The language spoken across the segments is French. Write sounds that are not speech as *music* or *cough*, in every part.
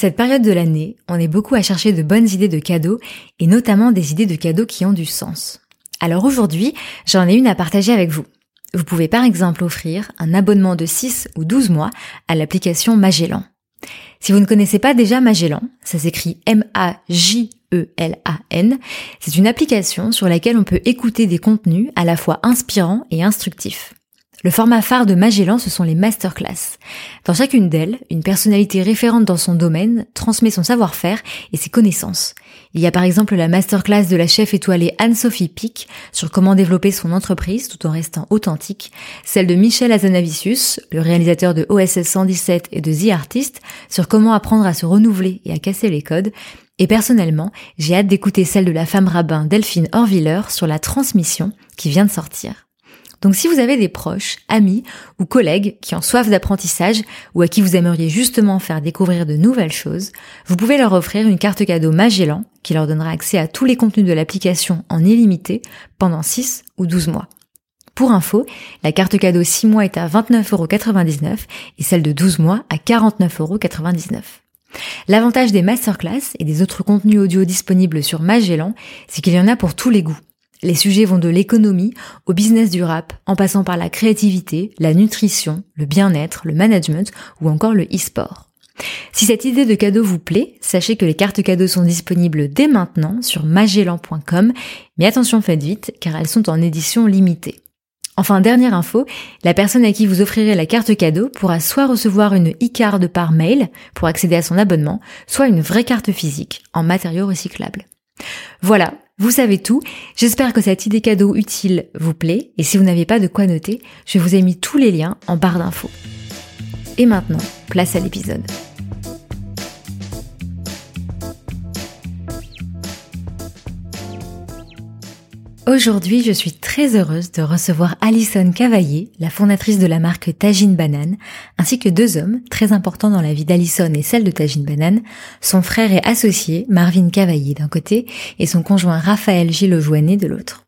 Cette période de l'année, on est beaucoup à chercher de bonnes idées de cadeaux et notamment des idées de cadeaux qui ont du sens. Alors aujourd'hui, j'en ai une à partager avec vous. Vous pouvez par exemple offrir un abonnement de 6 ou 12 mois à l'application Magellan. Si vous ne connaissez pas déjà Magellan, ça s'écrit M-A-J-E-L-A-N, c'est une application sur laquelle on peut écouter des contenus à la fois inspirants et instructifs. Le format phare de Magellan, ce sont les masterclass. Dans chacune d'elles, une personnalité référente dans son domaine transmet son savoir-faire et ses connaissances. Il y a par exemple la masterclass de la chef étoilée Anne-Sophie Pic sur comment développer son entreprise tout en restant authentique, celle de Michel Azanavicius, le réalisateur de OSS 117 et de The Artist, sur comment apprendre à se renouveler et à casser les codes, et personnellement, j'ai hâte d'écouter celle de la femme rabbin Delphine Orviller sur la transmission qui vient de sortir. Donc si vous avez des proches, amis ou collègues qui ont soif d'apprentissage ou à qui vous aimeriez justement faire découvrir de nouvelles choses, vous pouvez leur offrir une carte cadeau Magellan qui leur donnera accès à tous les contenus de l'application en illimité pendant 6 ou 12 mois. Pour info, la carte cadeau 6 mois est à 29,99€ et celle de 12 mois à 49,99€. L'avantage des masterclass et des autres contenus audio disponibles sur Magellan, c'est qu'il y en a pour tous les goûts. Les sujets vont de l'économie au business du rap, en passant par la créativité, la nutrition, le bien-être, le management ou encore le e-sport. Si cette idée de cadeau vous plaît, sachez que les cartes cadeaux sont disponibles dès maintenant sur magellan.com, mais attention faites vite car elles sont en édition limitée. Enfin, dernière info, la personne à qui vous offrirez la carte cadeau pourra soit recevoir une e-card par mail pour accéder à son abonnement, soit une vraie carte physique en matériaux recyclables. Voilà, vous savez tout. J'espère que cette idée cadeau utile vous plaît et si vous n'avez pas de quoi noter, je vous ai mis tous les liens en barre d'infos. Et maintenant, place à l'épisode. Aujourd'hui, je suis très heureuse de recevoir Alison Cavaillé, la fondatrice de la marque Tajine Banane, ainsi que deux hommes très importants dans la vie d'Alison et celle de Tajine Banane, son frère et associé Marvin Cavaillé d'un côté et son conjoint Raphaël Gilles de l'autre.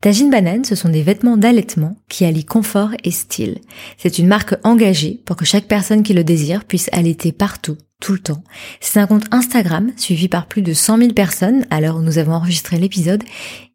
Tajine Banane, ce sont des vêtements d'allaitement qui allient confort et style. C'est une marque engagée pour que chaque personne qui le désire puisse allaiter partout, tout le temps. C'est un compte Instagram suivi par plus de 100 000 personnes à l'heure où nous avons enregistré l'épisode.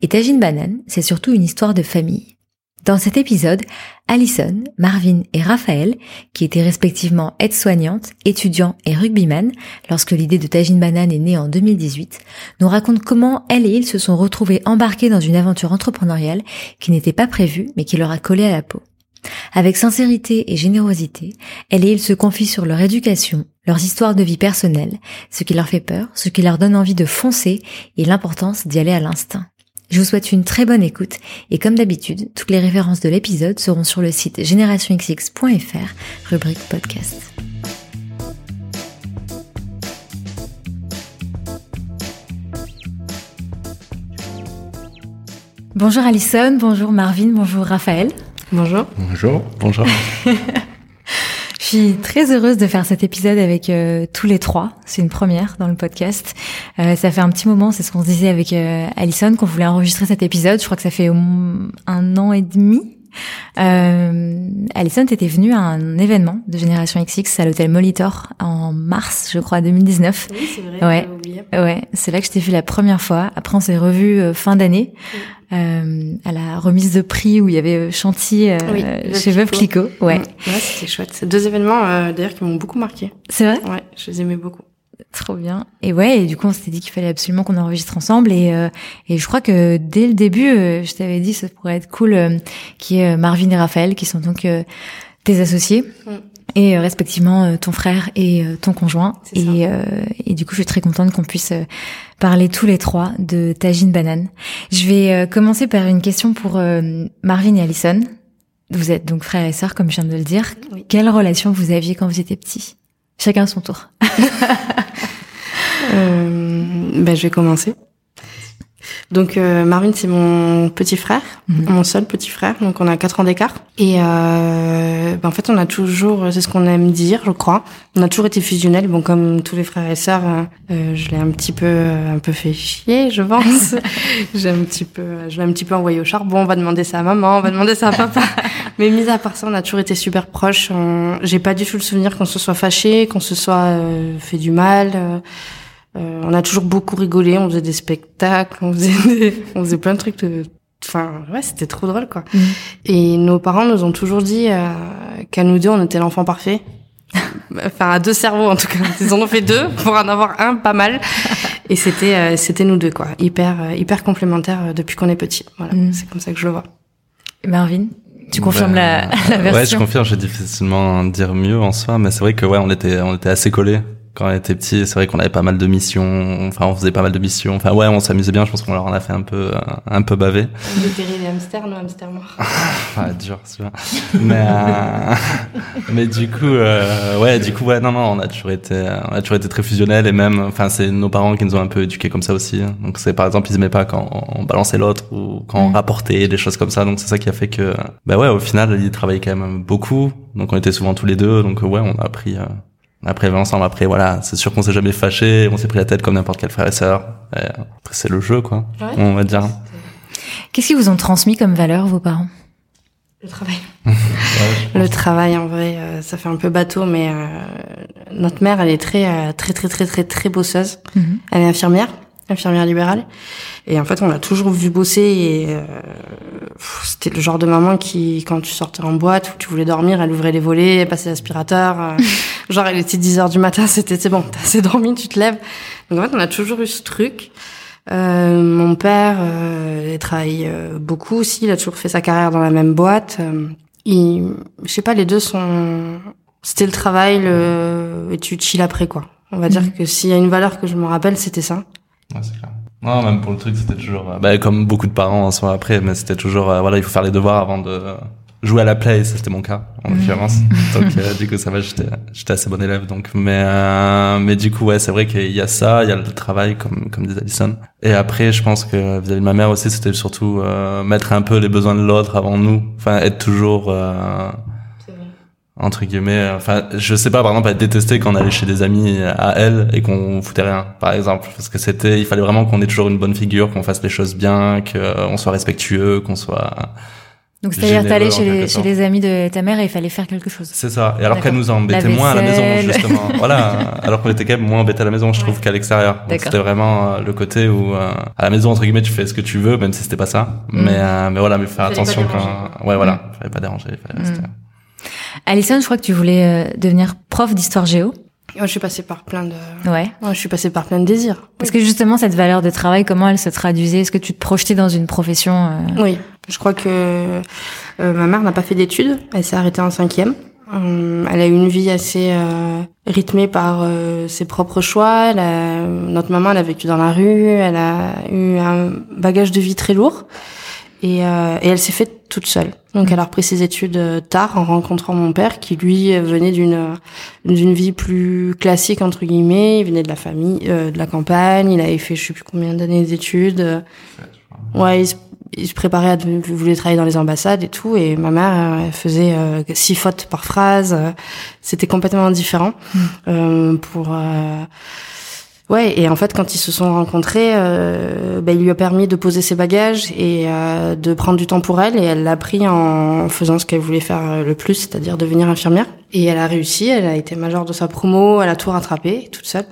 Et Tajine Banane, c'est surtout une histoire de famille. Dans cet épisode, Alison, Marvin et Raphaël, qui étaient respectivement aides-soignantes, étudiants et rugbyman lorsque l'idée de Tajine Banane est née en 2018, nous racontent comment elle et ils se sont retrouvés embarqués dans une aventure entrepreneuriale qui n'était pas prévue mais qui leur a collé à la peau. Avec sincérité et générosité, elle et ils se confient sur leur éducation, leurs histoires de vie personnelle, ce qui leur fait peur, ce qui leur donne envie de foncer et l'importance d'y aller à l'instinct. Je vous souhaite une très bonne écoute et comme d'habitude, toutes les références de l'épisode seront sur le site générationxx.fr, rubrique podcast. Bonjour Alison, bonjour Marvin, bonjour Raphaël. Bonjour. Bonjour. Bonjour. *laughs* Suis très heureuse de faire cet épisode avec euh, tous les trois. C'est une première dans le podcast. Euh, ça fait un petit moment, c'est ce qu'on se disait avec euh, Alison, qu'on voulait enregistrer cet épisode. Je crois que ça fait un an et demi. Euh, Alison, t'étais venue à un événement de Génération XX à l'hôtel Molitor en mars, je crois, 2019. Oui, c'est vrai. Ouais, ouais. C'est là que je t'ai vu la première fois. Après, on s'est revus euh, fin d'année. Euh, à la remise de prix où il y avait euh, Chantilly euh, chez Veuve Clicquot. Ouais, ouais c'était chouette. C'est deux événements euh, d'ailleurs qui m'ont beaucoup marqué. C'est vrai? Ouais, je les aimais beaucoup. *laughs* Trop bien. Et ouais, et du coup, on s'était dit qu'il fallait absolument qu'on enregistre ensemble. Et, euh, et je crois que dès le début, je t'avais dit ça pourrait être cool euh, qui est Marvin et Raphaël, qui sont donc tes associés. Mm. Et respectivement ton frère et ton conjoint. Et, et du coup, je suis très contente qu'on puisse parler tous les trois de Tagine Banane. Je vais commencer par une question pour Marvin et Alison. Vous êtes donc frères et sœurs, comme je viens de le dire. Oui. Quelle relation vous aviez quand vous étiez petits? Chacun son tour. *laughs* Euh, ben, je vais commencer. Donc euh, Marvin, c'est mon petit frère, Mhm. mon seul petit frère. Donc on a quatre ans d'écart. Et euh, ben, en fait, on a toujours, c'est ce qu'on aime dire, je crois. On a toujours été fusionnels. Bon, comme tous les frères et sœurs, euh, euh, je l'ai un petit peu, un peu fait chier, je pense. *laughs* J'ai un petit peu, je l'ai un petit peu envoyé au charbon. On va demander ça à maman, on va demander ça à papa. *laughs* Mais mis à part ça, on a toujours été super proches. On- J'ai pas du tout le souvenir qu'on se soit fâché, qu'on se soit euh, fait du mal. Euh, on a toujours beaucoup rigolé, on faisait des spectacles, on faisait, des- *laughs* on faisait plein de trucs. De... Enfin, ouais, c'était trop drôle, quoi. Mhm. Et nos parents nous ont toujours dit euh, qu'à nous deux, on était l'enfant parfait. *laughs* Enfin, à deux cerveaux, en tout cas. Ils en ont fait deux pour en avoir un pas mal. Et c'était, euh, c'était nous deux, quoi. Hyper, euh, hyper complémentaires euh, depuis qu'on est petit. Voilà, Mhm. c'est comme ça que je le vois. Marvin, tu confirmes Bah, la, la version Ouais, je confirme, je vais difficilement dire mieux en soi, mais c'est vrai que ouais, on était, on était assez collés quand on était petit. C'est vrai qu'on avait pas mal de missions, enfin, on faisait pas mal de missions. Enfin, ouais, on s'amusait bien. Je pense qu'on leur en a fait un peu, un peu bavé. Les hamsters, nos hamsters morts. *laughs* Enfin, dur, c'est. Mais, euh, mais du coup, euh, ouais, du coup, ouais, non, non, on a toujours été, on a toujours été très fusionnels et même, enfin, c'est nos parents qui nous ont un peu éduqués comme ça aussi. Donc, c'est par exemple, ils aimaient pas quand on balançait l'autre ou quand on rapportait des choses comme ça. Donc, c'est ça qui a fait que, bah ouais, au final, ils travaillaient quand même beaucoup. Donc, on était souvent tous les deux. Donc, ouais, on a appris, euh, on a appris à vivre ensemble. Après, voilà, c'est sûr qu'on s'est jamais fâché. On s'est pris la tête comme n'importe quel frère et sœur. Après, c'est le jeu, quoi. Ouais. On va dire. Qu'est-ce qu'ils vous ont transmis comme valeur, vos parents? Le travail. *laughs* Ouais, Le travail, en vrai, euh, ça fait un peu bateau, mais euh, notre mère, elle est très, euh, très, très, très, très, très bosseuse. Mhm. Elle est infirmière, infirmière libérale. Et en fait, on l'a toujours vu bosser et euh, c'était le genre de maman qui, quand tu sortais en boîte ou tu voulais dormir, elle ouvrait les volets, elle passait l'aspirateur. *laughs* genre, il était 10 heures du matin, *laughs* c'était c'est bon, t'as assez dormi, tu te lèves. Donc en fait, on a toujours eu ce truc. Euh, mon père, euh, il travaille euh, beaucoup aussi, il a toujours fait sa carrière dans la même boîte. Euh, il, je sais pas, les deux sont, c'était le travail, le, et tu chill après quoi. On va dire Mhm. que s'il y a une valeur que je me rappelle, c'était ça. Ouais, c'est clair. Non, même pour le truc, c'était toujours, euh, bah, comme beaucoup de parents en soi après, mais c'était toujours, voilà, il faut faire les devoirs avant de euh, jouer à la play, ça c'était mon cas, en l'occurrence. *laughs* Donc, euh, du coup, ça va, j'étais, j'étais assez bon élève, donc, mais, euh, mais du coup, ouais, c'est vrai qu'il y a ça, il y a le travail, comme, comme disait Alison. Et après, je pense que vis-à-vis de ma mère aussi, c'était surtout, euh, mettre un peu les besoins de l'autre avant nous. Enfin, être toujours, euh, entre guillemets enfin je sais pas par exemple être détesté quand on allait chez des amis à elle et qu'on foutait rien par exemple parce que c'était il fallait vraiment qu'on ait toujours une bonne figure qu'on fasse les choses bien qu'on soit respectueux qu'on soit Donc, c'est-à-dire, t'allais chez, les, chez les amis de ta mère et il fallait faire quelque chose. c'est ça. Et alors qu'elle nous embêtait moins à la maison justement. *laughs* Voilà alors qu'on était quand même moins embêtés à la maison je trouve qu'à l'extérieur. C'était vraiment euh, le côté où euh, à la maison entre guillemets tu fais ce que tu veux même si c'était pas ça. Mm. mais euh, mais voilà mais faire attention quand ouais voilà. Fallait pas déranger fallait Mm. Alison, je crois que tu voulais euh, devenir prof d'histoire géo. Moi, je suis passée par plein de, Ouais. moi, je suis passée par plein de désirs. Parce que justement, cette valeur de travail, comment elle se traduisait? Est-ce que tu te projetais dans une profession euh, Oui, je crois que euh, ma mère n'a pas fait d'études. Elle s'est arrêtée en cinquième. Euh, elle a eu une vie assez rythmée par ses propres choix. Elle a- notre maman, elle a vécu dans la rue. Elle a eu un bagage de vie très lourd. Et, euh, et elle s'est faite toute seule. Donc elle a repris ses études euh, tard en rencontrant mon père qui lui euh, venait d'une euh, d'une vie plus classique entre guillemets. Il venait de la famille, euh, de la campagne. Il avait fait je sais plus combien d'années d'études. Ouais, il se, il se préparait à il voulait travailler dans les ambassades et tout. Et ma mère elle faisait euh, six fautes par phrase. C'était complètement différent. Euh, pour euh, Ouais, et en fait, quand ils se sont rencontrés, euh, ben, il lui a permis de poser ses bagages et euh, de prendre du temps pour elle. Et elle l'a pris en faisant ce qu'elle voulait faire le plus, c'est-à-dire devenir infirmière. Et elle a réussi, elle a été majeure de sa promo, elle a tout rattrapé toute seule.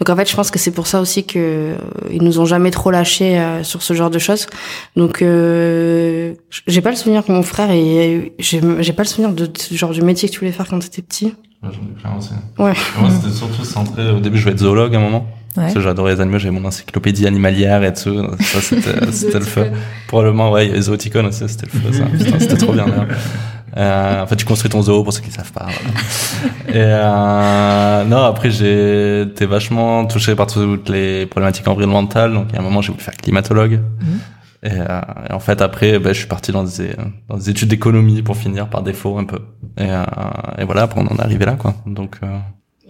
Donc en fait, je pense que c'est pour ça aussi que euh, ils nous ont jamais trop lâchés euh, sur ce genre de choses. Donc euh, j'ai pas le souvenir que mon frère et j'ai pas le souvenir de ce genre du métier que tu voulais faire quand t'étais petit. Ouais, j'en ai plein aussi. Ouais. Moi, c'était surtout centré. Au début, je voulais être zoologue à un moment. Ouais. Parce que j'adorais les animaux, j'avais mon encyclopédie animalière et tout. Ça, c'était, *laughs* le feu. Probablement, ouais, les zooticons aussi, c'était le feu, ça. *laughs* Putain, c'était trop bien, d'ailleurs. Euh, en fait, tu construis ton zoo pour ceux qui savent pas. Voilà. Et euh, non, après j'ai été vachement touché par toutes les problématiques environnementales. Donc, il y a un moment, j'ai voulu faire climatologue. Mhm. Et, euh, et en fait, après, ben, je suis parti dans des, dans des études d'économie pour finir par défaut un peu. Et, euh, et voilà, après on en est arrivé là, quoi. Donc, euh,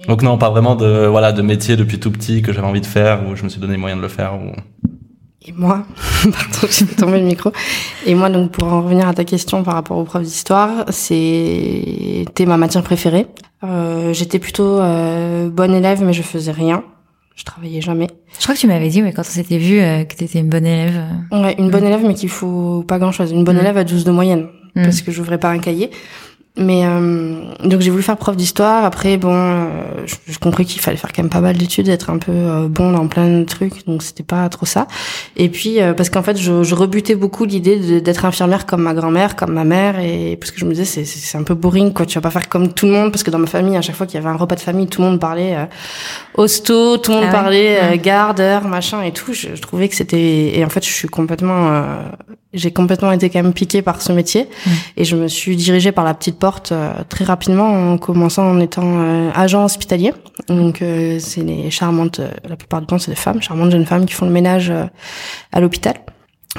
donc non, pas vraiment de voilà de métier depuis tout petit que j'avais envie de faire ou je me suis donné les moyens de le faire. Ou... Et moi, *laughs* pardon, j'ai tombé le micro. Et moi, donc, pour en revenir à ta question par rapport aux profs d'histoire, c'était ma matière préférée. Euh, J'étais plutôt euh, bonne élève, mais je faisais rien. Je travaillais jamais. Je crois que tu m'avais dit, mais quand on s'était vu, euh, que tu étais une bonne élève. Ouais, une bonne élève, mais qu'il faut pas grand-chose. Une bonne Mm. élève à 12 de moyenne, Mm. parce que j'ouvrais pas un cahier. Mais euh, donc j'ai voulu faire prof d'histoire. Après, bon, euh, je- j'ai compris qu'il fallait faire quand même pas mal d'études, être un peu euh, bon dans plein de trucs. Donc c'était pas trop ça. Et puis euh, parce qu'en fait, je, je rebutais beaucoup l'idée d'être infirmière comme ma grand-mère, comme ma mère, et parce que je me disais c'est c'est un peu boring quoi. Tu vas pas faire comme tout le monde parce que dans ma famille, à chaque fois qu'il y avait un repas de famille, tout le monde parlait euh, hosto, tout le monde Ah parlait euh, Ouais. garde, heure, machin et tout. Je, je trouvais que c'était et en fait, je suis complètement euh, j'ai complètement été quand même piquée par ce métier et je me suis dirigée par la petite porte euh, très rapidement en commençant en étant euh, agent hospitalier. Donc euh, c'est les charmantes, euh, la plupart du temps c'est des femmes, charmantes jeunes femmes qui font le ménage euh, à l'hôpital.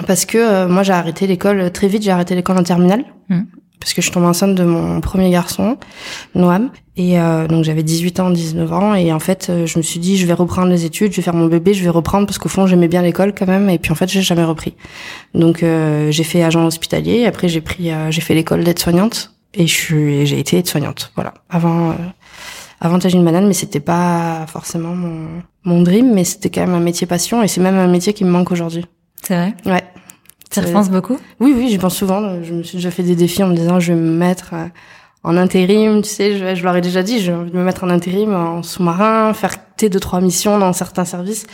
Parce que euh, moi j'ai arrêté l'école très vite, j'ai arrêté l'école en terminale. Mm. Parce que je suis tombée enceinte de mon premier garçon, Noam. Et euh, donc j'avais 18 ans, 19 ans. Et en fait, euh, je me suis dit, je vais reprendre les études, je vais faire mon bébé, je vais reprendre parce qu'au fond, j'aimais bien l'école quand même. Et puis en fait, j'ai jamais repris. Donc euh, j'ai fait agent hospitalier. Après, j'ai pris, euh, j'ai fait l'école d'aide-soignante. Et je suis, j'ai été aide-soignante. Voilà. Avant, euh, avant Tajine Banane, mais c'était pas forcément mon, mon dream, mais c'était quand même un métier passion. Et c'est même un métier qui me manque aujourd'hui. C'est vrai? Ouais. Tu repenses beaucoup? Oui, oui, j'y pense souvent. Je me suis déjà fait des défis en me disant, je vais me mettre euh, en intérim, tu sais, je, je leur ai déjà dit, j'ai envie de me mettre en intérim, en sous-marin, faire T deux trois missions dans certains services.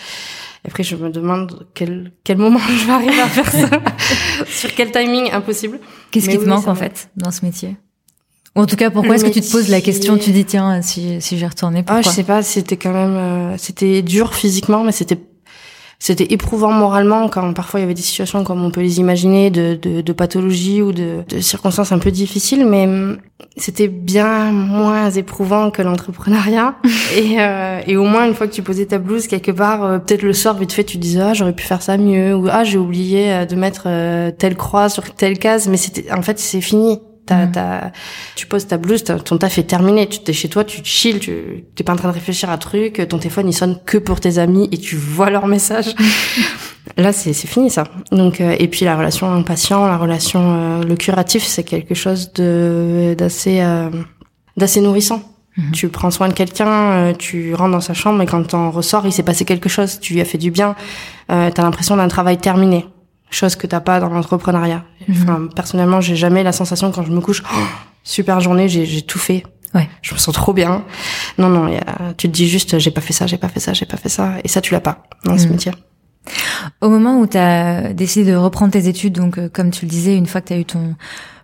Et après, je me demande quel, quel moment *laughs* je vais arriver à faire ça. *laughs* Sur quel timing Impossible. Qu'est-ce qui te manque en fait dans ce métier? Ou en tout cas, pourquoi est-ce que tu te poses la question? Tu dis tiens, si si j'y retournais, Ah, pourquoi? je sais pas, c'était quand même, euh, c'était dur physiquement, mais c'était, c'était éprouvant moralement quand parfois il y avait des situations comme on peut les imaginer de, de, de pathologie ou de, de circonstances un peu difficiles, mais hum, c'était bien moins éprouvant que l'entrepreneuriat. *laughs* et, euh, et au moins une fois que tu posais ta blouse quelque part, euh, peut-être le soir vite fait tu disais ah j'aurais pu faire ça mieux ou ah j'ai oublié euh, de mettre euh, telle croix sur telle case, mais c'était en fait c'est fini. T'as, Mhm. t'as- tu poses ta blouse, ton taf est terminé. Tu t'es chez toi, tu chill, tu t'es pas en train de réfléchir à truc. Ton téléphone il sonne que pour tes amis et tu vois leurs messages. *laughs* Là c'est c'est fini ça. Donc euh, et puis la relation patient, la relation euh, le curatif, c'est quelque chose de d'assez euh, d'assez nourrissant. Mhm. Tu prends soin de quelqu'un, euh, tu rentres dans sa chambre et quand t'en ressors, il s'est passé quelque chose, tu lui as fait du bien. Euh, t'as l'impression d'un travail terminé, chose que t'as pas dans l'entrepreneuriat. Enfin, personnellement, j'ai jamais la sensation quand je me couche, Oh, super journée, j'ai j'ai tout fait. Ouais. Je me sens trop bien. Non, non, il y a- tu te dis juste, j'ai pas fait ça, j'ai pas fait ça, j'ai pas fait ça, et ça tu l'as pas dans ce Mhm. métier. Au moment où tu as décidé de reprendre tes études, donc euh, comme tu le disais, une fois que tu as eu ton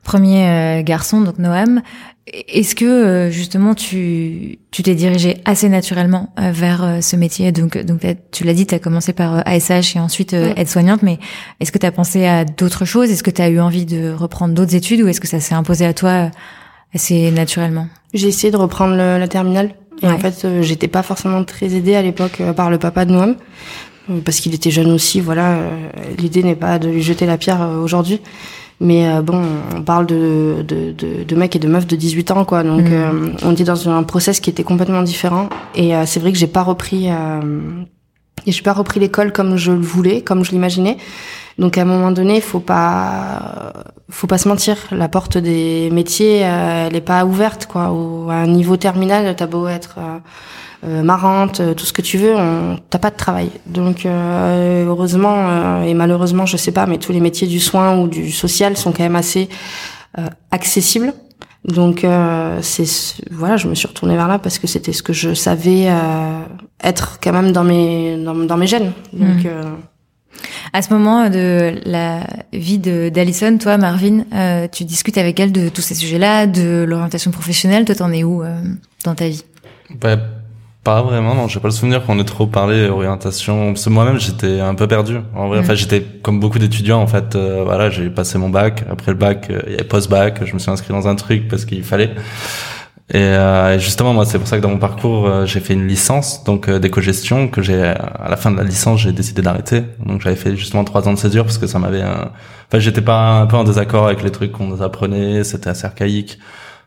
premier euh, garçon, donc Noam, est-ce que euh, justement tu tu t'es dirigé assez naturellement euh, vers ce métier? Donc donc tu l'as dit, tu as commencé par ASH et ensuite Ouais. aide-soignante, mais est-ce que tu as pensé à d'autres choses? Est-ce que tu as eu envie de reprendre d'autres études ou est-ce que ça s'est imposé à toi assez naturellement? J'ai essayé de reprendre le- la terminale. Et Ouais. en fait, j'étais pas forcément très aidée à l'époque par le papa de Noam. Parce qu'il était jeune aussi, voilà. L'idée n'est pas de lui jeter la pierre aujourd'hui. Mais euh, bon, on parle de, de, de, de mecs et de meufs de 18 ans, quoi. Donc, Mhm. euh, on était dans un process qui était complètement différent. Et euh, c'est vrai que j'ai pas repris... Euh, et j'ai pas repris l'école comme je le voulais, comme je l'imaginais. Donc à un moment donné, faut pas, faut pas se mentir. La porte des métiers, euh, elle est pas ouverte, quoi. Ou à un niveau terminal, t'as beau être euh, marrante, euh, tout ce que tu veux, on- t'as pas de travail. Donc euh, heureusement euh, et malheureusement, je sais pas, mais tous les métiers du soin ou du social sont quand même assez euh, accessibles. Donc euh, c'est voilà, je me suis retournée vers là parce que c'était ce que je savais euh, être quand même dans mes dans, dans mes gènes. Donc euh, À ce moment de la vie de d'Alison, toi, Marvin, euh, tu discutes avec elle de tous ces sujets-là, de l'orientation professionnelle. Toi, t'en es où euh, dans ta vie? Bah, pas vraiment, non. J'ai pas le souvenir qu'on ait trop parlé orientation. Parce que moi-même, j'étais un peu perdu. En vrai, Mm. enfin, j'étais comme beaucoup d'étudiants, en fait. euh, voilà, j'ai passé mon bac. Après le bac, euh, il y avait post-bac. Je me suis inscrit dans un truc parce qu'il fallait. Et euh, justement, moi, c'est pour ça que dans mon parcours, euh, j'ai fait une licence, donc euh, d'éco-gestion, que j'ai à la fin de la licence, j'ai décidé d'arrêter. Donc j'avais fait justement trois ans de césure parce que ça m'avait, enfin, j'étais pas un peu en désaccord avec les trucs qu'on nous apprenait. C'était assez archaïque.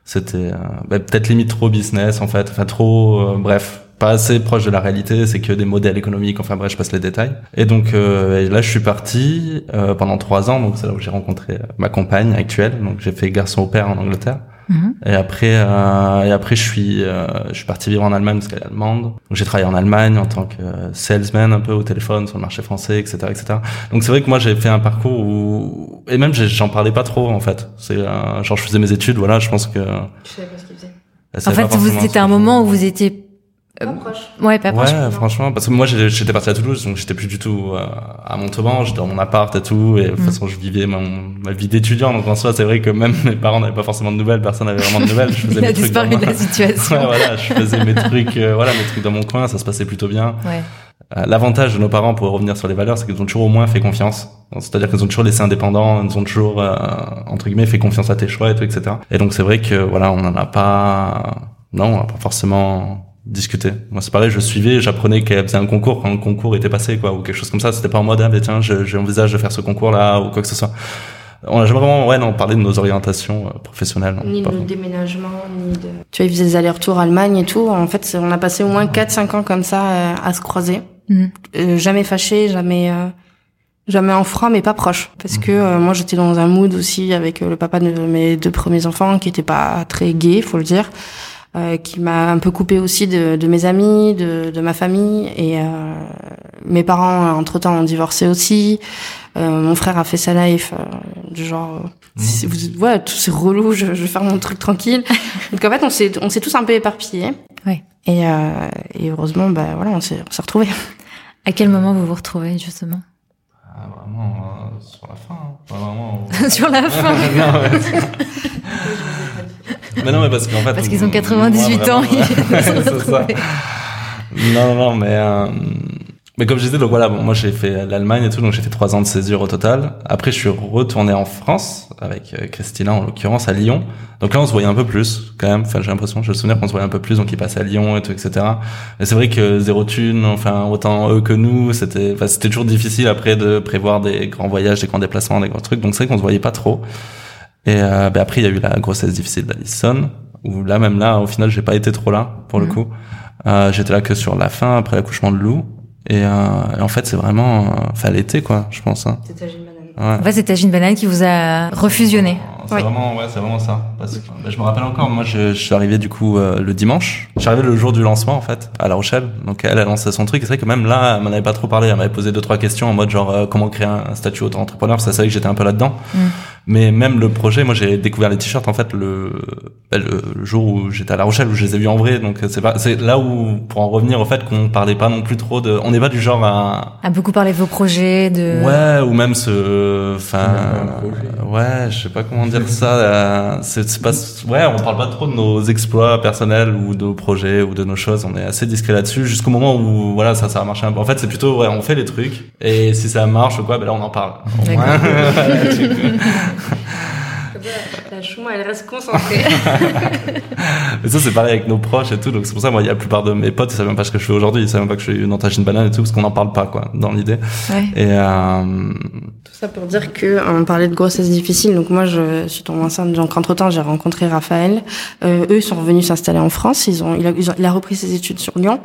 C'était bah, peut-être limite trop business en fait, enfin trop, bref, pas assez proche de la réalité, c'est que des modèles économiques, enfin bref, je passe les détails. Et donc là, je suis parti pendant trois ans, donc c'est là où j'ai rencontré ma compagne actuelle, donc j'ai fait garçon au père en Angleterre. Mhm. Et après, euh, et après, je suis, euh, je suis parti vivre en Allemagne parce qu'elle est allemande. Donc j'ai travaillé en Allemagne en tant que salesman un peu au téléphone sur le marché français, etc., etc. Donc c'est vrai que moi j'ai fait un parcours où, et même j'en parlais pas trop en fait. C'est euh, genre je faisais mes études, voilà. Je pense que. Je savais pas ce qu'il faisait. En fait, vous, c'était un moment où vous étiez pas euh, proche. Ouais, pas proche. Ouais, franchement, parce que moi j'étais parti à Toulouse, donc j'étais plus du tout euh, à Montauban, j'étais dans mon appart et tout, et de toute mm. façon je vivais ma, ma vie d'étudiant, donc en soi c'est vrai que même *laughs* mes parents n'avaient pas forcément de nouvelles, personne n'avait vraiment de nouvelles. Je *laughs* faisais Il a disparu de la *laughs* situation. ouais, voilà, je faisais mes trucs, euh, voilà, mes trucs dans mon coin, ça se passait plutôt bien. Ouais. L'avantage de nos parents, pour revenir sur les valeurs, c'est qu'ils ont toujours au moins fait confiance. C'est-à-dire qu'ils ont toujours laissé indépendant, ils ont toujours, entre guillemets, fait confiance à tes choix et tout, etc. Et donc c'est vrai que, voilà, on n'en a pas, non, on n'a pas forcément discuter. Moi, c'est pareil, je suivais, j'apprenais qu'elle faisait un concours quand le concours était passé, quoi, ou quelque chose comme ça. C'était pas en mode, ah, mais tiens, j'envisage de faire ce concours-là, ou quoi que ce soit. On a jamais vraiment, ouais, non, parlé de nos orientations euh, professionnelles. ni de déménagement, ni de... Tu vois, ils faisaient des allers-retours Allemagne et tout. En fait, on a passé au moins 4-5 ans comme ça euh, à se croiser. Mm. Euh, jamais fâché, jamais... Jamais en froid, mais pas proche. Parce mm. que moi, j'étais dans un mood aussi avec le papa de mes deux premiers enfants, qui était pas très gay, faut le dire. Euh, qui m'a un peu coupé aussi de, de mes amis, de, de, ma famille. Et euh, mes parents, euh, entre-temps, ont divorcé aussi. Euh, mon frère a fait sa life, euh, du genre, mmh. vous, ouais, tout c'est relou, je, je, vais faire mon truc tranquille. *laughs* Donc en fait, on s'est, on s'est tous un peu éparpillés. Ouais. Et, et heureusement, bah voilà, on s'est, on s'est retrouvés. À quel moment vous vous retrouvez justement? Ah, Vraiment sur la fin. Hein. Vraiment, *laughs* sur la fin. *laughs* mais non, mais parce qu'en fait. Parce qu'ils ont 98 ans. *laughs* c'est ça. Non, non, mais. Euh, mais comme je disais, donc voilà, bon, moi j'ai fait l'Allemagne et tout, donc j'ai fait trois ans de césure au total. Après, je suis retourné en France avec euh, Christina en l'occurrence à Lyon. Donc là, on se voyait un peu plus quand même. Enfin, j'ai l'impression, je me souviens qu'on se voyait un peu plus, donc ils passaient à Lyon et tout, etc. Mais c'est vrai que zéro thune, enfin autant eux que nous, c'était, enfin, c'était toujours difficile après de prévoir des grands voyages, des grands déplacements, des grands trucs. Donc c'est vrai qu'on se voyait pas trop. Et euh, ben après, il y a eu la grossesse difficile d'Alison, où là, même là, au final, j'ai pas été trop là, pour le mhm. coup. Euh, J'étais là que sur la fin, après l'accouchement de Lou. Et, euh, en fait, c'est vraiment... Euh, enfin, l'été, quoi, je pense. Hein. Ouais. En fait, c'est Tajine Banane qui vous a refusionné. C'est vraiment, ouais, c'est vraiment ça. Parce que ben, je me rappelle encore, moi, je, je suis arrivé du coup euh, le dimanche. Je suis arrivé le jour du lancement, en fait, à La Rochelle. Donc elle a lancé son truc. C'est vrai que même là, elle m'en avait pas trop parlé. Elle m'avait posé deux trois questions en mode genre comment créer un, statut auto-entrepreneur. C'est vrai que j'étais un peu là-dedans. Mm. Mais même le projet, moi j'ai découvert les t-shirts en fait le, ben, le jour où j'étais à La Rochelle où je les ai vus en vrai. Donc c'est pas c'est là où pour en revenir au fait qu'on parlait pas non plus trop de on n'est pas du genre à à beaucoup parler de vos projets de ouais ou même ce enfin ouais je sais pas comment dire ça euh, c'est pas ouais on parle pas trop de nos exploits personnels ou de nos projets ou de nos choses. On est assez discret là-dessus jusqu'au moment où voilà ça ça a marché un peu. En fait c'est plutôt ouais on fait les trucs et si ça marche ou quoi ben là on en parle *laughs* la chouma, elle reste concentrée. *laughs* mais ça, c'est pareil avec nos proches et tout. Donc, c'est pour ça, moi, il y a la plupart de mes potes, ils savent même pas ce que je fais aujourd'hui. Ils savent même pas que je suis une entache une banane et tout, parce qu'on n'en parle pas, quoi, dans l'idée. Ouais. Et, euh... Tout ça pour dire que, on parlait de grossesse difficile. Donc, moi, je suis tombée enceinte. Donc, entre temps, j'ai rencontré Raphaël. Euh, eux, ils sont revenus s'installer en France. Ils ont, il a, il a repris ses études sur Lyon.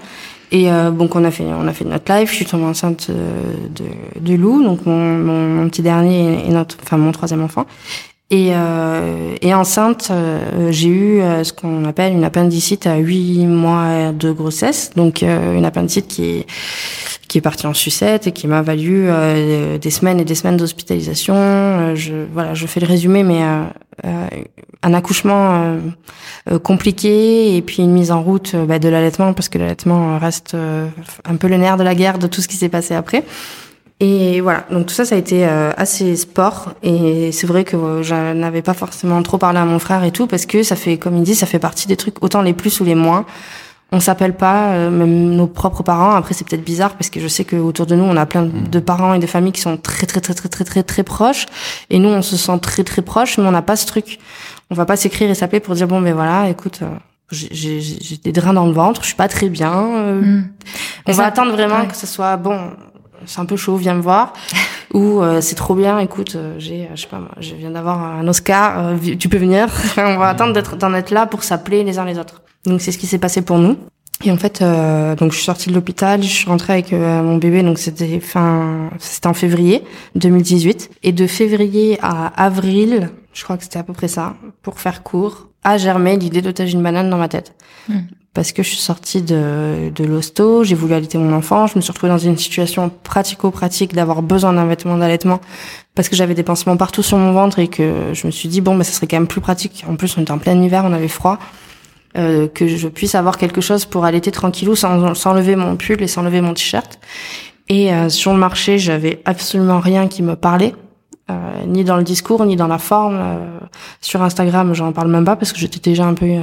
Et euh, donc on a fait on a fait notre live. Je suis tombée enceinte euh, de, de Lou, donc mon, mon, mon, petit dernier et notre enfin mon troisième enfant. Et, euh, et enceinte, euh, j'ai eu euh, ce qu'on appelle une appendicite à 8 mois de grossesse. Donc euh, une appendicite qui est qui est partie en sucette et qui m'a valu des semaines et des semaines d'hospitalisation. je voilà, je fais le résumé, mais un accouchement compliqué et puis une mise en route bah, de l'allaitement parce que l'allaitement reste un peu le nerf de la guerre de tout ce qui s'est passé après. Et voilà, donc tout ça, ça a été euh, assez sport. Et c'est vrai que euh, je n'avais pas forcément trop parlé à mon frère et tout, parce que ça fait, comme il dit, ça fait partie des trucs, autant les plus ou les moins. On s'appelle pas, euh, même nos propres parents. Après, c'est peut-être bizarre parce que je sais que autour de nous, on a plein mm. de parents et de familles qui sont très, très, très, très, très, très, très proches. Et nous, on se sent très, très proches, mais on n'a pas ce truc. On va pas s'écrire et s'appeler pour dire bon, ben voilà, écoute, j'ai j'ai des drains dans le ventre, je suis pas très bien. euh, Mm. On Mais va ça- attendre vraiment ouais. que ce soit bon. C'est un peu chaud, viens me voir. *laughs* Ou euh, c'est trop bien, écoute, euh, j'ai, euh, je sais pas je viens d'avoir un Oscar, euh, tu peux venir. *laughs* On va attendre d'être d'en être là pour s'appeler les uns les autres. Donc c'est ce qui s'est passé pour nous. Et en fait, euh, donc je suis sortie de l'hôpital, je suis rentrée avec euh, mon bébé, donc c'était fin, c'était en février 2018. Et de février à avril, je crois que c'était à peu près ça, pour faire court, a germé l'idée d'otage une banane dans ma tête. Hmm. Parce que je suis sortie de, de l'hosto, j'ai voulu allaiter mon enfant, je me suis retrouvée dans une situation pratico-pratique d'avoir besoin d'un vêtement d'allaitement parce que j'avais des pansements partout sur mon ventre et que je me suis dit bon bah ça serait quand même plus pratique. En plus on était en plein hiver, on avait froid. euh, que je puisse avoir quelque chose pour allaiter tranquillou sans, sans lever mon pull et sans lever mon t-shirt. Et euh, sur le marché, j'avais absolument rien qui me parlait, euh, ni dans le discours, ni dans la forme. Euh, sur Instagram, j'en parle même pas parce que j'étais déjà un peu euh,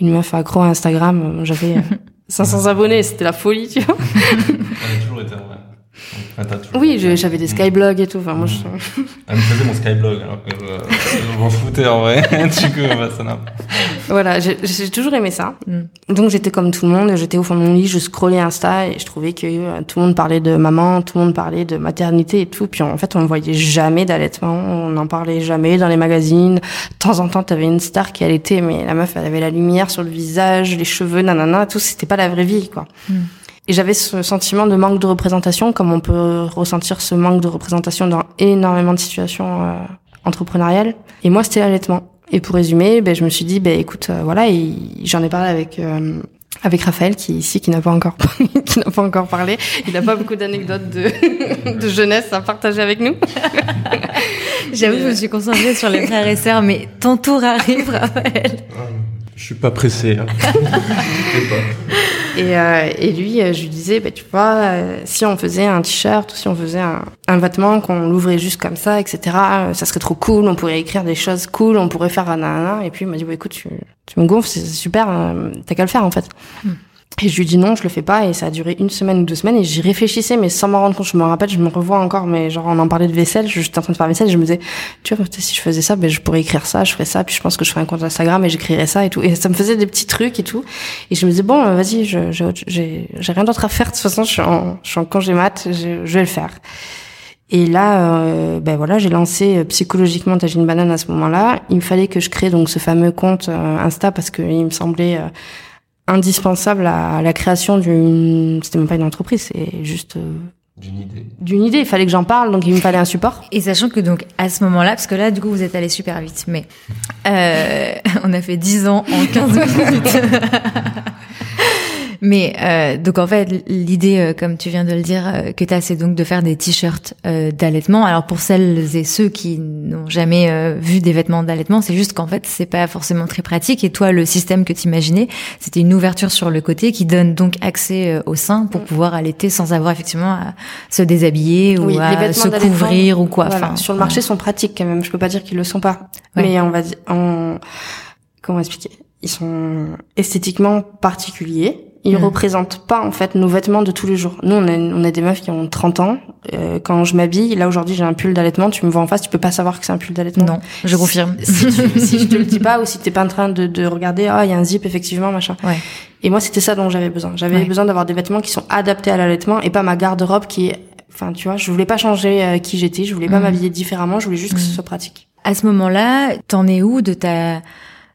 une meuf accro à Instagram. J'avais euh, *laughs* 500 abonnés, c'était la folie, tu vois. *laughs* Toujours été toujours Oui, j'avais des Mm. skyblogs et tout. Enfin, moi, je... Elle me faisait mon skyblog alors que euh, je m'en foutais en vrai. *laughs* du coup, bah, ça n'a voilà, j'ai j'ai toujours aimé ça. Mm. Donc j'étais comme tout le monde, j'étais au fond de mon lit, je scrollais Insta et je trouvais que euh, tout le monde parlait de maman, tout le monde parlait de maternité et tout. Puis en fait, on ne voyait jamais d'allaitement, on n'en parlait jamais dans les magazines. De temps en temps, t'avais une star qui allaitait, mais la meuf, elle avait la lumière sur le visage, les cheveux, nanana, tout. C'était pas la vraie vie, quoi. Mm. Et j'avais ce sentiment de manque de représentation, comme on peut ressentir ce manque de représentation dans énormément de situations euh, entrepreneuriales. Et moi, c'était l'allaitement. Et pour résumer, ben, je me suis dit, ben, écoute, euh, voilà, et j'en ai parlé avec euh, avec Raphaël, qui est ici, qui n'a pas encore *laughs* qui n'a pas encore parlé. Il n'a pas beaucoup d'anecdotes de, *laughs* de jeunesse à partager avec nous. *laughs* J'avoue, je me suis concentrée sur les frères et sœurs, mais ton tour arrive, Raphaël. Je suis pas pressé. hein. Et, euh, et lui, euh, je lui disais, bah, tu vois, euh, si on faisait un t-shirt ou si on faisait un, un vêtement, qu'on l'ouvrait juste comme ça, etc., euh, ça serait trop cool, on pourrait écrire des choses cool, on pourrait faire un nanana. Et puis il m'a dit, bah, écoute, tu, tu me gonfles, c'est super, t'as qu'à le faire en fait. Hmm. Et je lui dis non, je le fais pas, et ça a duré une semaine ou deux semaines, et j'y réfléchissais, mais sans m'en rendre compte. Je me rappelle, je me revois encore, mais genre on en parlait de vaisselle, j'étais en train de faire vaisselle, je me disais, tu vois, si je faisais ça, ben je pourrais écrire ça, je ferais ça, puis je pense que je ferais un compte Instagram et j'écrirais ça et tout. Et ça me faisait des petits trucs et tout. Et je me disais bon, euh, vas-y, j'ai rien d'autre à faire. De toute façon, je suis en, je suis en congé mat, je, je vais le faire. Et là, euh, ben voilà, j'ai lancé euh, psychologiquement Tagine Banane à ce moment-là. Il me fallait que je crée donc ce fameux compte Insta parce que il me semblait indispensable à, la création d'une. C'était même pas une entreprise, c'est juste euh, D'une idée. d'une idée. Il fallait que j'en parle, donc il me fallait un support. Et sachant que donc à ce moment-là, parce que là du coup vous êtes allé super vite, mais euh, *laughs* on a fait 10 ans en 15 minutes. *laughs* mais euh, donc en fait l'idée, euh, comme tu viens de le dire, euh, que tu as, c'est donc de faire des t-shirts euh, d'allaitement. Alors pour celles et ceux qui n'ont jamais euh, vu des vêtements d'allaitement, c'est juste qu'en fait c'est pas forcément très pratique. Et toi le système que tu imaginais, c'était une ouverture sur le côté qui donne donc accès euh, au sein pour pouvoir allaiter sans avoir effectivement à se déshabiller ou Oui, à se couvrir ou quoi. Voilà, Enfin, sur le marché sont pratiques quand même. Je peux pas dire qu'ils le sont pas. Ouais. Mais on va dire, on, comment expliquer? Ils sont esthétiquement particuliers. Ils Mhm. représentent pas en fait nos vêtements de tous les jours. Nous, on a, on a des meufs qui ont 30 ans. Euh, quand je m'habille, là aujourd'hui j'ai un pull d'allaitement. Tu me vois en face, tu peux pas savoir que c'est un pull d'allaitement. Non, je confirme. Si, tu- si je te le dis pas ou si t'es pas en train de, de regarder, ah il y a un zip effectivement machin. Ouais. Et moi c'était ça dont j'avais besoin. J'avais Ouais. besoin d'avoir des vêtements qui sont adaptés à l'allaitement et pas ma garde-robe qui est, enfin tu vois, je voulais pas changer euh, qui j'étais, je voulais pas Mhm. m'habiller différemment, je voulais juste que ce Mhm. soit pratique. À ce moment-là, t'en es où de ta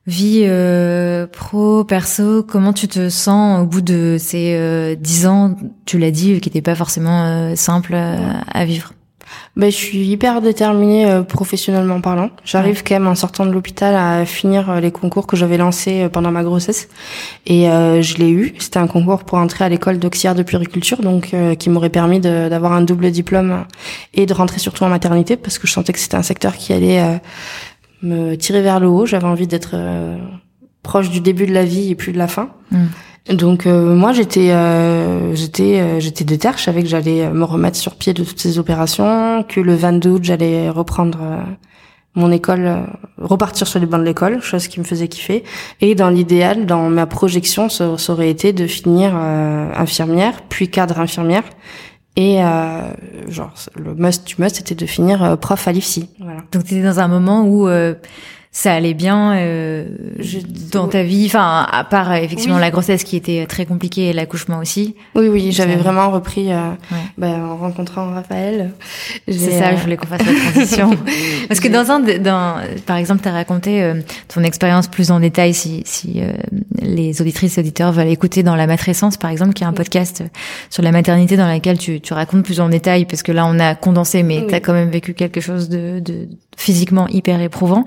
vie euh, pro, perso Comment tu te sens au bout de ces euh, dix ans Tu l'as dit, qui n'étaient pas forcément euh, simples euh, à vivre? Ben, je suis hyper déterminée euh, professionnellement parlant. J'arrive quand même en sortant de l'hôpital à finir les concours que j'avais lancés pendant ma grossesse et euh, je l'ai eu. C'était un concours pour entrer à l'école d'auxiliaire de puériculture, donc euh, qui m'aurait permis d'avoir un double diplôme et de rentrer surtout en maternité parce que je sentais que c'était un secteur qui allait euh, me tirer vers le haut. J'avais envie d'être euh, proche du début de la vie et plus de la fin. Mm. Donc euh, moi j'étais euh, j'étais euh, j'étais déter, je savais que j'allais euh, me remettre sur pied de toutes ces opérations, que le 22 août j'allais reprendre euh, mon école, repartir sur les bancs de l'école, chose qui me faisait kiffer. Et dans l'idéal, dans ma projection, ça, ça aurait été de finir euh, infirmière, puis cadre infirmière. Et euh, genre le must du must c'était de finir euh, prof à l'IFSI. Voilà. Donc t'étais dans un moment où euh, ça allait bien euh, dans ta vie Enfin, à part euh, effectivement la grossesse qui était très compliquée et l'accouchement aussi. Oui, oui, j'avais vraiment repris euh, bah, en rencontrant Raphaël. C'est ça, je voulais qu'on fasse la transition. *laughs* Parce que dans un, dans, par exemple, tu as raconté ton expérience plus en détail si, si les auditrices et auditeurs veulent écouter dans La Matrescence, par exemple, qui est un podcast sur la maternité dans laquelle tu, tu racontes plus en détail, parce que là, on a condensé, mais tu as quand même vécu quelque chose de, de physiquement hyper éprouvant.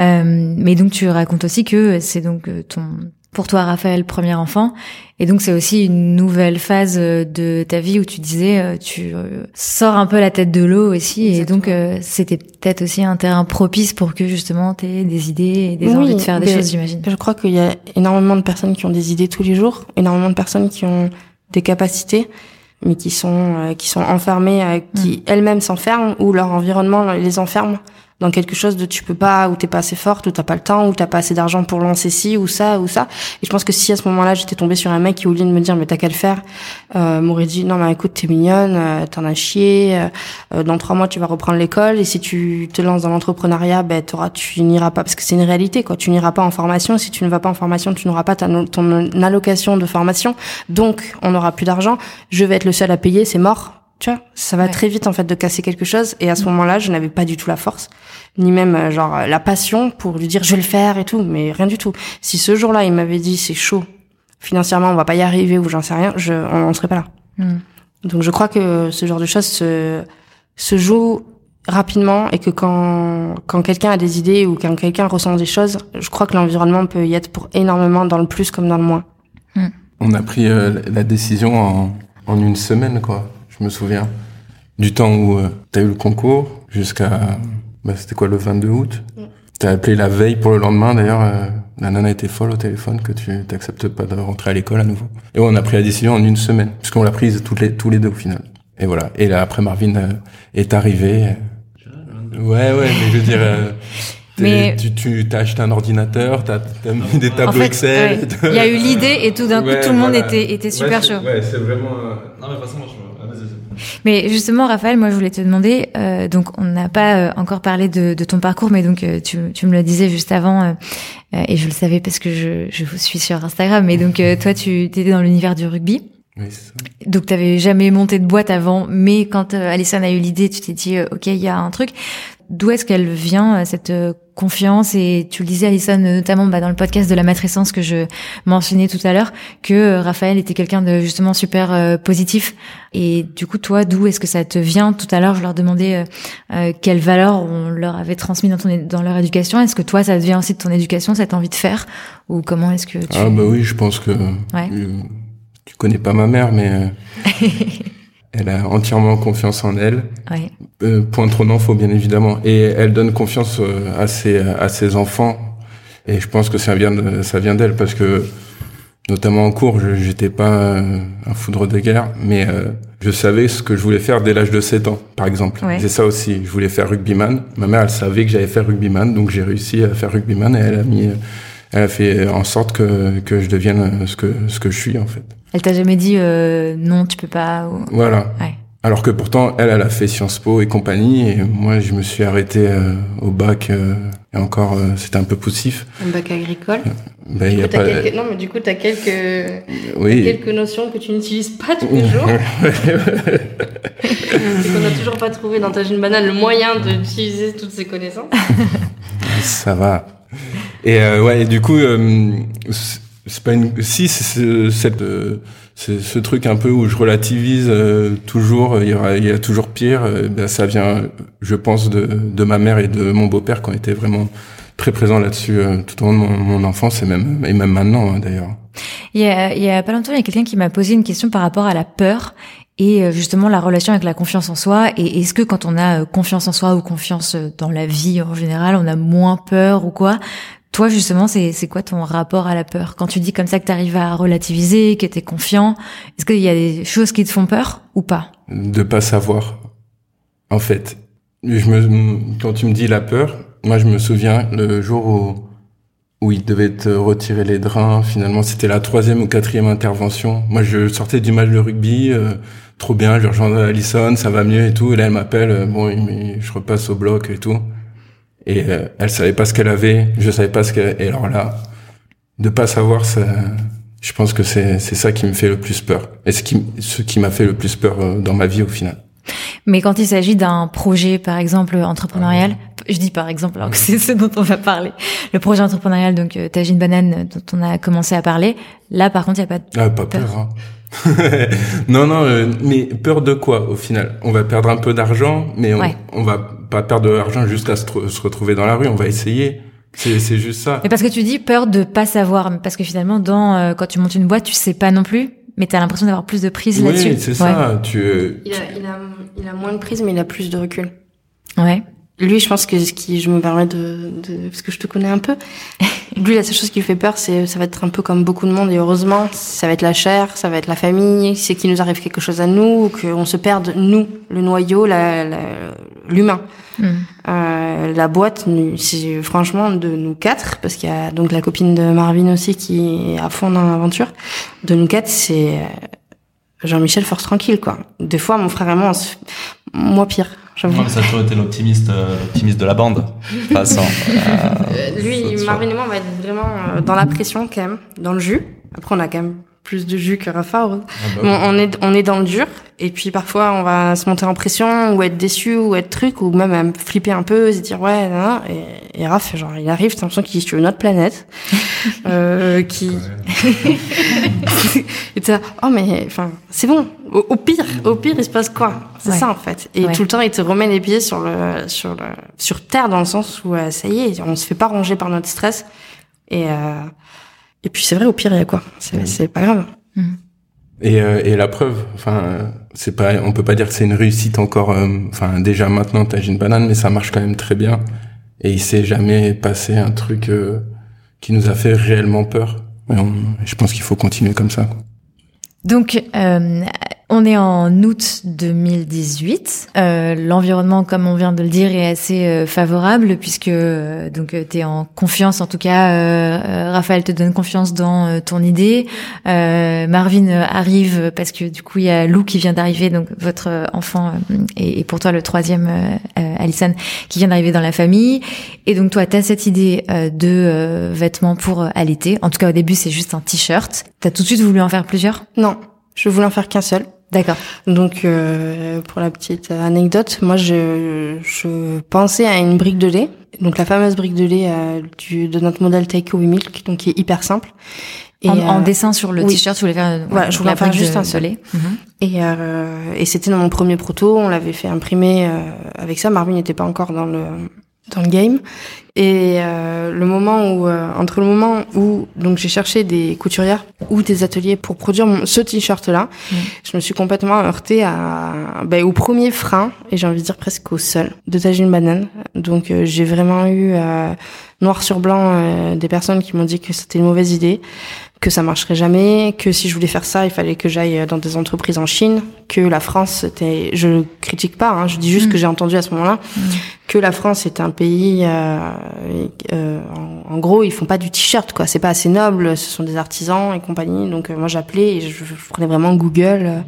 Euh, mais donc tu racontes aussi que c'est donc euh, ton pour toi Raphaël premier enfant et donc c'est aussi une nouvelle phase euh, de ta vie où tu disais tu sors un peu la tête de l'eau aussi et donc c'était peut-être aussi un terrain propice pour que justement tu aies des idées et des envies de faire des choses j'imagine. Je crois qu'il y a énormément de personnes qui ont des idées tous les jours, énormément de personnes qui ont des capacités mais qui sont qui sont enfermées qui mm. elles-mêmes s'enferment ou leur environnement les enferme dans quelque chose de tu peux pas ou t'es pas assez forte ou t'as pas le temps ou t'as pas assez d'argent pour lancer ci ou ça ou ça. Et je pense que si à ce moment-là j'étais tombée sur un mec qui au lieu de me dire mais t'as qu'à le faire euh, m'aurait dit non mais écoute t'es mignonne euh, t'en as chié euh, dans trois mois tu vas reprendre l'école et si tu te lances dans l'entrepreneuriat ben t'auras tu n'iras pas parce que c'est une réalité quoi. Tu n'iras pas en formation. Si tu ne vas pas en formation tu n'auras pas ta, ton allocation de formation. Donc on n'aura plus d'argent. Je vais être le seul à payer c'est mort tu vois, ça va très vite en fait de casser quelque chose. Et à ce mm. moment-là, je n'avais pas du tout la force, ni même euh, genre la passion pour lui dire je vais le faire et tout, mais rien du tout. Si ce jour-là il m'avait dit c'est chaud, financièrement on va pas y arriver ou j'en sais rien, je, on, serait pas là. Mm. Donc je crois que ce genre de choses se, se joue rapidement et que quand quand quelqu'un a des idées ou quand quelqu'un ressent des choses, je crois que l'environnement peut y être pour énormément dans le plus comme dans le moins. Mm. On a pris euh, la décision en, en une semaine quoi je me souviens du temps où euh, tu as eu le concours jusqu'à bah, c'était quoi le 22 août mm. T'as appelé la veille pour le lendemain d'ailleurs euh, la nana était folle au téléphone que tu t'acceptes pas de rentrer à l'école à nouveau et on a pris la décision en une semaine puisqu'on l'a prise toutes les tous les deux au final et voilà et là après Marvin euh, est arrivé ouais ouais mais je veux dire Mais tu, tu as acheté un ordinateur, tu as, mis des tableaux Excel. Il y a eu l'idée et tout d'un coup tout le monde était était super chaud. Ouais, c'est vraiment. Non mais façon, mais justement, Raphaël, moi, je voulais te demander, euh, donc on n'a pas euh, encore parlé de, de, ton parcours, mais donc euh, tu, tu, me le disais juste avant, euh, et je le savais parce que je, je vous suis sur Instagram, mais donc toi, tu étais dans l'univers du rugby. Oui, ça. Donc tu avais jamais monté de boîte avant, mais quand Alison a eu l'idée, tu t'es dit, ok, il y a un truc d'où est-ce qu'elle vient euh, cette euh, confiance? Et tu le disais Alison notamment bah, dans le podcast de la matrescence que je mentionnais tout à l'heure que euh, Raphaël était quelqu'un de justement super positif. Et du coup toi d'où est-ce que ça te vient? Tout à l'heure je leur demandais euh, quelles valeurs on leur avait transmis dans ton dans leur éducation. Est-ce que toi ça te vient aussi de ton éducation cette envie de faire? Ou comment est-ce que tu Ah bah oui je pense que ouais. tu connais pas ma mère mais *laughs* Elle a entièrement confiance en elle. Ouais. Euh, point trop d'infos, bien évidemment. Et elle donne confiance euh, à ses, à ses enfants. Et je pense que ça vient de, ça vient d'elle parce que, notamment en cours, je j'étais pas euh, un foudre de guerre, mais euh, je savais ce que je voulais faire dès l'âge de 7 ans, par exemple. C'est ça aussi. Je voulais faire rugbyman. Ma mère, elle savait que j'allais faire rugbyman, donc j'ai réussi à faire rugbyman et elle a mis, elle a fait en sorte que, que je devienne ce que, ce que je suis, en fait. Elle t'a jamais dit euh, non, tu peux pas. Voilà. Ouais. Alors que pourtant, elle, elle a fait Sciences Po et compagnie, et moi, je me suis arrêté euh, au bac, euh, et encore, euh, c'était un peu poussif. Un bac agricole ben, y a pas... quelques... Non, mais du coup, tu as quelques... oui. quelques notions que tu n'utilises pas tous les *laughs* jours. C'est qu'on n'a toujours pas trouvé dans ta jeune banane le moyen d'utiliser toutes ces connaissances. Ça va. Et ouais, et du coup, c'est pas une si c'est cette c'est ce truc un peu où je relativise euh, toujours il y, aura, il y a toujours pire euh, ben ça vient je pense de, de ma mère et de mon beau-père qui ont été vraiment très présents là-dessus euh, tout au long de mon, mon, enfance et même et même maintenant hein, d'ailleurs. Il y a il y a pas longtemps il y a quelqu'un qui m'a posé une question par rapport à la peur et justement la relation avec la confiance en soi. Et est-ce que quand on a confiance en soi ou confiance dans la vie en général on a moins peur ou quoi? Toi, justement, c'est, quoi ton rapport à la peur? Quand tu dis comme ça que tu arrives à relativiser, que tu es confiant, est-ce qu'il y a des choses qui te font peur ou pas? De pas savoir. En fait, je me, quand tu me dis la peur, moi je me souviens le jour où, où il devait te retirer les drains, finalement c'était la troisième ou quatrième intervention. Moi je sortais du match de rugby, euh, trop bien, je rejoins Alison, ça va mieux et tout, et là elle m'appelle, euh, bon je repasse au bloc et tout. Et euh, elle savait pas ce qu'elle avait, je savais pas ce qu'elle. Et alors là, de pas savoir ça, je pense que c'est c'est ça qui me fait le plus peur. Et ce qui ce qui m'a fait le plus peur euh, dans ma vie au final. Mais quand il s'agit d'un projet, par exemple, entrepreneurial, je dis par exemple, alors que c'est ce dont on va parler, le projet entrepreneurial, donc euh, Tagine Banane, dont on a commencé à parler, là, par contre, il n'y a pas de Ah, pas peur. Peur. hein. *laughs* non, non, euh, mais peur de quoi au final? On va perdre un peu d'argent, mais on, Ouais. on va pas perdre de l'argent jusqu'à se, se retrouver dans la rue. On va essayer. C'est c'est juste ça. Mais parce que tu dis peur de pas savoir, parce que finalement, dans euh, quand tu montes une boîte, tu sais pas non plus, mais t'as l'impression d'avoir plus de prise là-dessus. Oui, c'est ça. Tu, euh, Il a, il, a, il a moins de prise, mais il a plus de recul. Ouais. ouais. Lui, je pense que ce qui, je me permets de, de, parce que je te connais un peu. Lui, la seule chose qui lui fait peur, c'est, ça va être un peu comme beaucoup de monde, et heureusement, ça va être la chair, ça va être la famille, c'est qu'il nous arrive quelque chose à nous, ou qu'on se perde, nous, le noyau, la, la- l'humain. Hmm. Euh, la boîte, nous, c'est franchement de nous quatre, parce qu'il y a donc la copine de Marvin aussi qui est à fond dans l'aventure. De nous quatre, c'est euh, Jean-Michel force tranquille, quoi. Des fois, mon frère et moi, on se... moi pire, j'avoue. Moi, ça a toujours été l'optimiste, euh, l'optimiste de la bande. *laughs* Façon. Euh, Euh, lui. Marvin et moi, on va être vraiment euh, dans la pression quand même, dans le jus. Après, on a quand même plus de jus que Rafa. heureusement. ah bah, Bon, on est on est dans le dur. Et puis parfois, on va se monter en pression ou être déçu ou être truc ou même à flipper un peu, se dire ouais, et, et Raph, genre, il arrive, t'as l'impression qu'il est sur une autre planète, *laughs* euh, qui *laughs* et t'es là, oh mais enfin c'est bon. Au, au pire, au pire, il se passe quoi? C'est Ouais. ça en fait. Et Ouais. tout le temps, il te remet les pieds sur le sur le sur terre dans le sens où euh, ça y est, on se fait pas ronger par notre stress. Et euh, et puis c'est vrai, au pire, il y a quoi? C'est Mhm. c'est pas grave. Et, euh, et la preuve, enfin, euh, c'est pas, on peut pas dire que c'est une réussite encore. euh, Enfin, déjà maintenant, t'as une banane, mais ça marche quand même très bien. Et il s'est jamais passé un truc euh, qui nous a fait réellement peur. Et on- je pense qu'il faut continuer comme ça. quoi. Donc, euh, on est en août 2018. Euh, L'environnement, comme on vient de le dire, est assez euh, favorable puisque euh, donc tu es en confiance. En tout cas, euh, euh, Raphaël te donne confiance dans euh, ton idée. Euh, Marvin euh, arrive parce que du coup il y a Lou qui vient d'arriver, donc votre euh, enfant euh, et, et pour toi le troisième, euh, euh, Alison, qui vient d'arriver dans la famille. Et donc toi, tu as cette idée euh, de euh, vêtements pour euh, allaiter. En tout cas, au début, c'est juste un t-shirt. T'as tout de suite voulu en faire plusieurs? Non, je voulais en faire qu'un seul. D'accord. Donc, euh, pour la petite anecdote, moi, je, je pensais à une brique de lait. Donc, la fameuse brique de lait euh, du, de notre modèle Take Away Milk, donc qui est hyper simple. Et, en, en euh, dessin sur le oui. t-shirt, tu voulais faire Voilà, je voulais faire juste de- un de lait. Mhm. Et, euh, et c'était dans mon premier proto, on l'avait fait imprimer euh, avec ça. Marvin n'était pas encore dans le dans le game. Et euh, le moment où euh, entre le moment où donc j'ai cherché des couturières ou des ateliers pour produire mon- ce t-shirt là, Mhm. je me suis complètement heurtée à ben, au premier frein et j'ai envie de dire presque au seul de Tajine Banane. Donc euh, j'ai vraiment eu euh, noir sur blanc euh, des personnes qui m'ont dit que c'était une mauvaise idée que ça marcherait jamais, que si je voulais faire ça, il fallait que j'aille dans des entreprises en Chine, que la France c'était, je critique pas, hein, je dis juste Mm. que j'ai entendu à ce moment-là, Mm. que la France est un pays, euh, euh, en, gros, ils font pas du t-shirt, quoi, c'est pas assez noble, ce sont des artisans et compagnie, donc euh, moi j'appelais et je, je prenais vraiment Google, euh,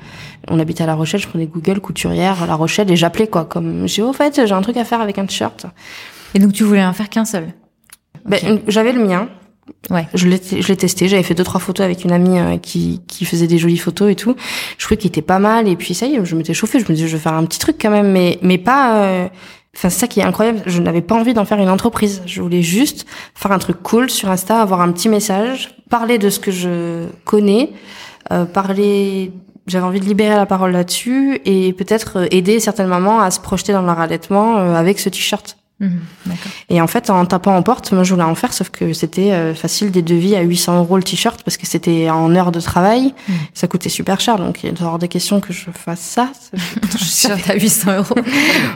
on habitait à La Rochelle, je prenais Google couturière La Rochelle et j'appelais quoi, comme j'ai au fait j'ai un truc à faire avec un t-shirt. Et donc tu voulais en faire qu'un seul? Ben, j'avais le mien. Ouais. Je l'ai, je l'ai testé. J'avais fait deux trois photos avec une amie euh, qui qui faisait des jolies photos et tout. Je trouvais qu'il était pas mal et puis ça y est, je m'étais chauffée. Je me disais je vais faire un petit truc quand même, mais mais pas. euh, Enfin, c'est ça qui est incroyable. Je n'avais pas envie d'en faire une entreprise. Je voulais juste faire un truc cool sur Insta, avoir un petit message, parler de ce que je connais, euh, parler. J'avais envie de libérer la parole là-dessus et peut-être euh, aider certaines mamans à se projeter dans leur allaitement euh, avec ce t-shirt. Mhm. Et en fait, en tapant en porte, moi je voulais en faire, sauf que c'était euh, facile des devis à 800 euros le t-shirt parce que c'était en heure de travail. Mm. Ça coûtait super cher, donc il est hors des questions que je fasse ça. Je suis t'as 800 euros.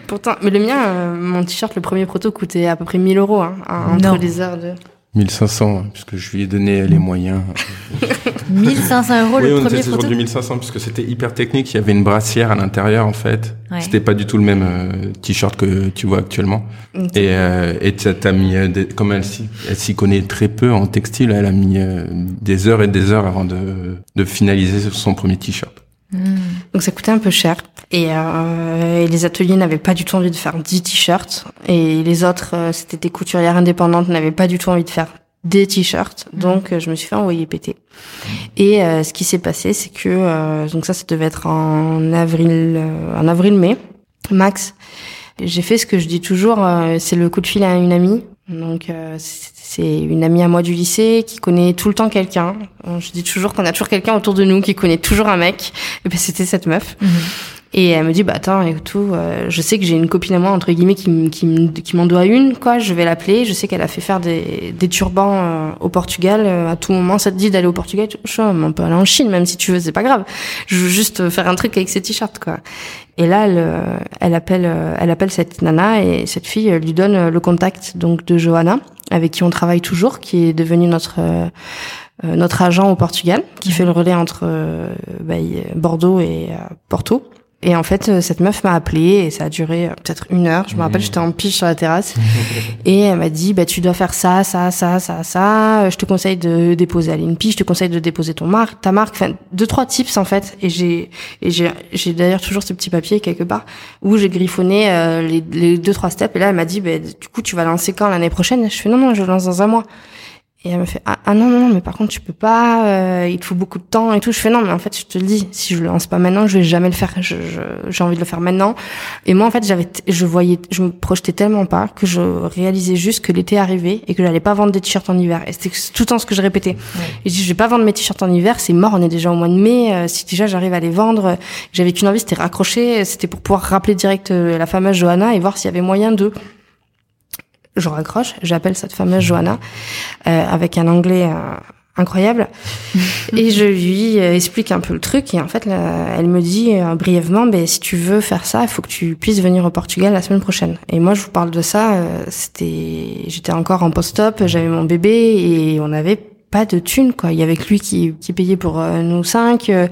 Pourtant, mais le mien, euh, mon t-shirt, le premier proto coûtait à peu près 1000 euros hein, en- entre Non. les heures de. 1500, puisque je lui ai donné les moyens. *laughs* 1500 euros oui, le on premier était sur photo. du 1500 puisque c'était hyper technique. Il y avait une brassière à l'intérieur en fait. Ouais. C'était pas du tout le même euh, t-shirt que tu vois actuellement. Et euh, et t'as t'as mis euh, des- comme elle s'y elle s'y connaît très peu en textile, elle a mis euh, des heures et des heures avant de de finaliser son premier t-shirt. Donc ça coûtait un peu cher. Et, euh, et les ateliers n'avaient pas du tout envie de faire 10 t-shirts. Et les autres, euh, c'était des couturières indépendantes, n'avaient pas du tout envie de faire des t-shirts. Donc euh, je me suis fait envoyer péter. Et euh, ce qui s'est passé, c'est que euh, donc ça, ça devait être en avril, euh, en avril-mai, max. J'ai fait ce que je dis toujours, euh, c'est le coup de fil à une amie. Donc euh, c'est une amie à moi du lycée qui connaît tout le temps quelqu'un. Je dis toujours qu'on a toujours quelqu'un autour de nous qui connaît toujours un mec. Et ben c'était cette meuf. Mhm. Et elle me dit bah attends et tout, euh, je sais que j'ai une copine à moi entre guillemets qui qui qui m'en doit une quoi. Je vais l'appeler. Je sais qu'elle a fait faire des des turbans euh, au Portugal. Euh, à tout moment ça te dit d'aller au Portugal? Je oh, on peut aller en Chine même si tu veux, c'est pas grave. Je veux juste faire un truc avec ces t-shirts quoi. Et là elle euh, elle appelle elle appelle cette nana et cette fille lui donne le contact donc de Johanna avec qui on travaille toujours, qui est devenue notre notre agent au Portugal, qui fait le relais entre bah, Bordeaux et Porto. Et en fait, euh, cette meuf m'a appelé et ça a duré euh, peut-être une heure. Je me rappelle, j'étais en pige sur la terrasse *laughs* et elle m'a dit, bah tu dois faire ça, ça, ça, ça, ça. Euh, Je te conseille de déposer à l'INPI, je te conseille de déposer ton marque, ta marque. Enfin, deux trois tips en fait. Et j'ai et j'ai j'ai d'ailleurs toujours ce petit papier quelque part où j'ai griffonné euh, les, les deux trois steps. Et là, elle m'a dit, bah, du coup, tu vas lancer quand l'année prochaine? Je fais non non, je lance dans un mois. Et elle me fait ah, ah non non mais par contre tu peux pas euh, il te faut beaucoup de temps et tout. Je fais non mais en fait je te le dis si je le lance pas maintenant je vais jamais le faire. Je je- j'ai envie de le faire maintenant. Et moi en fait j'avais je voyais je me projetais tellement pas que je réalisais juste que l'été arrivait et que j'allais pas vendre des t-shirts en hiver. Et c'était tout le temps ce que je répétais. Et je dis je vais pas vendre mes t-shirts en hiver c'est mort on est déjà au mois de mai euh, si déjà j'arrive à les vendre euh, j'avais qu'une envie c'était raccrocher c'était pour pouvoir rappeler direct euh, la fameuse Johanna et voir s'il y avait moyen de je raccroche, j'appelle cette fameuse Johanna euh, avec un anglais euh, incroyable. *laughs* Et je lui euh, explique un peu le truc et en fait là, elle me dit euh, brièvement ben si tu veux faire ça il faut que tu puisses venir au Portugal la semaine prochaine. Et moi je vous parle de ça euh, c'était j'étais encore en post-op j'avais mon bébé et on avait pas de thunes quoi. Il y avait lui qui, qui payait pour euh, nous cinq euh,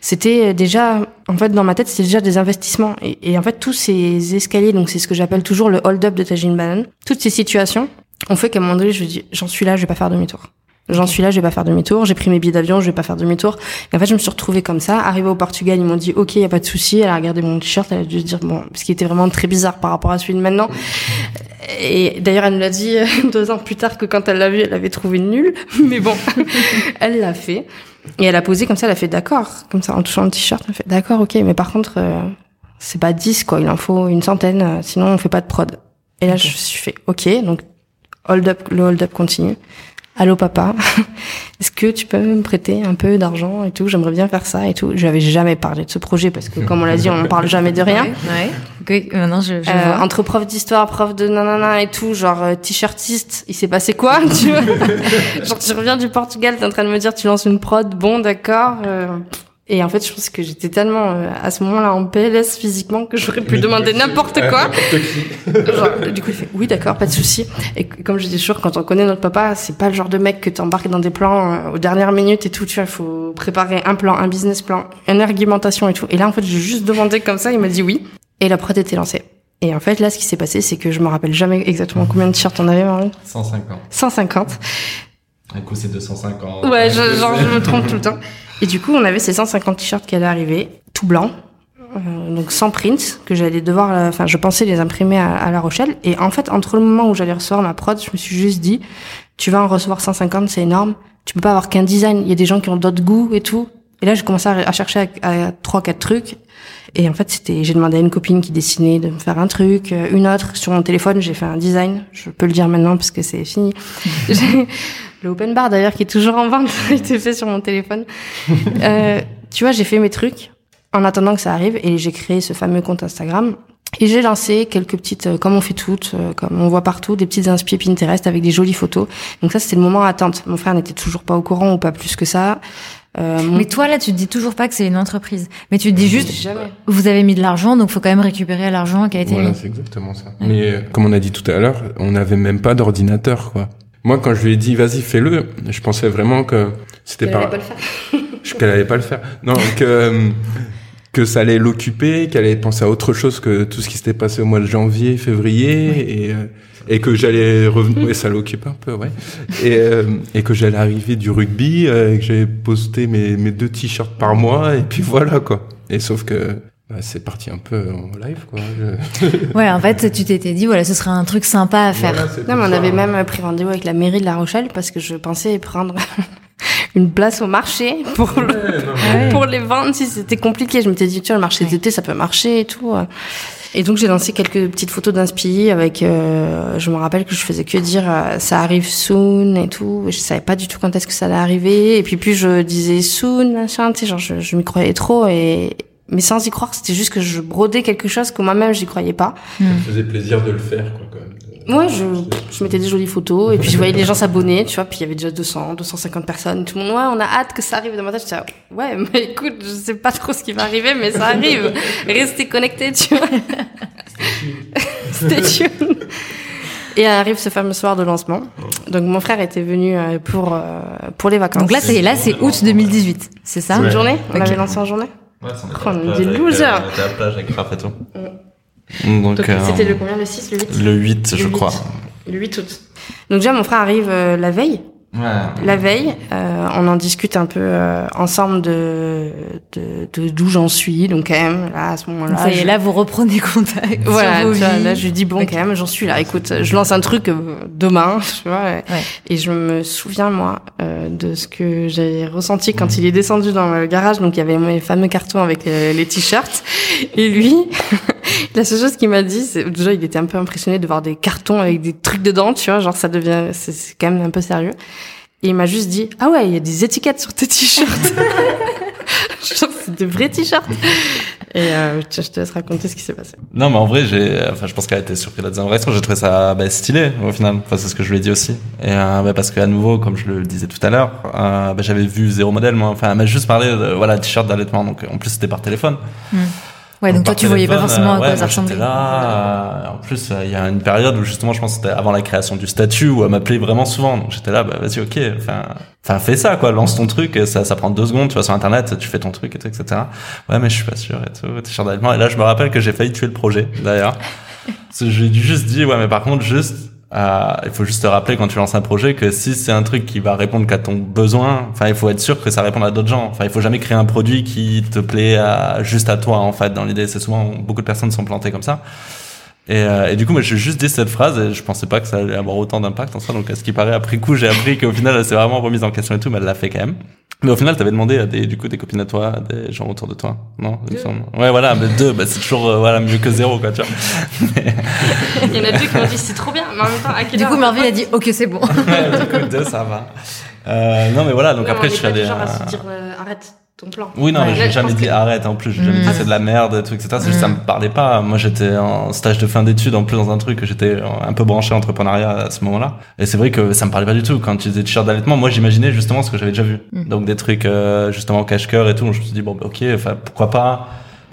c'était déjà en fait dans ma tête c'était déjà des investissements. Et, et en fait tous ces escaliers donc c'est ce que j'appelle toujours le hold up de Tajine Banane toutes ces situations ont fait qu'à un moment donné je dis j'en suis là je vais pas faire demi-tour J'en suis là, je vais pas faire demi-tour. J'ai pris mes billets d'avion, je vais pas faire demi-tour. Et en fait, je me suis retrouvée comme ça. Arrivée au Portugal, ils m'ont dit, OK, y a pas de souci. Elle a regardé mon t-shirt, elle a dû se dire, bon, ce qui était vraiment très bizarre par rapport à celui de maintenant. Et d'ailleurs, elle nous l'a dit *laughs* deux ans plus tard que quand elle l'a vu, elle avait trouvé nul. *laughs* Mais bon, *laughs* elle l'a fait. Et elle a posé comme ça, elle a fait d'accord. Comme ça, en touchant le t-shirt, elle a fait d'accord, OK. Mais par contre, euh, c'est pas 10, quoi. Il en faut une centaine, sinon on fait pas de prod. Et là, je me suis fait, OK. Donc, hold up, le hold up continue. Allô papa, *laughs* est-ce que tu peux me prêter un peu d'argent et tout? J'aimerais bien faire ça et tout. J'avais jamais parlé de ce projet parce que comme on l'a dit, on ne parle jamais de rien. *laughs* Ouais. ouais. Maintenant je, je Euh, entre prof d'histoire, prof de nanana et tout, genre euh, t-shirtiste, il s'est passé quoi? *laughs* Tu vois? Genre tu reviens du Portugal, t'es en train de me dire tu lances une prod, bon d'accord. euh, et en fait, je pense que j'étais tellement euh, à ce moment-là en PLS physiquement que j'aurais pu demander n'importe quoi. Genre, du coup, il fait oui, d'accord, pas de souci. Et comme je dis toujours, quand on connaît notre papa, c'est pas le genre de mec que t'embarques dans des plans euh, aux dernières minutes et tout. Tu vois, il faut préparer un plan, un business plan, une argumentation et tout. Et là, en fait, j'ai juste demandé comme ça, il m'a dit oui. Et la prod était lancée. Et en fait, là, ce qui s'est passé, c'est que je me rappelle jamais exactement combien de t-shirts on avait, Marine 150. 150. Un coup, c'est 250. Ouais, je, genre, je me trompe tout le temps. Et du coup, on avait ces 150 t-shirts qui allaient arriver, tout blanc, euh, donc sans print, que j'allais devoir, euh, enfin, je pensais les imprimer à, à La Rochelle. Et en fait, entre le moment où j'allais recevoir ma prod, je me suis juste dit, tu vas en recevoir 150, c'est énorme. Tu peux pas avoir qu'un design. Il y a des gens qui ont d'autres goûts et tout. Et là, j'ai commencé à, à chercher à, trois, quatre trucs. Et en fait, c'était, j'ai demandé à une copine qui dessinait de me faire un truc, euh, une autre sur mon téléphone, j'ai fait un design. Je peux le dire maintenant parce que c'est fini. *laughs* *laughs* Le open bar d'ailleurs qui est toujours en vente *laughs* a été fait sur mon téléphone. *laughs* Euh, tu vois, j'ai fait mes trucs en attendant que ça arrive et j'ai créé ce fameux compte Instagram. Et j'ai lancé quelques petites, euh, comme on fait toutes, euh, comme on voit partout, des petites inspi Pinterest avec des jolies photos. Donc ça, c'était le moment attente. Mon frère n'était toujours pas au courant ou pas plus que ça. Euh, mon- Mais toi là, tu te dis toujours pas que c'est une entreprise, mais tu te dis juste, jamais. vous avez mis de l'argent, donc faut quand même récupérer l'argent qui a été Voilà, mis. c'est exactement ça. Mais euh, comme on a dit tout à l'heure, on n'avait même pas d'ordinateur, quoi. Moi, quand je lui ai dit, vas-y, fais-le, je pensais vraiment que c'était pas, allait pas le faire. *laughs* qu'elle allait pas le faire. Non, que, *laughs* que ça allait l'occuper, qu'elle allait penser à autre chose que tout ce qui s'était passé au mois de janvier, février, et, euh, et que j'allais revenir, *laughs* et ça l'occupe un peu, ouais, et, euh, et que j'allais arriver du rugby, euh, et que j'allais poster mes, mes deux t-shirts par mois, et puis voilà, quoi. Et sauf que, c'est parti un peu en live, quoi. Je- *laughs* Ouais, en fait, tu t'étais dit, voilà, ce serait un truc sympa à faire. Voilà, Non, mais on ça. avait même pris rendez-vous avec la mairie de La Rochelle parce que je pensais prendre *laughs* une place au marché pour, le- *laughs* Ouais. pour les vendre si c'était compliqué. Je m'étais dit, tu vois, le marché d'été, ça peut marcher et tout. Et donc, j'ai lancé quelques petites photos d'inspi avec, euh, je me rappelle que je faisais que dire, euh, ça arrive soon et tout. Et je savais pas du tout quand est-ce que ça allait arriver. Et puis, plus je disais soon, machin, tu sais, genre, je, je m'y croyais trop et, mais sans y croire, c'était juste que je brodais quelque chose que moi-même, j'y croyais pas. Ça me faisait plaisir de le faire, quoi, quand même. Ouais, je, je mettais des jolies photos et puis je voyais les gens s'abonner, tu vois, puis il y avait déjà 200, 250 personnes, tout le monde, ouais, on a hâte que ça arrive dans ma tête, je disais, ouais, mais *laughs* écoute, je sais pas trop ce qui va arriver, mais ça arrive. Restez connectés, tu vois. *laughs* Stay tuned. Et arrive ce fameux soir de lancement. Donc mon frère était venu euh, pour euh, pour les vacances. Donc là, c'est là, c'est août 2018, c'est ça? Une journée? On Ok. avait lancé en journée? Ouais, c'est Oh, on est des losers. On était à la plage avec Raph et tout. Mm. Donc, Donc euh, c'était le combien, le 6, le 8 le 8, je crois. 8. Le 8 août. Donc déjà mon frère arrive euh, la veille. Ouais. La veille, euh, on en discute un peu euh, ensemble de de de- d'où j'en suis. Donc quand même, là à ce moment-là, ça y est, je- là, vous reprenez contact. voilà, sur vos vois, vies. là je lui dis bon quand même, j'en suis là. Écoute, je lance un truc euh, demain, *laughs* tu vois. Ouais. Et je me souviens moi euh, de ce que j'ai ressenti quand il est descendu dans le garage. Donc il y avait mes fameux cartons avec les, les t-shirts. Et lui, *laughs* *laughs* la seule chose qu'il m'a dit, c'est déjà il était un peu impressionné de voir des cartons avec des trucs dedans, tu vois, genre ça devient, c'est quand même un peu sérieux. Et il m'a juste dit ah ouais, il y a des étiquettes sur tes t-shirts. *laughs* genre c'est des vrais t-shirts. Et euh, je te laisse raconter ce qui s'est passé. Non, mais en vrai, j'ai, enfin, je pense qu'elle a été surprise de la deuxième réaction. J'ai trouvé ça bah, stylé au final. Enfin, c'est ce que je lui ai dit aussi. Et euh, bah, parce qu'à nouveau, comme je le disais tout à l'heure, euh, bah, j'avais vu zéro modèle. Moi, enfin, elle m'a juste parlé de voilà t-shirt d'allaitement. Donc, en plus, c'était par téléphone. Ouais, donc toi, tu voyais pas forcément à quoi ouais, ça ressemblait. là. euh, en plus, euh, il y a une période où justement, je pense que c'était avant la création du statut où elle m'appelait vraiment souvent. Donc j'étais là, bah vas-y, ok. Enfin, enfin, fais ça, quoi. Lance ton truc. Ça, ça prend deux secondes. Tu vas sur internet, tu fais ton truc et tout, etc. Ouais, mais je suis pas sûr et tout. T-shirt d'allaitement. Et là, je me rappelle que j'ai failli tuer le projet, d'ailleurs. *laughs* J'ai juste dit, ouais, mais par contre, juste, euh, il faut juste te rappeler quand tu lances un projet que si c'est un truc qui va répondre qu'à ton besoin, enfin, il faut être sûr que ça réponde à d'autres gens. Enfin, il faut jamais créer un produit qui te plaît à, juste à toi, en fait, dans l'idée. C'est souvent, beaucoup de personnes sont plantées comme ça. Et, euh, et du coup, moi, j'ai juste dit cette phrase et je pensais pas que ça allait avoir autant d'impact en soi. Donc, à ce qui paraît, après coup, j'ai appris qu'au final, elle s'est vraiment remise en question et tout, mais elle l'a fait quand même. Mais au final, t'avais demandé à des, du coup, des copines à toi, à des gens autour de toi, non il me semble. Ouais, voilà, mais deux, bah, c'est toujours, euh, voilà, mieux que zéro, quoi, tu vois. Mais, Il y en a deux qui m'ont dit c'est trop bien, mais en même temps à quelle Du heure coup, Marvin a dit, ok, c'est bon. ouais, du coup, deux, ça va. Euh, non, mais voilà, donc après, je suis allé. genre à euh, se dire euh, arrête ton plan. Oui, non, Ouais. mais j'ai jamais dit que- arrête, en plus, j'ai jamais Mm. dit c'est de la merde, tout, etc. C'est juste, ça me parlait pas. Moi, j'étais en stage de fin d'études, en plus, dans un truc que j'étais un peu branché entrepreneuriat à ce moment-là. Et c'est vrai que ça me parlait pas du tout. Quand tu disais t-shirt d'allaitement, moi, j'imaginais justement ce que j'avais déjà vu. Mm. Donc, des trucs, euh, justement, cache-cœur et tout. Je me suis dit, bon, bah, ok, enfin, pourquoi pas?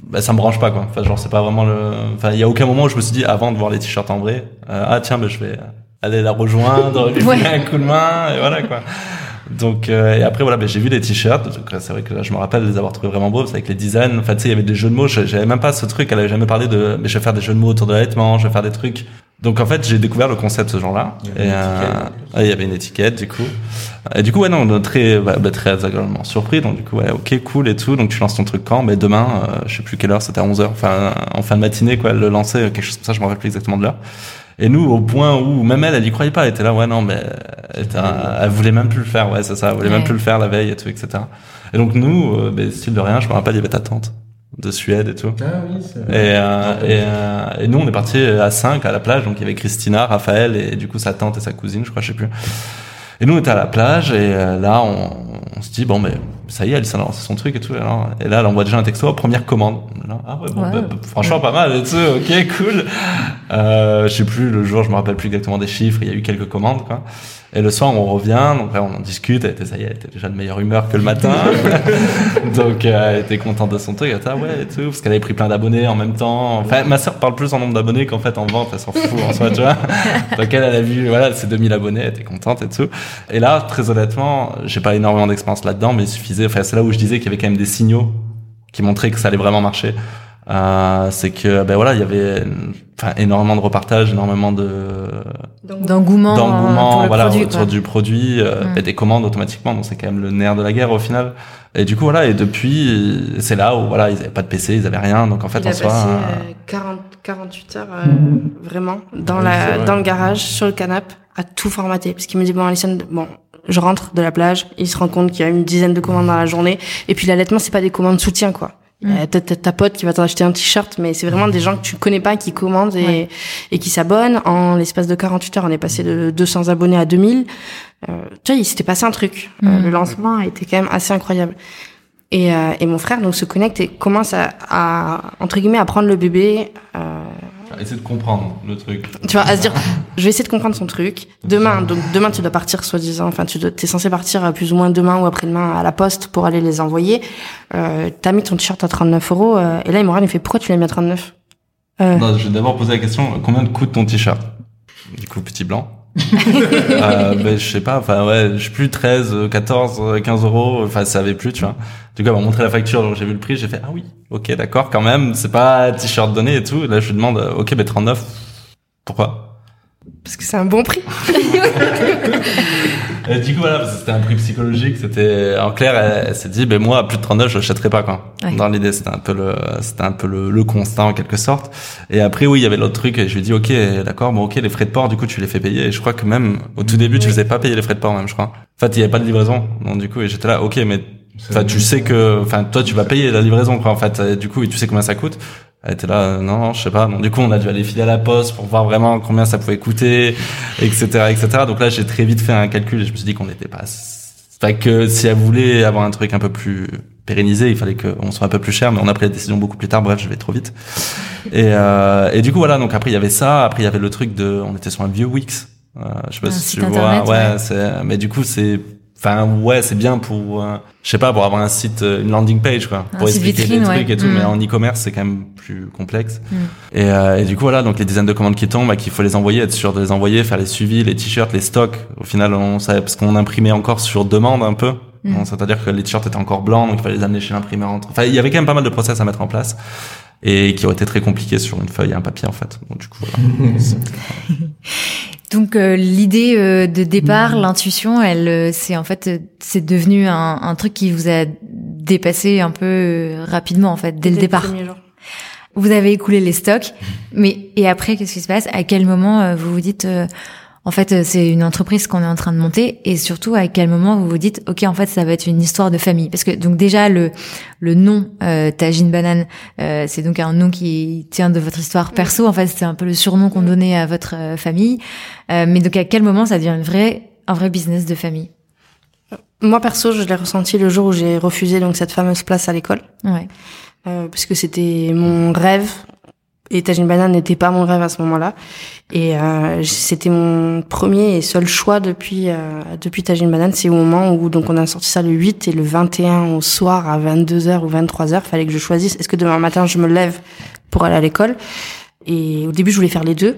Bah, ça me branche pas, quoi. Enfin, genre, c'est pas vraiment le, enfin, il y a aucun moment où je me suis dit, avant de voir les t-shirts en vrai, euh, ah, tiens, bah, je vais aller la rejoindre, *laughs* lui Ouais. un coup de main, et voilà, quoi. Donc euh, et après voilà, ben, j'ai vu les t-shirts. Euh, c'est vrai que là, je me rappelle les avoir trouvés vraiment beaux parce qu'avec les designs. Enfin tu sais, il y avait des jeux de mots. J'avais même pas ce truc. Elle avait jamais parlé de. Mais je vais faire des jeux de mots autour de l'allaitement. Je vais faire des trucs. Donc en fait, j'ai découvert le concept ce. Il y Et euh, il y avait une étiquette du coup. Et du coup ouais non, très bah, bah, très agréablement surpris. Donc du coup ouais, ok cool et tout. Donc tu lances ton truc quand? Mais demain, euh, je sais plus quelle heure. C'était à 11 h Enfin en fin de matinée quoi. Elle le lançait quelque chose comme ça. Je me rappelle plus exactement de l'heure. Et nous, au point où même elle, elle y croyait pas, elle était là, ouais, non, mais elle, était un- elle voulait même plus le faire, ouais, c'est ça, elle voulait même plus le faire la veille et tout, etc. Et donc nous, euh, ben, style de rien, je me rappelle, il y avait ta tante de Suède et tout. Ah oui, c'est Et, euh, et, euh, et nous, on est partis à 5 à la plage, donc il y avait Christina, Raphaël et du coup sa tante et sa cousine, je crois, je sais plus. Et nous, on était à la plage et euh, là, on, on se dit, bon, mais ça y est, a lancé son truc et tout. Alors, et là, elle envoie déjà un texto, première commande. Là, ah ouais, bon, Ouais. bah, bah, franchement, pas mal et tout, ok, cool. Euh, je sais plus, le jour, je me rappelle plus exactement des chiffres, il y a eu quelques commandes, quoi. Et le soir, on revient, donc là, on en discute, elle était, ça y est, elle était déjà de meilleure humeur que le matin. *laughs* donc, euh, elle était contente de son truc, elle était, ah ouais, et tout, parce qu'elle avait pris plein d'abonnés en même temps. Enfin, ma sœur parle plus en nombre d'abonnés qu'en fait en vente, elle s'en fout en soi, tu vois. *laughs* Donc, elle, elle a vu, voilà, ses 2000 abonnés, elle était contente et tout. Et là, très honnêtement, j'ai pas énormément d'expérience là-dedans, mais il suffisait, enfin, c'est là où je disais qu'il y avait quand même des signaux qui montrait que ça allait vraiment marcher. Euh, c'est que ben voilà il y avait enfin énormément de repartages énormément de d'engouement d'engouement voilà produit, autour du produit euh, mm. et des commandes automatiquement. Donc c'est quand même le nerf de la guerre au final. Et du coup voilà et depuis c'est là où voilà ils avaient pas de PC ils avaient rien. Donc en fait il en a soi passé, euh, 40 48 heures euh, vraiment dans la dans le garage sur le canapé à tout formater. Parce qu'il me dit bon Alison bon je rentre de la plage. Il se rend compte qu'il y a une dizaine de commandes dans la journée. Et puis l'allaitement c'est pas des commandes soutien quoi Mm. Euh, T'as ta pote qui va t'en acheter un t-shirt, mais c'est vraiment des gens que tu connais pas qui commandent et, et qui s'abonnent. En l'espace de 48 heures, on est passé de 200 abonnés à 2000. Euh, tu vois, il s'était passé un truc. Euh, Mm. le lancement a été quand même assez incroyable. Et, euh, et mon frère donc se connecte et commence à, à entre guillemets à prendre le bébé. Euh, essayer de comprendre le truc. Tu vois, à se dire, je vais essayer de comprendre son truc. Demain, donc demain tu dois partir soi-disant, enfin tu dois, t'es censé partir euh, plus ou moins demain ou après-demain à la poste pour aller les envoyer. Euh, T'as mis ton t-shirt à 39 euros euh, et là il me regarde, il fait pourquoi tu l'as mis à 39 euh, non je vais d'abord poser la question combien coûte ton t-shirt? Du coup petit blanc *laughs* euh, ben, je sais pas, enfin ouais, je sais plus 13, 14, 15 euros, enfin ça avait plus, tu vois. Du coup, elle m'a montré la facture, donc j'ai vu le prix, j'ai fait ah oui, ok, d'accord, quand même, c'est pas t-shirt donné et tout. Là, je lui demande, euh, ok, ben 39, pourquoi? Parce que c'est un bon prix. *laughs* Et du coup voilà, parce que c'était un prix psychologique, c'était en clair, elle, elle s'est dit, ben moi à plus de 39, je l'achèterai pas quoi. Ouais. Dans l'idée, c'était un peu le, c'était un peu le, le constat en quelque sorte. Et après oui, il y avait l'autre truc, et je lui ai dit, ok, d'accord, bon ok, les frais de port, du coup tu les fais payer. Et je crois que même au tout début, tu Oui. faisais pas payer les frais de port même, je crois. En fait, il y avait pas de livraison, donc du coup, et j'étais là, ok, mais Enfin, tu sais que, enfin, toi, tu vas payer la livraison, quoi, en fait. Et du coup, et tu sais combien ça coûte. Elle était là, euh, non, non, je sais pas. Donc, du coup, on a dû aller filer à la poste pour voir vraiment combien ça pouvait coûter, etc., etc. Donc là, j'ai très vite fait un calcul et je me suis dit qu'on n'était pas, enfin, que si elle voulait avoir un truc un peu plus pérennisé, il fallait qu'on soit un peu plus cher, mais on a pris la décision beaucoup plus tard. Bref, je vais trop vite. Et, euh, et du coup, voilà. Donc après, il y avait ça. Après, il y avait le truc de, on était sur un vieux Wix. Euh, je sais pas Un si tu internet, vois. Ouais, ouais. c'est, mais du coup, c'est, Enfin ouais, c'est bien pour, euh, je sais pas, pour avoir un site, euh, une landing page quoi, Un pour expliquer vitrine, les trucs ouais. et tout. Mm. Mais en e-commerce, c'est quand même plus complexe. Mm. Et, euh, et du coup voilà, donc les dizaines de commandes qui tombent, bah, qu'il faut les envoyer, être sûr de les envoyer, faire les suivis, les t-shirts, les stocks. Au final, on savait parce qu'on imprimait encore sur demande un peu. Mm. Bon, C'est-à-dire que les t-shirts étaient encore blancs, donc il fallait les amener chez l'imprimeur. Enfin, il y avait quand même pas mal de process à mettre en place et qui auraient été très compliqués sur une feuille et un papier en fait. Donc du coup, voilà. *laughs* Donc euh, l'idée euh, de départ, Mm. l'intuition, elle, euh, c'est en fait, euh, c'est devenu un, un truc qui vous a dépassé un peu euh, rapidement en fait dès le départ. Vous avez écoulé les stocks, mais et après qu'est-ce qui se passe? À quel moment euh, vous vous dites euh, en fait euh, c'est une entreprise qu'on est en train de monter et surtout à quel moment vous vous dites ok en fait ça va être une histoire de famille? Parce que donc déjà le le nom euh, Tagine Banane euh, c'est donc un nom qui tient de votre histoire perso. En fait c'est un peu le surnom qu'on donnait à votre euh, famille. Euh, mais donc à quel moment ça devient une vraie un vrai business de famille? Moi perso, je l'ai ressenti le jour où j'ai refusé donc cette fameuse place à l'école, ouais. Euh, parce que c'était mon rêve. Et Tagine Banane n'était pas mon rêve à ce moment-là. Et euh, c'était mon premier et seul choix depuis euh, depuis Tagine Banane. C'est au moment où donc on a sorti ça le 8 et le 21 au soir à 22h ou 23h. Fallait que je choisisse. Est-ce que demain matin je me lève pour aller à l'école? Et au début je voulais faire les deux,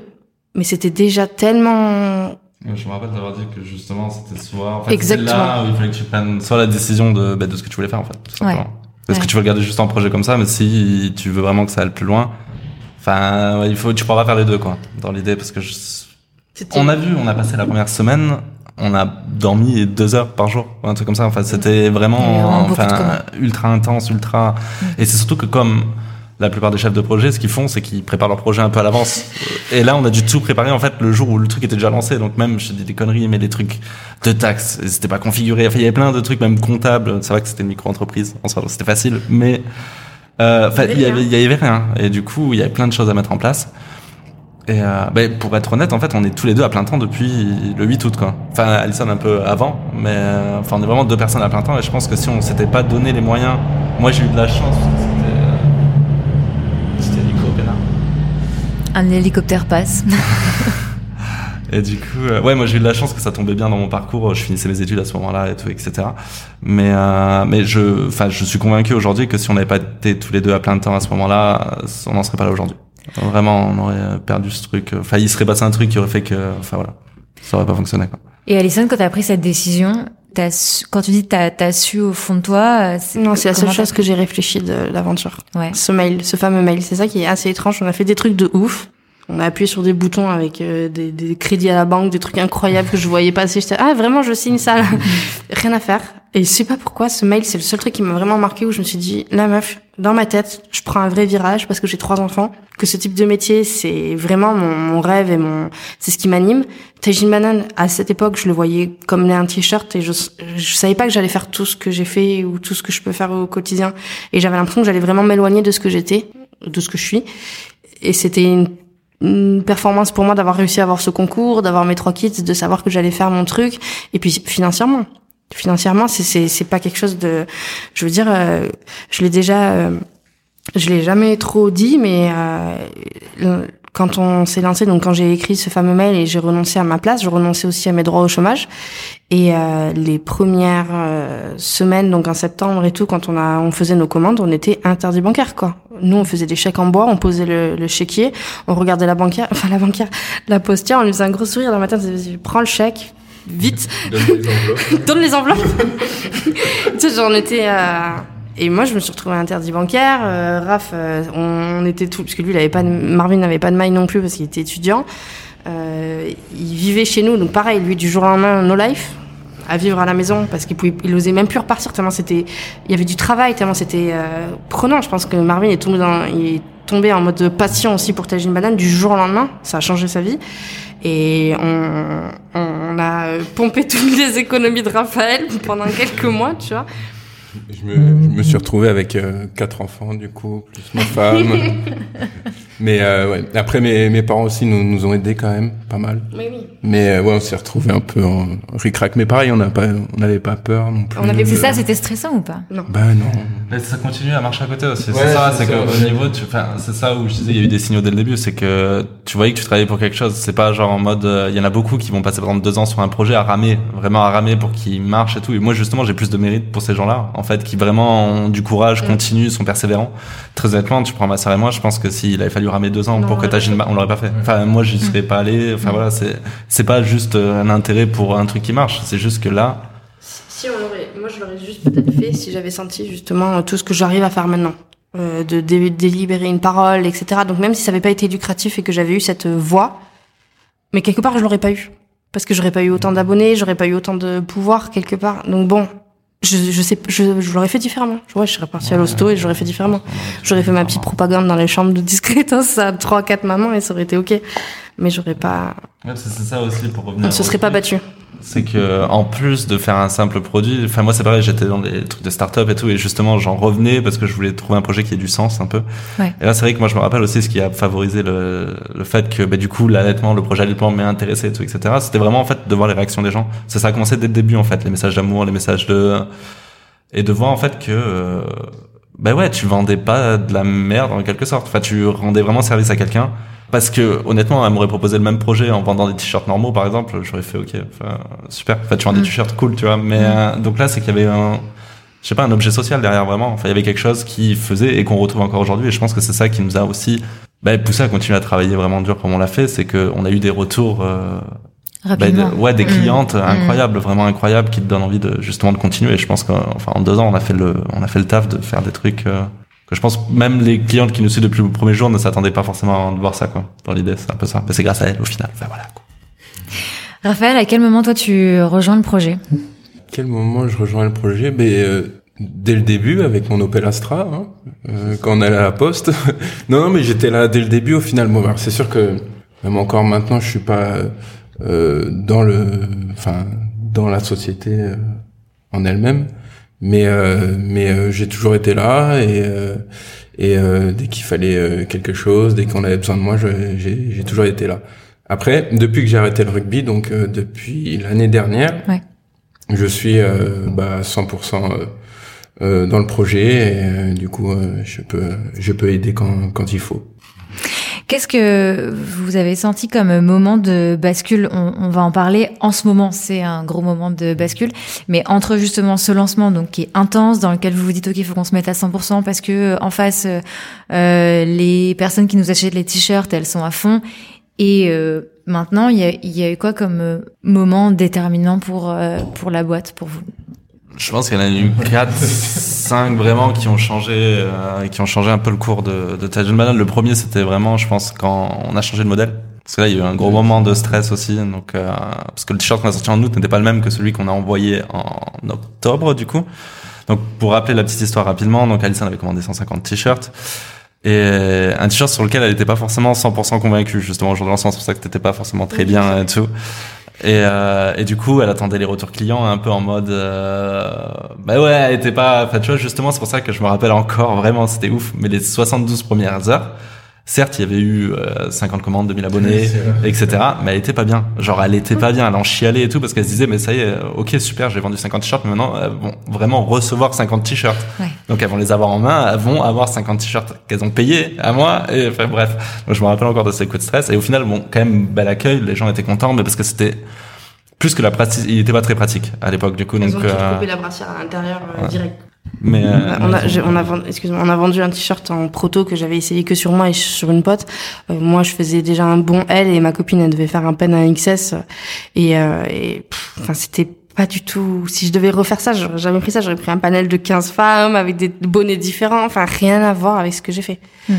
mais c'était déjà tellement Je me rappelle d'avoir dit que justement c'était soit en Exactement. là où il fallait que tu prennes soit la décision de, bah, de ce que tu voulais faire en fait. Tout simplement. Ouais. Est-ce Ouais. que tu veux le garder juste en projet comme ça, mais si tu veux vraiment que ça aille plus loin, enfin il faut tu pourras faire les deux quoi dans l'idée parce que je... On a vu, on a passé la première semaine, on a dormi deux heures par jour, ou un truc comme ça. Enfin c'était vraiment, enfin ultra intense, ultra. Et c'est surtout que comme la plupart des chefs de projet, ce qu'ils font, c'est qu'ils préparent leur projet un peu à l'avance. *laughs* Et là, on a dû tout préparer en fait le jour où le truc était déjà lancé. Donc même, je dis des conneries, mais les trucs de taxes, c'était pas configuré. Enfin, il y avait plein de trucs, même comptables. C'est vrai que c'était une micro-entreprise. En soi, donc c'était facile, mais enfin, il y y avait rien. Et du coup, il y avait plein de choses à mettre en place. Et euh, ben, pour être honnête, en fait, on est tous les deux à plein temps depuis le 8 août, quoi. Enfin, Alison un peu avant, mais euh, enfin, on est vraiment deux personnes à plein temps. Et je pense que si on s'était pas donné les moyens, moi j'ai eu de la chance. parce que C'était, euh, Pena. un hélicoptère passe *laughs* Et du coup, euh, ouais, moi j'ai eu de la chance que ça tombait bien dans mon parcours. Je finissais mes études à ce moment-là et tout, etc. Mais, euh, mais je, enfin, je suis convaincu aujourd'hui que si on n'avait pas été tous les deux à plein de temps à ce moment-là, euh, on n'en serait pas là aujourd'hui. Vraiment, on aurait perdu ce truc. Enfin, il serait passé un truc qui aurait fait que, enfin voilà, ça aurait pas fonctionné. Quoi. Et Alison, quand t'as pris cette décision, as quand tu dis t'as as su au fond de toi, non, c'est la seule chose que j'ai réfléchi de l'aventure. Ouais. Ce mail, ce fameux mail, c'est ça qui est assez étrange. On a fait des trucs de ouf. On a appuyé sur des boutons avec euh, des, des, crédits à la banque, des trucs incroyables que je voyais passer. J'étais ah vraiment je signe ça. Là. *laughs* Rien à faire. Et je sais pas pourquoi ce mail, c'est le seul truc qui m'a vraiment marqué où je me suis dit la meuf, dans ma tête, je prends un vrai virage parce que j'ai trois enfants, que ce type de métier, c'est vraiment mon, mon, rêve et mon, c'est ce qui m'anime. Tajin Manan, à cette époque, je le voyais comme un t-shirt et je, je savais pas que j'allais faire tout ce que j'ai fait ou tout ce que je peux faire au quotidien. Et j'avais l'impression que j'allais vraiment m'éloigner de ce que j'étais, de ce que je suis. Et c'était une performance pour moi d'avoir réussi à avoir ce concours, d'avoir mes trois kits, de savoir que j'allais faire mon truc, et puis financièrement. Financièrement, c'est c'est c'est pas quelque chose de, je veux dire, euh, je l'ai déjà, euh, je l'ai jamais trop dit, mais euh, quand on s'est lancé, donc quand j'ai écrit ce fameux mail et j'ai renoncé à ma place, je renonçais aussi à mes droits au chômage. Et euh, les premières euh, semaines, donc en septembre et tout, quand on a, on faisait nos commandes, on était interdit bancaire quoi. Nous, on faisait des chèques en bois, on posait le, le chéquier, on regardait la banquière, *laughs* enfin la banquière, la postière, on lui faisait un gros sourire le matin, on disait, prends le chèque, vite, donne les enveloppes, *laughs* donne les enveloppes. *laughs* tu sais, j'en étais. Euh et moi, je me suis retrouvée interdit bancaire. Euh, Raph, euh, on, était tout, parce que lui, il avait pas Marvin n'avait pas de maille non plus parce qu'il était étudiant. Euh, il vivait chez nous, donc pareil, lui, du jour au lendemain, no life, à vivre à la maison parce qu'il pouvait, il osait même plus repartir tellement c'était, il y avait du travail tellement c'était euh, prenant. Je pense que Marvin est tombé dans, il est tombé en mode passion aussi pour Tajine Banane du jour au lendemain. Ça a changé sa vie. Et on, on a pompé toutes les économies de Raphaël pendant quelques mois, tu vois. Je me, je me, suis retrouvé avec euh, quatre enfants du coup, plus ma femme. *laughs* mais euh, ouais. après mes, mes parents aussi nous, nous ont aidés quand même, pas mal. Mais oui. Mais euh, ouais, on s'est retrouvé un peu en ric-rac. Mais pareil, on n'avait pas peur non plus. On avait, c'est ça, c'était stressant ou pas? Non. Ben non. Mais ça continue à marcher à côté aussi. Ouais, c'est ça, c'est c'est ça, que ouais. au niveau, tu, enfin, c'est ça où je disais, il y a eu des signaux dès le début, c'est que tu voyais que tu travaillais pour quelque chose. C'est pas genre en mode, il y en a beaucoup qui vont passer par exemple deux ans sur un projet à ramer, vraiment à ramer pour qu'il marche et tout. Et moi justement, j'ai plus de mérite pour ces gens-là, en fait, qui vraiment ont du courage, continuent, sont persévérants. Très honnêtement, tu prends ma sœur et moi, je pense que s'il avait fallu ramer deux ans Non, pour que on ta gym, on l'aurait pas fait. Enfin, moi, j'y serais pas allé. Enfin voilà, c'est c'est pas juste euh, un intérêt pour un truc qui marche. C'est juste que là, Si on l'aurait, moi je l'aurais juste peut-être fait si j'avais senti justement tout ce que j'arrive à faire maintenant, euh, de dé- délibérer une parole, etc. Donc même si ça n'avait pas été lucratif et que j'avais eu cette voix, mais quelque part je l'aurais pas eu parce que j'aurais pas eu autant d'abonnés, j'aurais pas eu autant de pouvoir quelque part. Donc bon, je, je sais, je, je l'aurais fait différemment. Ouais, je serais partie à l'hosto et j'aurais fait différemment. J'aurais fait ma petite propagande dans les chambres de discrétesse à trois, quatre mamans et ça aurait été ok. Mais j'aurais pas, Ouais, c'est ça aussi pour revenir. on se serait pas battu. C'est que en plus de faire un simple produit, enfin moi c'est pareil, j'étais dans les trucs de start-up et tout, et justement j'en revenais parce que je voulais trouver un projet qui ait du sens un peu. Ouais. Et là c'est vrai que moi je me rappelle aussi ce qui a favorisé le, le fait que bah, du coup l'allaitement, le projet allaitement m'ait intéressé et tout, etc. C'était vraiment en fait de voir les réactions des gens. Ça, ça a commencé dès le début en fait, les messages d'amour, les messages de et de voir en fait que euh, bah ouais tu vendais pas de la merde en quelque sorte. Enfin tu rendais vraiment service à quelqu'un. Parce que honnêtement, elle m'aurait proposé le même projet en vendant des t-shirts normaux, par exemple, j'aurais fait OK, enfin super. Enfin, tu vends des Mm. t-shirts cool, tu vois. Mais euh, donc là, c'est qu'il y avait un, je sais pas, un objet social derrière vraiment. Enfin, il y avait quelque chose qui faisait et qu'on retrouve encore aujourd'hui. Et je pense que c'est ça qui nous a aussi bah, poussé à continuer à travailler vraiment dur comme on l'a fait. C'est que on a eu des retours, euh, bah, de- ouais, des Mm. clientes Mm. incroyables, vraiment incroyables, qui te donnent envie de justement de continuer. Et je pense qu'enfin en deux ans, on a fait le, on a fait le taf de faire des trucs. euh, je pense même les clientes qui nous suivent depuis le premier jour ne s'attendaient pas forcément à voir ça quoi. Dans l'idée, c'est un peu ça. Mais c'est grâce à elles au final. Enfin voilà. quoi. Raphaël, à quel moment toi tu rejoins le projet? Quel moment je rejoins le projet? Ben euh, dès le début avec mon Opel Astra, hein, euh, quand on allait à la poste. *laughs* non, non, mais j'étais là dès le début. Au final, bon, c'est sûr que même encore maintenant, je suis pas euh, dans le, enfin, dans la société euh, en elle-même, mais euh, mais euh, j'ai toujours été là et euh, et euh, dès qu'il fallait euh, quelque chose, dès qu'on avait besoin de moi, j'ai j'ai toujours été là. Après, depuis que j'ai arrêté le rugby, donc euh, depuis l'année dernière, Ouais. je suis euh, bah, 100% euh, euh, dans le projet et euh, du coup, euh, je peux je peux aider quand quand il faut. Qu'est-ce que vous avez senti comme moment de bascule? On, on va en parler en ce moment, c'est un gros moment de bascule. Mais entre justement ce lancement, donc qui est intense, dans lequel vous vous dites ok, il faut qu'on se mette à 100% parce que euh, en face, euh, euh, les personnes qui nous achètent les t-shirts, elles sont à fond. Et euh, maintenant, il y y a eu quoi comme euh, moment déterminant pour euh, pour la boîte pour vous? Je pense qu'il y en a eu 4, 5 vraiment qui ont changé, euh, qui ont changé un peu le cours de, de Tajin Banane. Le premier, c'était vraiment, je pense, quand on a changé de modèle. Parce que là, il y a eu un gros moment de stress aussi. Donc, euh, parce que le t-shirt qu'on a sorti en août n'était pas le même que celui qu'on a envoyé en octobre, du coup. Donc, pour rappeler la petite histoire rapidement, donc Alison avait commandé 150 t-shirts. Et un t-shirt sur lequel elle n'était pas forcément 100% convaincue, justement, au jour de lancement. C'est pour ça que t'étais pas forcément très bien et tout. Et, euh, et du coup, elle attendait les retours clients un peu en mode, euh, bah ouais, elle était pas, enfin tu vois, justement, c'est pour ça que je me rappelle encore vraiment, c'était ouf. Mais les 72 premières heures, certes, il y avait eu euh, 50 commandes, 2000 abonnés, etc. Mais elle était pas bien. Genre, elle était pas bien. Elle en chialait et tout parce qu'elle se disait, mais ça y est, euh, ok, super, j'ai vendu 50 t-shirts, mais maintenant, elles vont vraiment recevoir 50 t-shirts. Ouais. Donc, elles vont les avoir en main, elles vont avoir 50 t-shirts qu'elles ont payés à moi. Et enfin, bref. Donc, je me rappelle encore de ces coups de stress. Et au final, bon, quand même, bel accueil. Les gens étaient contents, mais parce que c'était plus que la pratique, il était pas très pratique à l'époque, du coup. Ils Donc, ont euh, coupé la brassière à l'intérieur euh, ouais. direct. Mais, euh, on a, j'ai- on a vendu, excuse-moi, on a vendu un t-shirt en proto que j'avais essayé que sur moi et sur une pote. Euh, moi, je faisais déjà un bon L et ma copine, elle devait faire un pen à XS. Et, euh, et pff, enfin, c'était pas du tout. Si je devais refaire ça, j'aurais jamais pris ça. J'aurais pris un panel de 15 femmes avec des bonnets différents. Enfin, rien à voir avec ce que j'ai fait. Mm.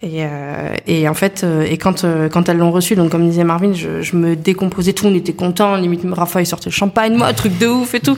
Et, euh, et en fait, euh, et quand euh, quand elles l'ont reçu, donc comme disait Marvin, je, je me décomposais tout, on était content, limite Rafa il sortait le champagne, moi truc de ouf et tout.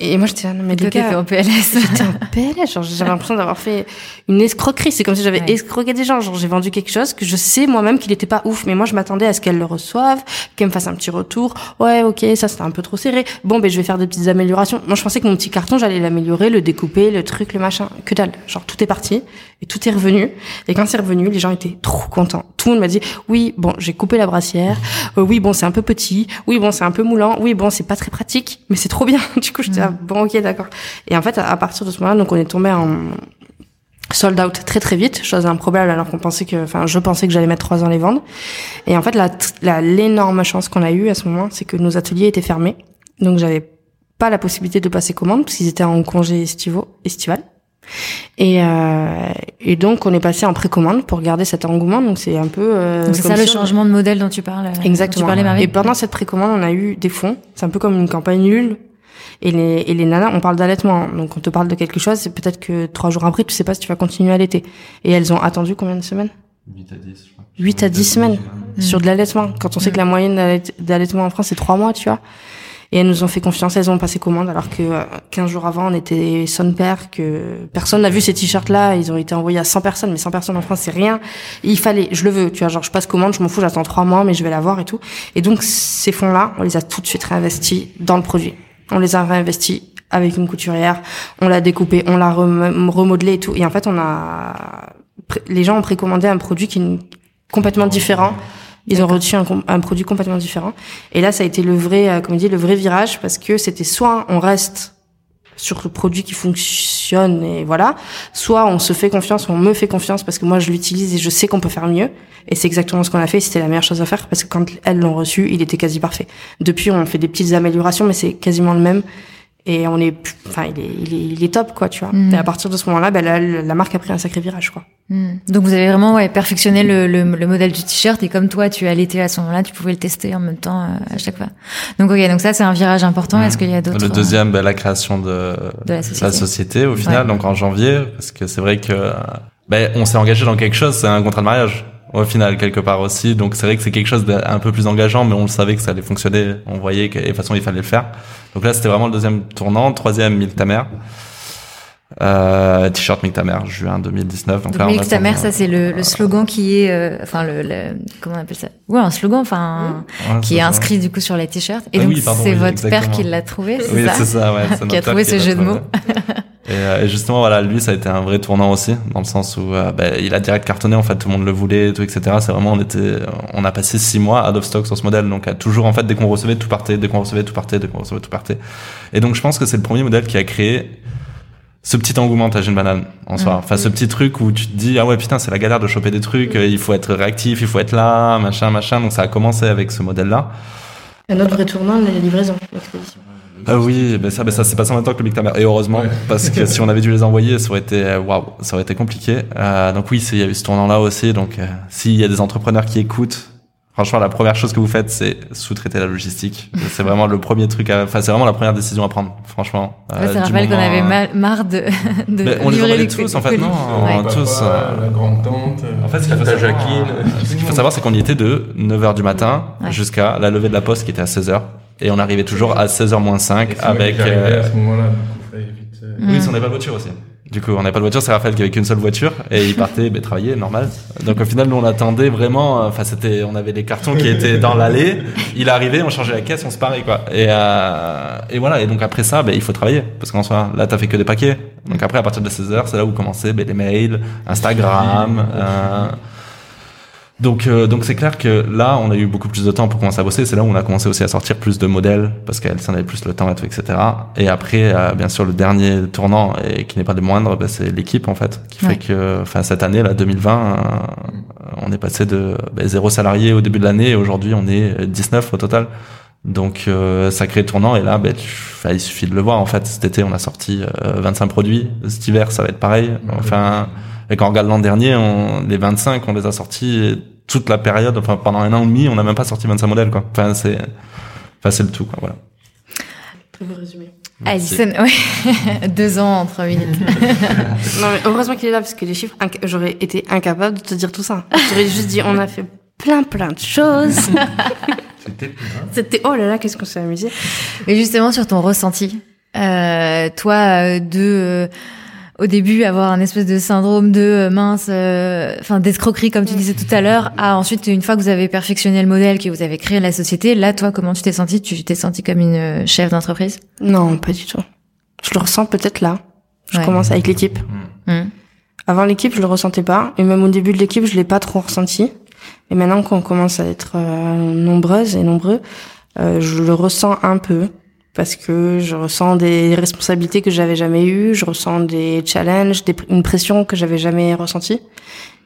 Et moi j'étais là, non mais les t'étais gars, en PLS. J'étais en PLS, genre j'avais l'impression d'avoir fait une escroquerie. C'est comme si j'avais Ouais. escroqué des gens. Genre j'ai vendu quelque chose que je sais moi-même qu'il était pas ouf, mais moi je m'attendais à ce qu'elles le reçoivent, qu'elles me fassent un petit retour. Ouais, ok, ça c'était un peu trop serré. Bon, ben je vais faire des petites améliorations. Moi je pensais que mon petit carton j'allais l'améliorer, le découper, le truc, le machin. Que dalle. Genre tout est parti et tout est revenu. Et quand c'est revenu, les gens étaient trop contents. Tout le monde m'a dit oui, bon j'ai coupé la brassière. Euh, oui, bon c'est un peu petit. Oui, bon c'est un peu moulant. Oui, bon c'est pas très pratique, mais c'est trop bien. *laughs* Du coup j'étais bon ok d'accord. Et en fait, à partir de ce moment-là, donc on est tombé en sold out très très vite, chose improbable alors qu'on pensait que, enfin, je pensais que j'allais mettre trois ans les vendre. Et en fait, la, l'énorme chance qu'on a eue à ce moment, c'est que nos ateliers étaient fermés, donc j'avais pas la possibilité de passer commande parce qu'ils étaient en congé estivaux, estival. Et, euh, et donc on est passé en précommande pour garder cet engouement. Donc c'est un peu. euh, c'est ça le changement de modèle dont tu parles. euh, Exactement. Tu parlais, Marie. Et pendant cette précommande, on a eu des fonds. C'est un peu comme une campagne nulle. Et les, et les nanas, on parle d'allaitement. Donc on te parle de quelque chose, c'est peut-être que trois jours après, tu sais pas si tu vas continuer à allaiter. Et elles ont attendu combien de semaines? 8 à 10, je crois. 8 à 10 semaines sur de l'allaitement. Quand on sait que la moyenne d'allait- d'allaitement en France, c'est trois mois, tu vois. Et elles nous ont fait confiance, elles ont passé commande, alors que euh, 15 jours avant, on était son père, que personne n'a vu ces t-shirts-là, ils ont été envoyés à 100 personnes, mais 100 personnes en France, c'est rien. Et il fallait, je le veux, tu vois, genre je passe commande, je m'en fous, j'attends trois mois, mais je vais l'avoir et tout. Et donc ces fonds-là, on les a tout de suite réinvestis dans le produit. On les a réinvestis avec une couturière, on l'a découpé, on l'a rem- remodelé et tout. Et en fait, on a, les gens ont précommandé un produit qui est complètement différent. Ils ont reçu un, un produit complètement différent. Et là, ça a été le vrai, euh, comme on dit, le vrai virage parce que c'était soit on reste sur le produit qui fonctionne et voilà, soit on se fait confiance, on me fait confiance parce que moi je l'utilise et je sais qu'on peut faire mieux. Et c'est exactement ce qu'on a fait. C'était la meilleure chose à faire parce que quand elles l'ont reçu, il était quasi parfait. Depuis, on fait des petites améliorations, mais c'est quasiment le même. Et on est, enfin, il est, il est, il est top, quoi, tu vois. Mhm. Et à partir de ce moment-là, ben, la, la marque a pris un sacré virage, quoi. Hmm. Donc vous avez vraiment ouais, perfectionné le, le, le modèle du t-shirt et comme toi tu as l'été à ce moment-là, tu pouvais le tester en même temps euh, à chaque fois. Donc ok, donc ça c'est un virage important. Est-ce qu'il y a d'autres Le deuxième, ben, la création de, De la société. au final, Ouais. donc en janvier, parce que c'est vrai que ben, on s'est engagé dans quelque chose, c'est un contrat de mariage au final quelque part aussi. Donc c'est vrai que c'est quelque chose d'un peu plus engageant, mais on le savait que ça allait fonctionner. On voyait que de toute façon il fallait le faire. Donc là c'était vraiment le deuxième tournant. Troisième, Mille ta mère. Euh, t-shirt Mille ta mère, juin 2019. Donc, Donc, là, Milk ta mère, ça c'est le, le slogan qui est, euh, enfin le, le- comment on appelle ça? Ouais, un slogan, enfin Ouais, qui est ça. inscrit du coup sur les t-shirts. Et Ah donc oui, c'est oui, votre père qui l'a trouvé, c'est Oui, ça? c'est ça, ouais. Qui a trouvé ce jeu de mots. Et, euh, et justement, voilà, lui, ça a été un vrai tournant aussi, dans le sens où euh, bah, il a direct cartonné, en fait, tout le monde le voulait, et tout, etc. C'est vraiment, on était, on a passé six mois out of stock sur ce modèle, donc à toujours, en fait, dès qu'on recevait, tout partait, dès qu'on recevait, tout partait, dès qu'on recevait, tout partait. Et donc, je pense que c'est le premier modèle qui a créé ce petit engouement Tajin Banane en soi. Enfin, ce petit truc où tu te dis, ah ouais, putain, c'est la galère de choper des trucs, il faut être réactif, il faut être là, machin, machin. Donc, ça a commencé avec ce modèle-là. Un autre vrai tournant, la livraison, l'expédition. Ah oui, ben ça, ben ça s'est passé en même temps que le Big Tamer. Et heureusement, Ouais. parce que si on avait dû les envoyer, ça aurait été euh, waouh, ça aurait été compliqué. Euh, donc oui, c'est- il y a eu ce tournant-là aussi. Donc euh, s'il y a des entrepreneurs qui écoutent, Franchement, la première chose que vous faites, c'est sous-traiter la logistique. c'est vraiment le premier truc. À... Enfin, c'est vraiment la première décision à prendre. Franchement. Euh, ça rappelle qu'on avait marre de, *laughs* de Mais on livrer les tous, en fait, non ouais. tous. Euh... La grande tante. En fait, ce qu'il faut, savoir, ce qu'il faut savoir, c'est qu'on y était de 9h du matin ouais. jusqu'à la levée de la poste qui était à 16h. Et on arrivait toujours à 16h moins 5 avec. Euh... À ce moment-là, oui, on n'avait pas de voiture aussi. Du coup, on n'avait pas de voiture, c'est Raphaël qui avait qu'une seule voiture et il partait ben, travailler normal. Donc au final, nous on attendait vraiment. Enfin, c'était, on avait les cartons qui étaient dans l'allée. Il arrivait, on changeait la caisse, on se parait quoi. Et euh, et voilà. Et donc après ça, ben, il faut travailler parce qu'en soi, là t'as fait que des paquets. Donc après, à partir de 16 heures, c'est là où commençaient ben, les mails, Instagram. Euh, donc euh, donc c'est clair que là on a eu beaucoup plus de temps pour commencer à bosser. C'est là où on a commencé aussi à sortir plus de modèles parce qu'elle s'en avait plus le temps et tout etc et après euh, bien sûr le dernier tournant et qui n'est pas le moindre bah, c'est l'équipe en fait qui ouais. fait que enfin cette année là 2020 euh, on est passé de bah, zéro salarié au début de l'année et aujourd'hui on est 19 au total. Donc euh, sacré tournant et là bah, tu, il suffit de le voir en fait. Cet été on a sorti 25 produits. Cet hiver ça va être pareil. Enfin et quand on regarde l'an dernier, on, les 25, on les a sortis toute la période, enfin pendant un an et demi, on n'a même pas sorti 25 modèles, quoi. Enfin, c'est, enfin, c'est le tout, quoi, voilà. Très beau résumé. Alison, oui. Deux ans entre minutes. *laughs* non, mais heureusement qu'il est là, parce que les chiffres, j'aurais été incapable de te dire tout ça. J'aurais juste dit, on a fait plein, plein de choses. *laughs* C'était, C'était, oh là là, qu'est-ce qu'on s'est amusé. Mais justement, sur ton ressenti, euh, toi, de, euh, au début avoir un espèce de syndrome de euh, mince, euh, enfin d'escroquerie comme tu disais tout à l'heure, à ensuite une fois que vous avez perfectionné le modèle, que vous avez créé la société, là toi comment tu t'es senti? Tu t'es senti comme une euh, chef d'entreprise? Non, pas du tout. Je le ressens peut-être là. Je Ouais. commence avec l'équipe. Hmm. Avant l'équipe, je le ressentais pas, et même au début de l'équipe, je l'ai pas trop ressenti. Et maintenant qu'on commence à être euh, nombreuses et nombreux, euh, je le ressens un peu parce que je ressens des responsabilités que j'avais jamais eues, je ressens des challenges, des, une pression que j'avais jamais ressentie.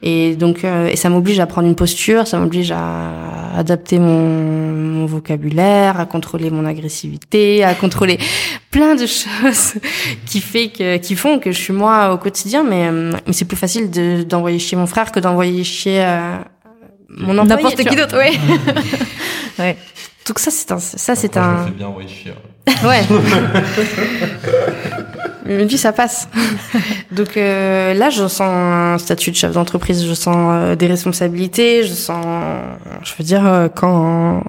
Et donc, euh, et ça m'oblige à prendre une posture, ça m'oblige à adapter mon, mon, vocabulaire, à contrôler mon agressivité, à contrôler plein de choses qui fait que, qui font que je suis moi au quotidien. Mais, mais c'est plus facile de, d'envoyer chier mon frère que d'envoyer chier euh, mon employé. N'importe qui d'autre, oui. *laughs* ouais. Donc ça, c'est un, ça, c'est Après, je un. me fais bien envoyer chier. *laughs* Ouais. Mais lui, ça passe. *laughs* Donc euh, là, je sens un statut de chef d'entreprise, je sens euh, des responsabilités, je sens, je veux dire, euh, quand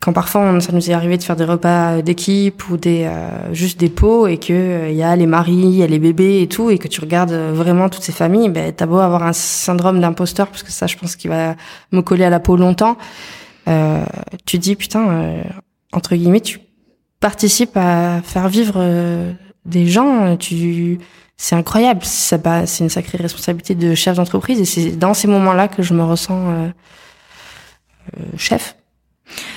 quand parfois ça nous est arrivé de faire des repas d'équipe ou des euh, juste des pots et que il y a les maris, il y a les bébés et tout et que tu regardes vraiment toutes ces familles, ben t'as beau avoir un syndrome d'imposteur parce que ça, je pense qu'il va me coller à la peau longtemps. Tu dis putain, entre guillemets, tu participes à faire vivre euh, des gens. Tu, c'est incroyable. Ça, bah, c'est une sacrée responsabilité de chef d'entreprise et c'est dans ces moments-là que je me ressens euh, euh, chef.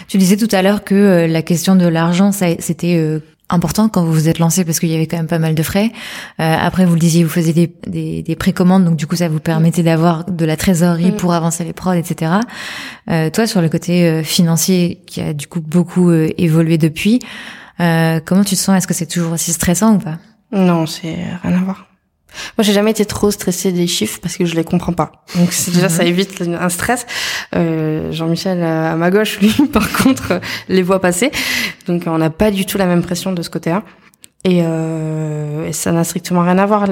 Tu disais tout à l'heure que euh, la question de l'argent, ça, c'était euh, important quand vous vous êtes lancé parce qu'il y avait quand même pas mal de frais. Euh, après, vous le disiez, vous faisiez des, des, des précommandes, donc du coup, ça vous permettait d'avoir de la trésorerie Mm. pour avancer les prods, etc. Euh, toi, sur le côté euh, financier, qui a du coup beaucoup euh, évolué depuis, euh, comment tu te sens? Est-ce que c'est toujours aussi stressant ou pas? Non, c'est rien à voir. Moi, j'ai jamais été trop stressée des chiffres parce que je les comprends pas. Donc déjà Mhm. ça évite un stress. Euh, Jean-Michel euh, à ma gauche, lui, *laughs* par contre, euh, les voit passer. Donc on n'a pas du tout la même pression de ce côté-là. Et, euh, et ça n'a strictement rien à voir.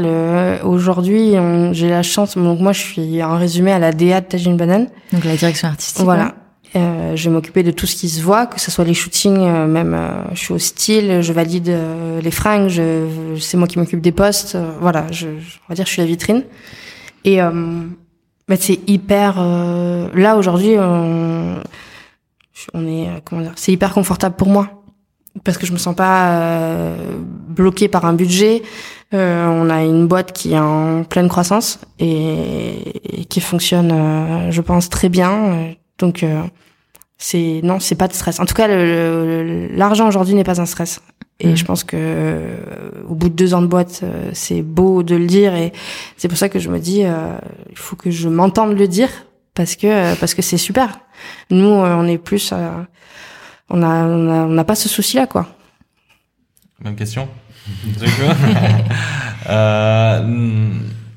Aujourd'hui, j'ai la chance. Donc moi, je suis en résumé à la DA de Tagine Banane. Donc la direction artistique. Voilà. Euh, je vais m'occuper de tout ce qui se voit, que ce soit les shootings, euh, même euh, je suis au style, je valide euh, les fringues, je, c'est moi qui m'occupe des postes, euh, voilà, je, on va dire je suis la vitrine. Et bah, c'est hyper. là aujourd'hui, on, on est comment dire, c'est hyper confortable pour moi parce que je me sens pas bloquée par un budget. On a une boîte qui est en pleine croissance et, et qui fonctionne, je pense, très bien. Donc euh, c'est non, c'est pas de stress. En tout cas, le- le- l'argent aujourd'hui n'est pas un stress. Et Mhm. je pense que euh, au bout de deux ans de boîte, euh, c'est beau de le dire et c'est pour ça que je me dis, euh, il faut que je m'entende le dire parce que euh, parce que c'est super. Nous, on est plus, euh, on a on a on n'a pas ce souci-là quoi. Même question. *laughs* *laughs*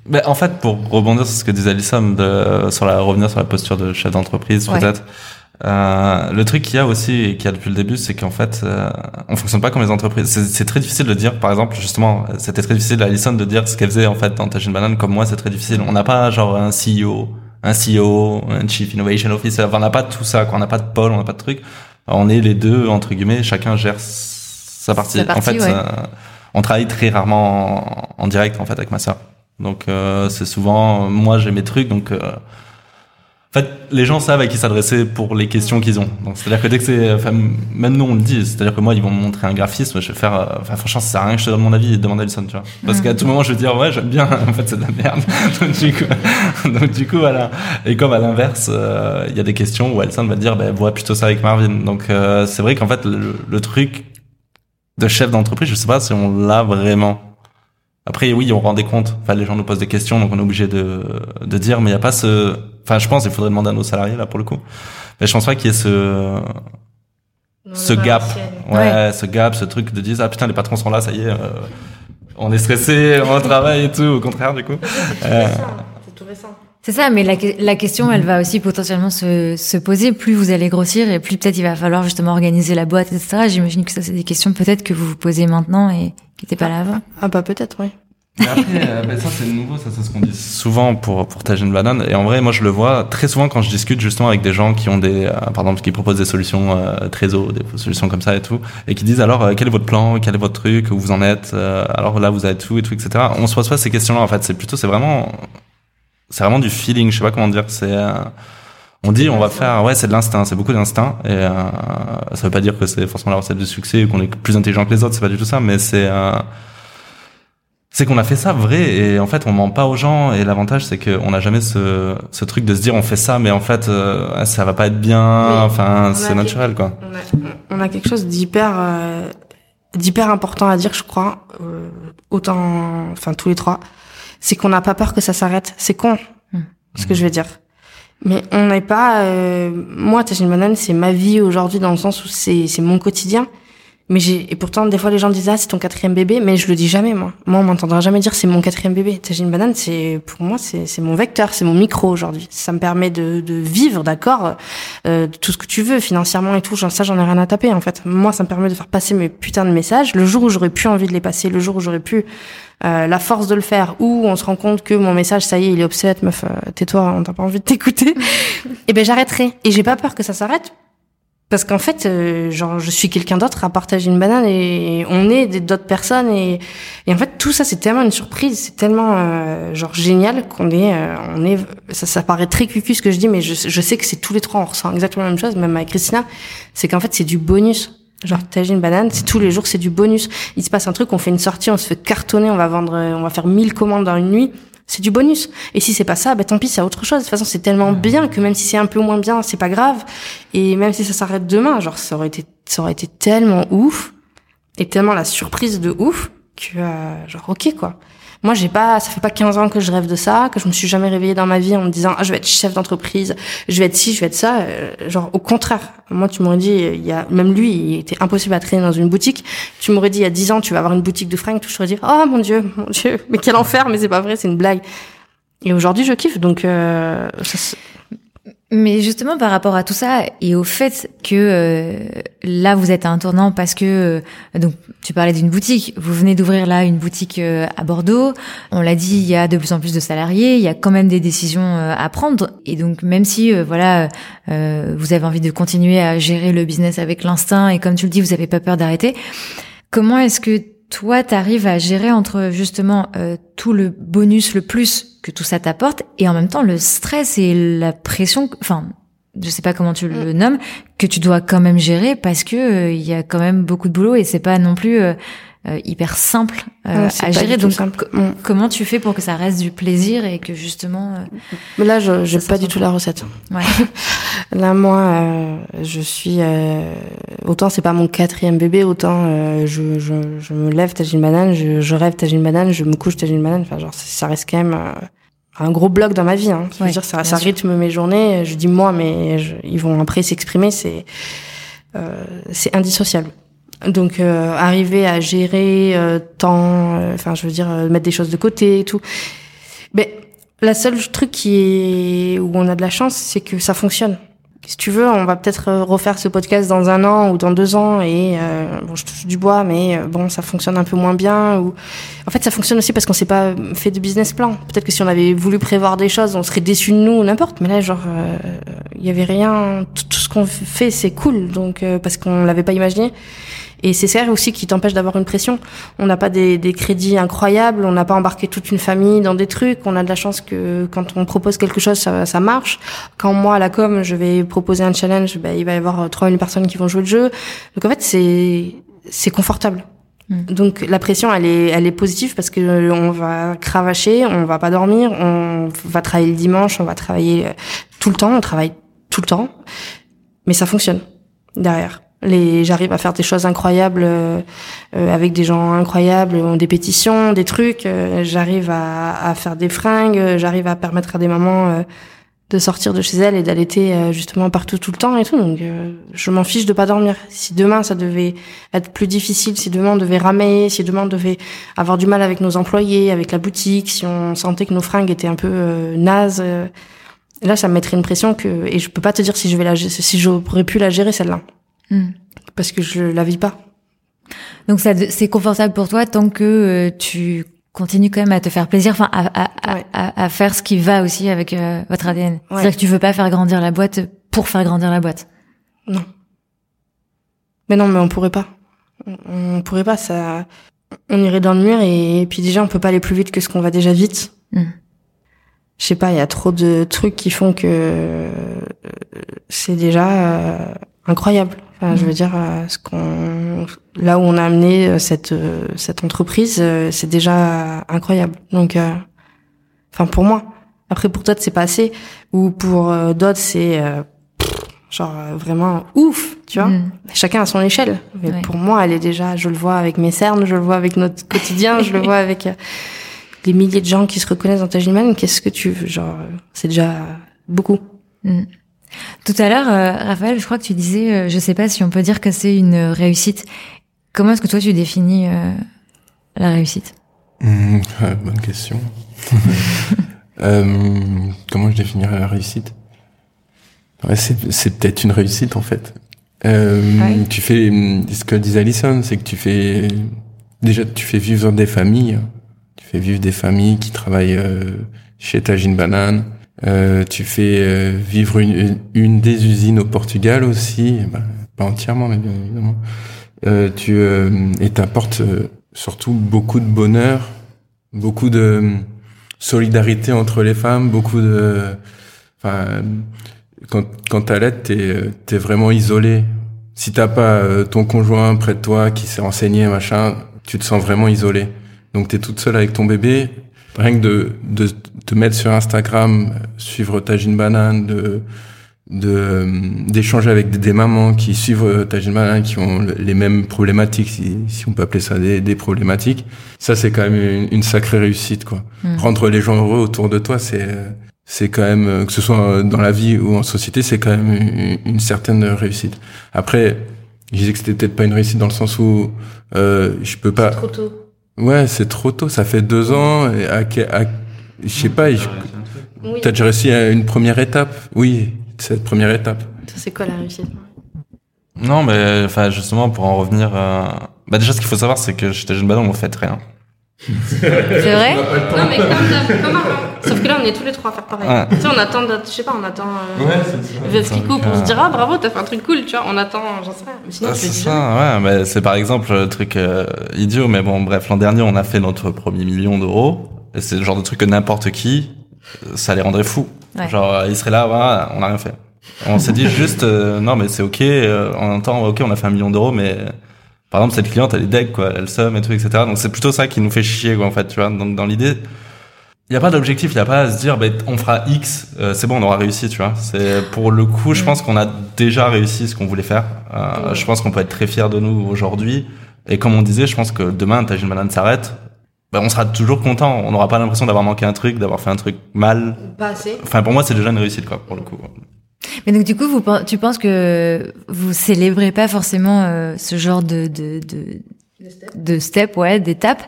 Ben, en fait, pour rebondir sur ce que disait Alison, de, sur la, revenir sur la posture de chef d'entreprise, Ouais. peut-être. Euh, le truc qu'il y a aussi et qu'il y a depuis le début, c'est qu'en fait, euh, on fonctionne pas comme les entreprises. C'est, c'est très difficile de dire, par exemple, justement, c'était très difficile à Alison de dire ce qu'elle faisait en fait dans une banane. Comme moi, c'est très difficile. On n'a pas genre un CEO, un CEO, un Chief Innovation Officer. Enfin, on n'a pas tout ça. Quoi. On n'a pas de pôle, on n'a pas de truc. On est les deux entre guillemets. Chacun gère sa partie. Sa partie, en fait, ouais. euh, on travaille très rarement en, en direct en fait avec ma sœur. Donc euh, c'est souvent moi j'ai mes trucs donc euh, en fait les gens savent à qui s'adresser pour les questions qu'ils ont. Donc c'est-à-dire que dès que c'est enfin même nous on le dit, c'est-à-dire que moi ils vont me montrer un graphisme, je vais faire euh, enfin franchement ça sert à rien que je te donne mon avis et demande à Alison, tu vois. Parce qu'à tout moment je vais dire ouais, j'aime bien *laughs* en fait c'est de la merde. *laughs* donc du coup *laughs* donc du coup voilà. Et comme à l'inverse, euh, il y a des questions où Alison va dire ben vois plutôt ça avec Marvin. Donc euh, c'est vrai qu'en fait le, le truc de chef d'entreprise, je sais pas si on l'a vraiment. Après, oui, on rend des comptes. Enfin, les gens nous posent des questions, donc on est obligé de, de dire, mais il n'y a pas ce, enfin, je pense, il faudrait demander à nos salariés, là, pour le coup. Mais je pense pas qu'il y ait ce, ce gap. Ouais, ce gap, ce truc de dire, ah putain, les patrons sont là, ça y est, euh, on est stressé, on travaille et tout, au contraire, du coup. Euh, C'est tout récent. C'est ça, mais la, la question, elle va aussi potentiellement se, se poser. Plus vous allez grossir et plus peut-être il va falloir justement organiser la boîte, etc. J'imagine que ça, c'est des questions peut-être que vous vous posez maintenant et qui n'étaient pas là avant. Ah bah peut-être, oui. Mais après, euh, ben ça c'est nouveau, ça c'est ce qu'on dit souvent pour pour Tajine Banane. Et en vrai, moi je le vois très souvent quand je discute justement avec des gens qui ont des, euh, par exemple, qui proposent des solutions euh, Trésor, des solutions comme ça et tout, et qui disent alors euh, quel est votre plan, quel est votre truc, où vous en êtes, euh, alors là vous avez tout et tout, etc. On se pose pas ces questions-là en fait. C'est plutôt, c'est vraiment, c'est vraiment du feeling. Je sais pas comment dire. C'est on dit, on va faire, ouais, c'est de l'instinct, c'est beaucoup d'instinct, et euh, ça veut pas dire que c'est forcément la recette du succès qu'on est plus intelligent que les autres, c'est pas du tout ça, mais c'est, euh, c'est qu'on a fait ça vrai, et en fait, on ment pas aux gens, et l'avantage, c'est qu'on n'a jamais ce, ce truc de se dire, on fait ça, mais en fait, euh, ça va pas être bien, Oui. enfin, c'est naturel, quoi. On a, on a quelque chose d'hyper euh, d'hyper important à dire, je crois, euh, autant, enfin tous les trois, c'est qu'on n'a pas peur que ça s'arrête. C'est con, Hmm. ce que je vais dire. Mais on n'est pas. Euh, moi, Tagine Banane, c'est ma vie aujourd'hui dans le sens où c'est c'est mon quotidien. Mais j'ai et pourtant des fois les gens disent ah c'est ton quatrième bébé, mais je le dis jamais moi. Moi on m'entendra jamais dire c'est mon quatrième bébé. Tagine Banane c'est pour moi c'est c'est mon vecteur, c'est mon micro aujourd'hui. Ça me permet de de vivre d'accord euh, de tout ce que tu veux financièrement et tout. Genre, ça j'en ai rien à taper en fait. Moi ça me permet de faire passer mes putains de messages. Le jour où j'aurais plus envie de les passer, le jour où j'aurais pu euh, la force de le faire, ou on se rend compte que mon message ça y est il est obsolète meuf, euh, tais-toi, on t'a pas envie de t'écouter. *laughs* et ben j'arrêterai et j'ai pas peur que ça s'arrête parce qu'en fait, euh, genre, je suis quelqu'un d'autre à partager une banane et on est d'autres personnes et, et en fait, tout ça, c'est tellement une surprise, c'est tellement euh, genre génial qu'on est, euh, on est, ça, ça paraît très cucu ce que je dis, mais je, je sais que c'est tous les trois, on ressent exactement la même chose, même avec Christina, c'est qu'en fait, c'est du bonus. Genre, t'agis une banane, c'est tous les jours, c'est du bonus. Il se passe un truc, on fait une sortie, on se fait cartonner, on va vendre, on va faire 1000 commandes dans une nuit. C'est du bonus. Et si c'est pas ça, ben tant pis, c'est autre chose. De toute façon, c'est tellement bien que même si c'est un peu moins bien, c'est pas grave. Et même si ça s'arrête demain, genre ça aurait été, ça aurait été tellement ouf et tellement la surprise de ouf que euh, genre ok quoi. Moi j'ai pas, ça fait pas 15 ans que je rêve de ça, que je me suis jamais réveillée dans ma vie en me disant ah je vais être chef d'entreprise, je vais être ci, je vais être ça. Euh, genre au contraire, moi tu m'aurais dit il y a même lui il était impossible à traîner dans une boutique. Tu m'aurais dit il y a 10 ans tu vas avoir une boutique de fringues, je t'aurais dit oh mon dieu, mon dieu, *laughs* mais quel enfer, mais c'est pas vrai, c'est une blague. Et aujourd'hui je kiffe donc euh, ça, Mais justement, par rapport à tout ça et au fait que euh, là, vous êtes à un tournant parce que euh, donc tu parlais d'une boutique. Vous venez d'ouvrir là une boutique euh, à Bordeaux. On l'a dit, il y a de plus en plus de salariés. Il y a quand même des décisions euh, à prendre. Et donc, même si euh, voilà, vous avez envie de continuer à gérer le business avec l'instinct et comme tu le dis, vous avez pas peur d'arrêter. Comment est-ce que toi, t'arrives à gérer entre justement euh, tout le bonus, le plus que tout ça t'apporte, et en même temps le stress et la pression, enfin, je sais pas comment tu le nommes, que tu dois quand même gérer parce que euh, il y a quand même beaucoup de boulot et c'est pas non plus euh, hyper simple euh, à gérer. Donc, simple. Mm. comment tu fais pour que ça reste du plaisir et que justement, euh, Mais là, je j'ai pas du tout la recette. ouais, *laughs* Là, moi, euh, je suis euh, autant c'est pas mon quatrième bébé, autant euh, je, je, je me lève, t'as une banane, je, je rêve, t'as une banane, je me couche, t'as une banane. Enfin, genre, ça reste quand même euh, un gros bloc dans ma vie. Hein. Ouais, dire, ça, ça rythme mes journées. Je dis moi, mais je- ils vont après s'exprimer. C'est euh, c'est indissociable. Donc euh, arriver à gérer euh, temps, euh, enfin je veux dire euh, mettre des choses de côté et tout. Mais la seule truc qui est où on a de la chance, c'est que ça fonctionne. Si tu veux, on va peut-être euh, refaire ce podcast dans un an ou dans deux ans et bon, je touche du bois, mais bon, ça fonctionne un peu moins bien. Ou en fait, ça fonctionne aussi parce qu'on s'est pas fait de business plan. Peut-être que si on avait voulu prévoir des choses, on serait déçu de nous ou n'importe. Mais là, genre, il y avait rien. Tout ce qu'on fait, c'est cool, donc parce qu'on l'avait pas imaginé. Et c'est ça aussi qui t'empêche d'avoir une pression. On n'a pas des, des, crédits incroyables, on n'a pas embarqué toute une famille dans des trucs. On a de la chance que quand on propose quelque chose, ça, ça marche. Quand moi, à la com, je vais proposer un challenge, ben, il va y avoir trois une personnes qui vont jouer le jeu. Donc en fait, c'est c'est confortable. Mm. Donc la pression, elle est, elle est positive parce que on va cravacher, on va pas dormir, on va travailler le dimanche, on va travailler tout le temps, on travaille tout le temps, mais ça fonctionne derrière. Les, j'arrive à faire des choses incroyables euh, euh, avec des gens incroyables, des pétitions, des trucs. Euh, j'arrive à, à, faire des fringues. J'arrive à permettre à des mamans de sortir de chez elles et d'allaiter justement partout tout le temps et tout. Donc je m'en fiche de pas dormir. Si demain ça devait être plus difficile, si demain on devait ramer, si demain on devait avoir du mal avec nos employés, avec la boutique, si on sentait que nos fringues étaient un peu nazes, là ça me mettrait une pression que et je peux pas te dire si je vais la si j'aurais pu la gérer celle-là. Hmm. Parce que je la vis pas. Donc ça, c'est confortable pour toi tant que euh, tu continues quand même à te faire plaisir, enfin à, à, à, à, faire ce qui va aussi avec euh, votre ADN. C'est-à-dire que tu veux pas faire grandir la boîte pour faire grandir la boîte. Non. Mais non, mais on pourrait pas. On, pourrait pas. Ça, on irait dans le mur et, puis déjà on peut pas aller plus vite que ce qu'on va déjà vite. Hmm. Je sais pas, il y a trop de trucs qui font que euh, c'est déjà incroyable. Enfin, Je veux dire, euh, ce qu'on, là où on a amené euh, cette euh, cette entreprise, c'est déjà incroyable. Donc, enfin pour moi. Après pour d'autres c'est pas assez, ou pour d'autres c'est genre vraiment ouf, tu vois. Mm. Chacun à son échelle. Mais pour moi, elle est déjà, je le vois avec mes cernes, je le vois avec notre quotidien, je le *laughs* vois avec les milliers de gens qui se reconnaissent dans ta Qu'est-ce que tu veux? Genre, c'est déjà beaucoup. Mm. Tout à l'heure, euh, Raphaël, je crois que tu disais, euh, je sais pas si on peut dire que c'est une réussite. Comment est-ce que toi tu définis euh, la réussite? Mmh, Bonne question. *laughs* comment je définirais la réussite? Ouais, C'est peut-être une réussite en fait. Tu fais ce que disait Alison, c'est que tu fais déjà tu fais vivre des familles, tu fais vivre des familles qui travaillent chez Tajine Banane euh, tu fais euh, vivre une, une, des usines au Portugal aussi, bah, pas entièrement, mais bien évidemment. Euh, tu euh, et t'apportes surtout beaucoup de bonheur, beaucoup de solidarité entre les femmes, beaucoup de. Enfin, quand quand t'allaites, t'es t'es vraiment isolé. Si t'as pas ton conjoint près de toi qui s'est renseigné, machin, tu te sens vraiment isolé. Donc t'es toute seule avec ton bébé rien que de, de te mettre sur Instagram, suivre Tajine Banane, de de d'échanger avec des, mamans qui suivent Tajine Banane, qui ont les mêmes problématiques, si, si on peut appeler ça des, des problématiques. Ça, c'est quand même une, sacrée réussite, quoi. Hmm. Rendre les gens heureux autour de toi, c'est c'est quand même que ce soit dans la vie ou en société, c'est quand même une, une, certaine réussite. Après, je disais que c'était peut-être pas une réussite dans le sens où euh, je peux pas. Trop tôt. Ouais, c'est trop tôt. Ça fait deux ans. Et à, je sais pas. Je, oui. T'as déjà réussi à une première étape? Oui, cette première étape. C'est quoi la réussite? Non, mais enfin justement pour en revenir. Euh... Bah déjà, ce qu'il faut savoir, c'est que j'étais jeune badon, on fait rien. C'est vrai Non, mais comme, comme Sauf que là, on est tous les trois à faire pareil. Tu sais, on attend, je sais pas, on attend euh, ouais, Fricot pour se dire, ah bravo, t'as fait un truc cool, tu vois, on attend, j'en sais rien. Mais sinon, ah, c'est ça, ouais, mais c'est par exemple le truc euh, idiot, mais bon, bref, l'an dernier, on a fait notre premier million d'euros, et c'est le genre de truc que n'importe qui, ça les rendrait fous. Genre, ils seraient là, voilà, on a rien fait. On s'est dit juste, euh, non, mais c'est ok, euh, on entend, ok, on a fait un million d'euros, mais par exemple, cette cliente, elle est deck, quoi, elle somme et tout, etc. Donc c'est plutôt ça qui nous fait chier, quoi, en fait, tu vois. Donc dans l'idée, il y a pas d'objectif, il y a pas à se dire, bah, on fera X, euh, c'est bon, on aura réussi, tu vois. C'est pour le coup, je mm. pense qu'on a déjà réussi ce qu'on voulait faire. Euh, je pense qu'on peut être très fier de nous aujourd'hui. Et comme on disait, je pense que demain, une Banane s'arrête, bah, on sera toujours content. On n'aura pas l'impression d'avoir manqué un truc, d'avoir fait un truc mal. Pas assez. Enfin, pour moi, c'est déjà une réussite, quoi, pour le coup. Mais donc du coup, vous, tu penses que vous célébrez pas forcément euh, ce genre de de de, de step, ouais, d'étape,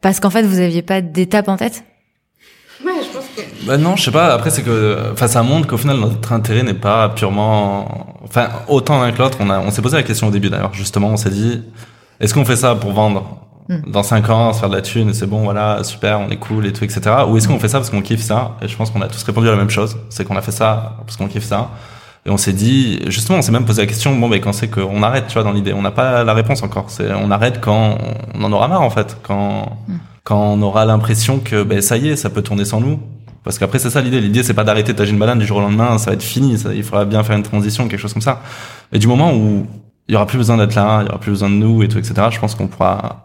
parce qu'en fait vous aviez pas d'étape en tête? Ouais, Bah non, je sais pas. Après, c'est que, enfin, ça montre qu'au final, notre intérêt n'est pas purement, enfin, autant l'un que l'autre. On a, on s'est posé la question au début d'ailleurs. Justement, on s'est dit, est-ce qu'on fait ça pour vendre? Dans 5 ans, se faire de la thune, c'est bon, voilà, super, on est cool et tout, etc. Ou est-ce qu'on fait ça parce qu'on kiffe ça? Et je pense qu'on a tous répondu à la même chose. C'est qu'on a fait ça parce qu'on kiffe ça. Et on s'est dit, justement, on s'est même posé la question, bon, mais quand c'est qu'on arrête, tu vois, dans l'idée, on n'a pas la réponse encore. C'est, on arrête quand on en aura marre, en fait, quand, quand on aura l'impression que, ben, ça y est, ça peut tourner sans nous. Parce qu'après, c'est ça l'idée. L'idée, c'est pas d'arrêter de une banane du jour au lendemain, ça va être fini, il faudra bien faire une transition, quelque chose comme ça. Et du moment où il y aura plus besoin d'être là, il y aura plus besoin de nous et tout, etc., je pense qu'on pourra,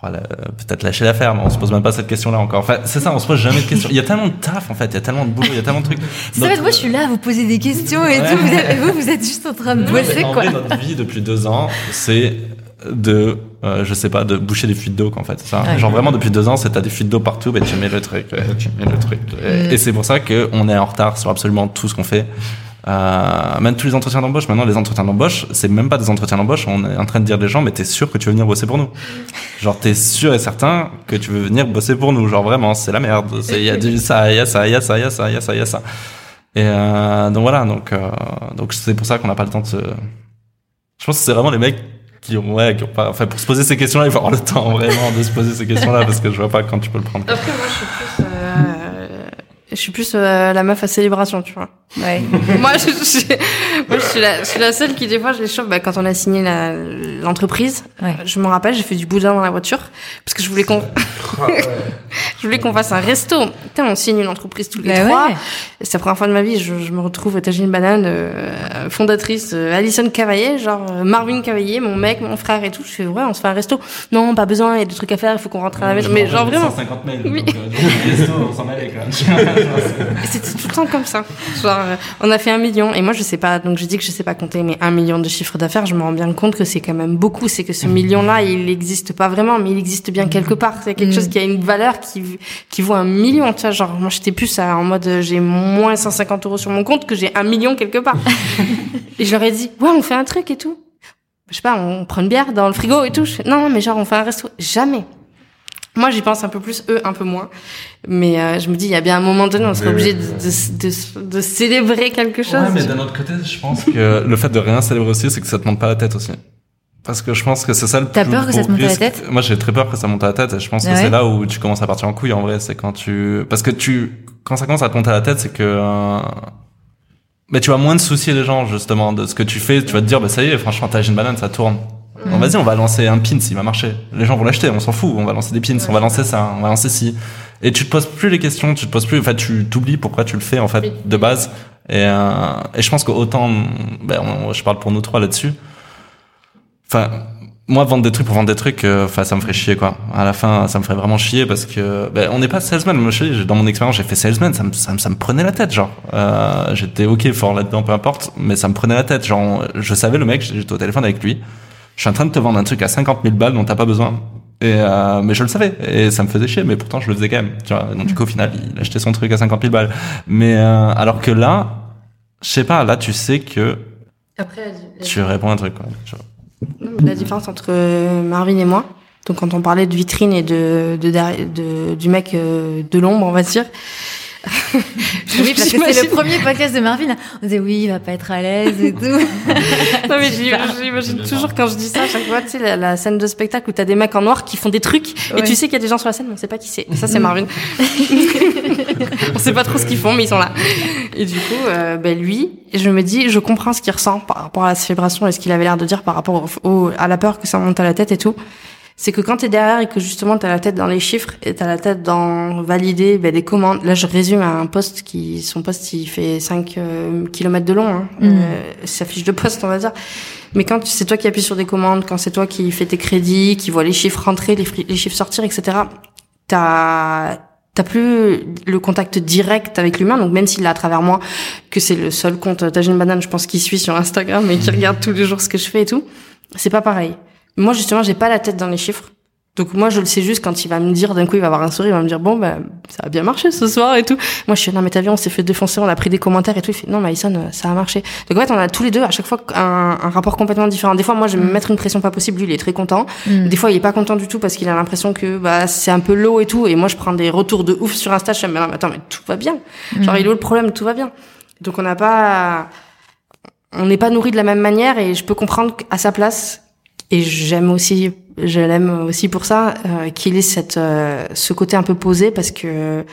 pourra la- peut-être lâcher l'affaire, mais on se pose même pas cette question-là encore. Enfin, c'est ça, on se pose jamais de questions. Il y a tellement de taf, en fait, il y a tellement de boulot, il y a tellement de trucs. C'est Donc, moi je suis là à vous poser des questions et Ouais. tout. Vous êtes, vous, vous êtes juste en train de bosser en quoi. vrai, notre vie depuis deux ans, c'est de, euh, je sais pas, de boucher des fuites d'eau, qu'en fait, c'est ça. Ouais. Genre vraiment depuis deux ans, c'est t'as des fuites d'eau partout, ben tu mets le truc, tu mets le truc. Et, Mm. et c'est pour ça qu'on est en retard sur absolument tout ce qu'on fait. Euh, même tous les entretiens d'embauche. Maintenant, les entretiens d'embauche, c'est même pas des entretiens d'embauche. On est en train de dire des gens, mais t'es sûr que tu veux venir bosser pour nous? *laughs* Genre, t'es sûr et certain que tu veux venir bosser pour nous. Genre vraiment, c'est la merde. Il y a du ça, il y a ça, il y a ça, il y a ça, il y a ça, il y a ça. Et euh, donc voilà, donc euh, donc c'est pour ça qu'on n'a pas le temps de se. Je pense que c'est vraiment les mecs qui ont ouais, qui ont pas. Enfin, pour se poser ces questions-là, il faut avoir le temps vraiment de se poser ces questions-là parce que je vois pas quand tu peux le prendre. Après, moi, je suis plus, euh, je suis plus euh, la meuf à célébration, tu vois. Ouais. *laughs* moi, je, je- moi, je suis la, je suis la seule qui, des fois, je les chauffe. Bah, quand on a signé la- l'entreprise, Ouais. je me rappelle, j'ai fait du boudin dans la voiture parce que je voulais qu'on, *laughs* je voulais qu'on fasse un resto. Putain, on signe une entreprise tous les Bah trois. ouais. C'est la première fois de ma vie, je, je me retrouve à Tagine Banane, euh, fondatrice euh, Alison Cavaillé, genre euh, Marvin Cavaillé, mon mec, mon frère et tout. Je fais, ouais, on se fait un resto. Non, pas besoin, il y a des trucs à faire, il faut qu'on rentre à la maison. Mais genre vraiment, 150 mails. Oui. donc, euh, resto, on s'en allait quand même. Et C'était tout le temps comme ça. Genre, euh, on a fait un million. Et moi, je sais pas, donc je dis que je sais pas compter, mais un million de chiffres d'affaires, je me rends bien compte que c'est quand même beaucoup. C'est que ce million-là, il n'existe pas vraiment, mais il existe bien quelque part. C'est quelque Mm. chose qui a une valeur qui, qui vaut un million. Tu vois, genre, moi, j'étais plus à- en mode, euh, j'ai moins 150 euros sur mon compte que j'ai un million quelque part. et je leur ai dit, ouais, on fait un truc et tout. Je sais pas, on prend une bière dans le frigo et tout. Je fais, non, mais genre, on fait un resto. Jamais. Moi, j'y pense un peu plus, eux, un peu moins. Mais euh, je me dis, il y a bien un moment donné, on serait Mais obligé de, de, de, de célébrer quelque chose. Ouais, mais d'un autre côté, je pense que le fait de rien célébrer aussi, c'est que ça te monte pas la tête aussi. Parce que je pense que c'est ça le T'as peur que ça te monte à la tête Moi, j'ai très peur que ça monte à la tête. Et je pense Ah que ouais c'est là où tu commences à partir en couille, en vrai. C'est quand tu, parce que tu, quand ça commence à te monter à la tête, c'est que, euh, mais tu vas moins de soucier les gens, justement, de ce que tu fais. Tu vas te dire, bah, ça y est, franchement, t'as une banane, ça tourne. Bon, Vas-y, on va lancer un pins, il va marcher. Les gens vont l'acheter, on s'en fout. On va lancer des pins, on va lancer ça, on va lancer ci. Et tu te poses plus les questions, tu te poses plus, enfin, tu t'oublies pourquoi tu le fais, en fait, de base. Et, euh, et je pense qu'autant, ben, on- je parle pour nous trois là-dessus. Enfin, moi, vendre des trucs pour vendre des trucs, euh, enfin, ça me ferait chier, quoi. À la fin, ça me ferait vraiment chier parce que, ben, on n'est pas salesman. Moi, je dans mon expérience, j'ai fait salesman, ça me, ça me, ça me prenait la tête, genre. Euh, j'étais ok, fort là-dedans, peu importe, mais ça me prenait la tête. Genre, je savais le mec, j'étais au téléphone avec lui. Je suis en train de te vendre un truc à 50 000 balles dont t'as pas besoin. Et euh, mais je le savais et ça me faisait chier mais pourtant je le faisais quand même tu vois donc du coup au final il achetait son truc à 50 000 balles mais euh, alors que là je sais pas là tu sais que Après, la, tu réponds à un truc quoi tu vois. la différence entre euh, Marvin et moi, donc quand on parlait de vitrine et de, de, derrière- de- du mec euh, de l'ombre, on va dire. Oui, parce que c'est le premier podcast de Marvin. On disait oui, il va pas être à l'aise et tout. *laughs* Non mais j'imagine toujours quand je dis ça à chaque fois, tu sais, la, la scène de spectacle où t'as des mecs en noir qui font des trucs Ouais. et tu sais qu'il y a des gens sur la scène mais on sait pas qui c'est. Ça c'est Marvin. *laughs* on sait pas trop ce qu'ils font mais ils sont là. Et du coup, euh, ben lui, je me dis, je comprends ce qu'il ressent par rapport à la célébration et ce qu'il avait l'air de dire par rapport au, au- à la peur que ça monte à la tête et tout. C'est que quand t'es derrière et que justement t'as la tête dans les chiffres et t'as la tête dans valider ben, des commandes. Là, je résume à un poste qui, son poste, il fait 5 km de long, hein, Mm. euh, sa fiche de poste, on va dire. Mais quand c'est toi qui appuies sur des commandes, quand c'est toi qui fais tes crédits, qui vois les chiffres rentrer, les, chiffres sortir, etc., t'as t'as plus le contact direct avec l'humain. Donc même s'il est à travers moi, que c'est le seul compte Tagine Banane, je pense qu'il suit sur Instagram et qui regarde tous les jours ce que je fais et tout, c'est pas pareil. Moi justement, j'ai pas la tête dans les chiffres. Donc moi je le sais juste quand il va me dire d'un coup il va avoir un sourire, il va me dire bon ben ça a bien marché ce soir et tout. Moi je suis non mais t'as vu on s'est fait défoncer, on a pris des commentaires et tout. Il fait non Maïson ça a marché. Donc en fait on a tous les deux à chaque fois un, un rapport complètement différent. Des fois moi je vais me mettre une pression pas possible, lui il est très content. Mm. Des fois il est pas content du tout parce qu'il a l'impression que bah c'est un peu low et tout. Et moi je prends des retours de ouf sur Insta. Je me dis mais non mais attends mais tout va bien. Genre il est où le problème? Tout va bien. Donc on n'a pas on n'est pas nourri de la même manière et je peux comprendre à sa place et j'aime aussi je l'aime aussi pour ça euh, qu'il ait cette euh, ce côté un peu posé parce que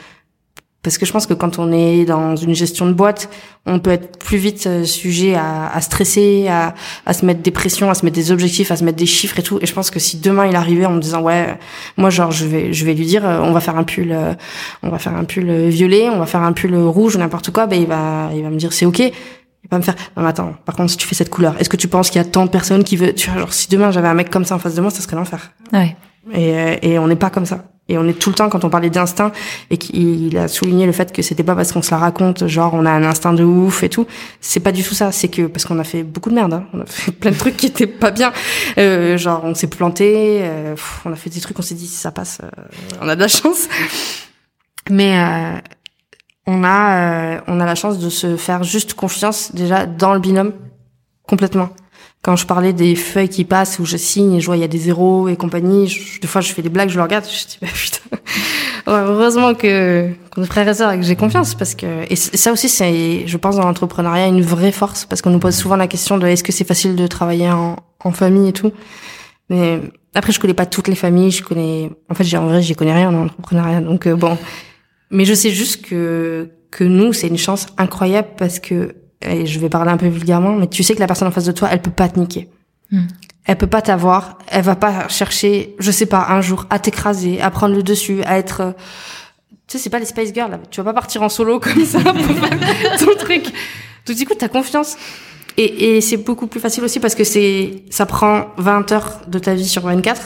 parce que je pense que quand on est dans une gestion de boîte, on peut être plus vite euh, sujet à, à stresser, à, à se mettre des pressions, à se mettre des objectifs, à se mettre des chiffres et tout. Et je pense que si demain il arrivait en me disant ouais, moi genre je vais je vais lui dire euh, on va faire un pull, euh, on va faire un pull violet, on va faire un pull rouge ou n'importe quoi, ben il va il va me dire c'est ok. Il va me faire non mais attends. Par contre si tu fais cette couleur, est-ce que tu penses qu'il y a tant de personnes qui veulent tu vois genre si demain j'avais un mec comme ça en face de moi, ça serait l'enfer. Ouais. Et, euh, et on n'est pas comme ça. Et on est tout le temps quand on parlait d'instinct et qu'il a souligné le fait que c'était pas parce qu'on se la raconte, genre on a un instinct de ouf et tout. C'est pas du tout ça. C'est que parce qu'on a fait beaucoup de merde. Hein. On a fait *laughs* plein de trucs qui étaient pas bien. Euh, genre on s'est planté. euh, on a fait des trucs. On s'est dit si ça passe, euh, on a de la chance. Mais euh, on a euh, on a la chance de se faire juste confiance déjà dans le binôme complètement quand je parlais des feuilles qui passent où je signe et je vois il y a des zéros et compagnie, je- des fois je fais des blagues, je le regarde, je dis bah putain. *laughs* Heureusement que qu'on est frères et sœurs et que j'ai confiance parce que et ça aussi c'est je pense dans l'entrepreneuriat une vraie force parce qu'on nous pose souvent la question de est-ce que c'est facile de travailler en, en famille et tout. Mais après je connais pas toutes les familles, je connais en fait j'ai en vrai j'y connais rien en entrepreneuriat donc euh, bon mais je sais juste que que nous c'est une chance incroyable parce que et je vais parler un peu vulgairement, mais tu sais que la personne en face de toi, elle peut pas te niquer. Mm. Elle peut pas t'avoir, elle va pas chercher, je sais pas, un jour à t'écraser, à prendre le dessus, à être euh, tu sais, c'est pas les Spice Girls, là. Tu vas pas partir en solo comme ça pour faire *laughs* ton truc. Donc, du coup, t'as confiance. Et, et c'est beaucoup plus facile aussi parce que c'est, ça prend 20 heures de ta vie sur 24.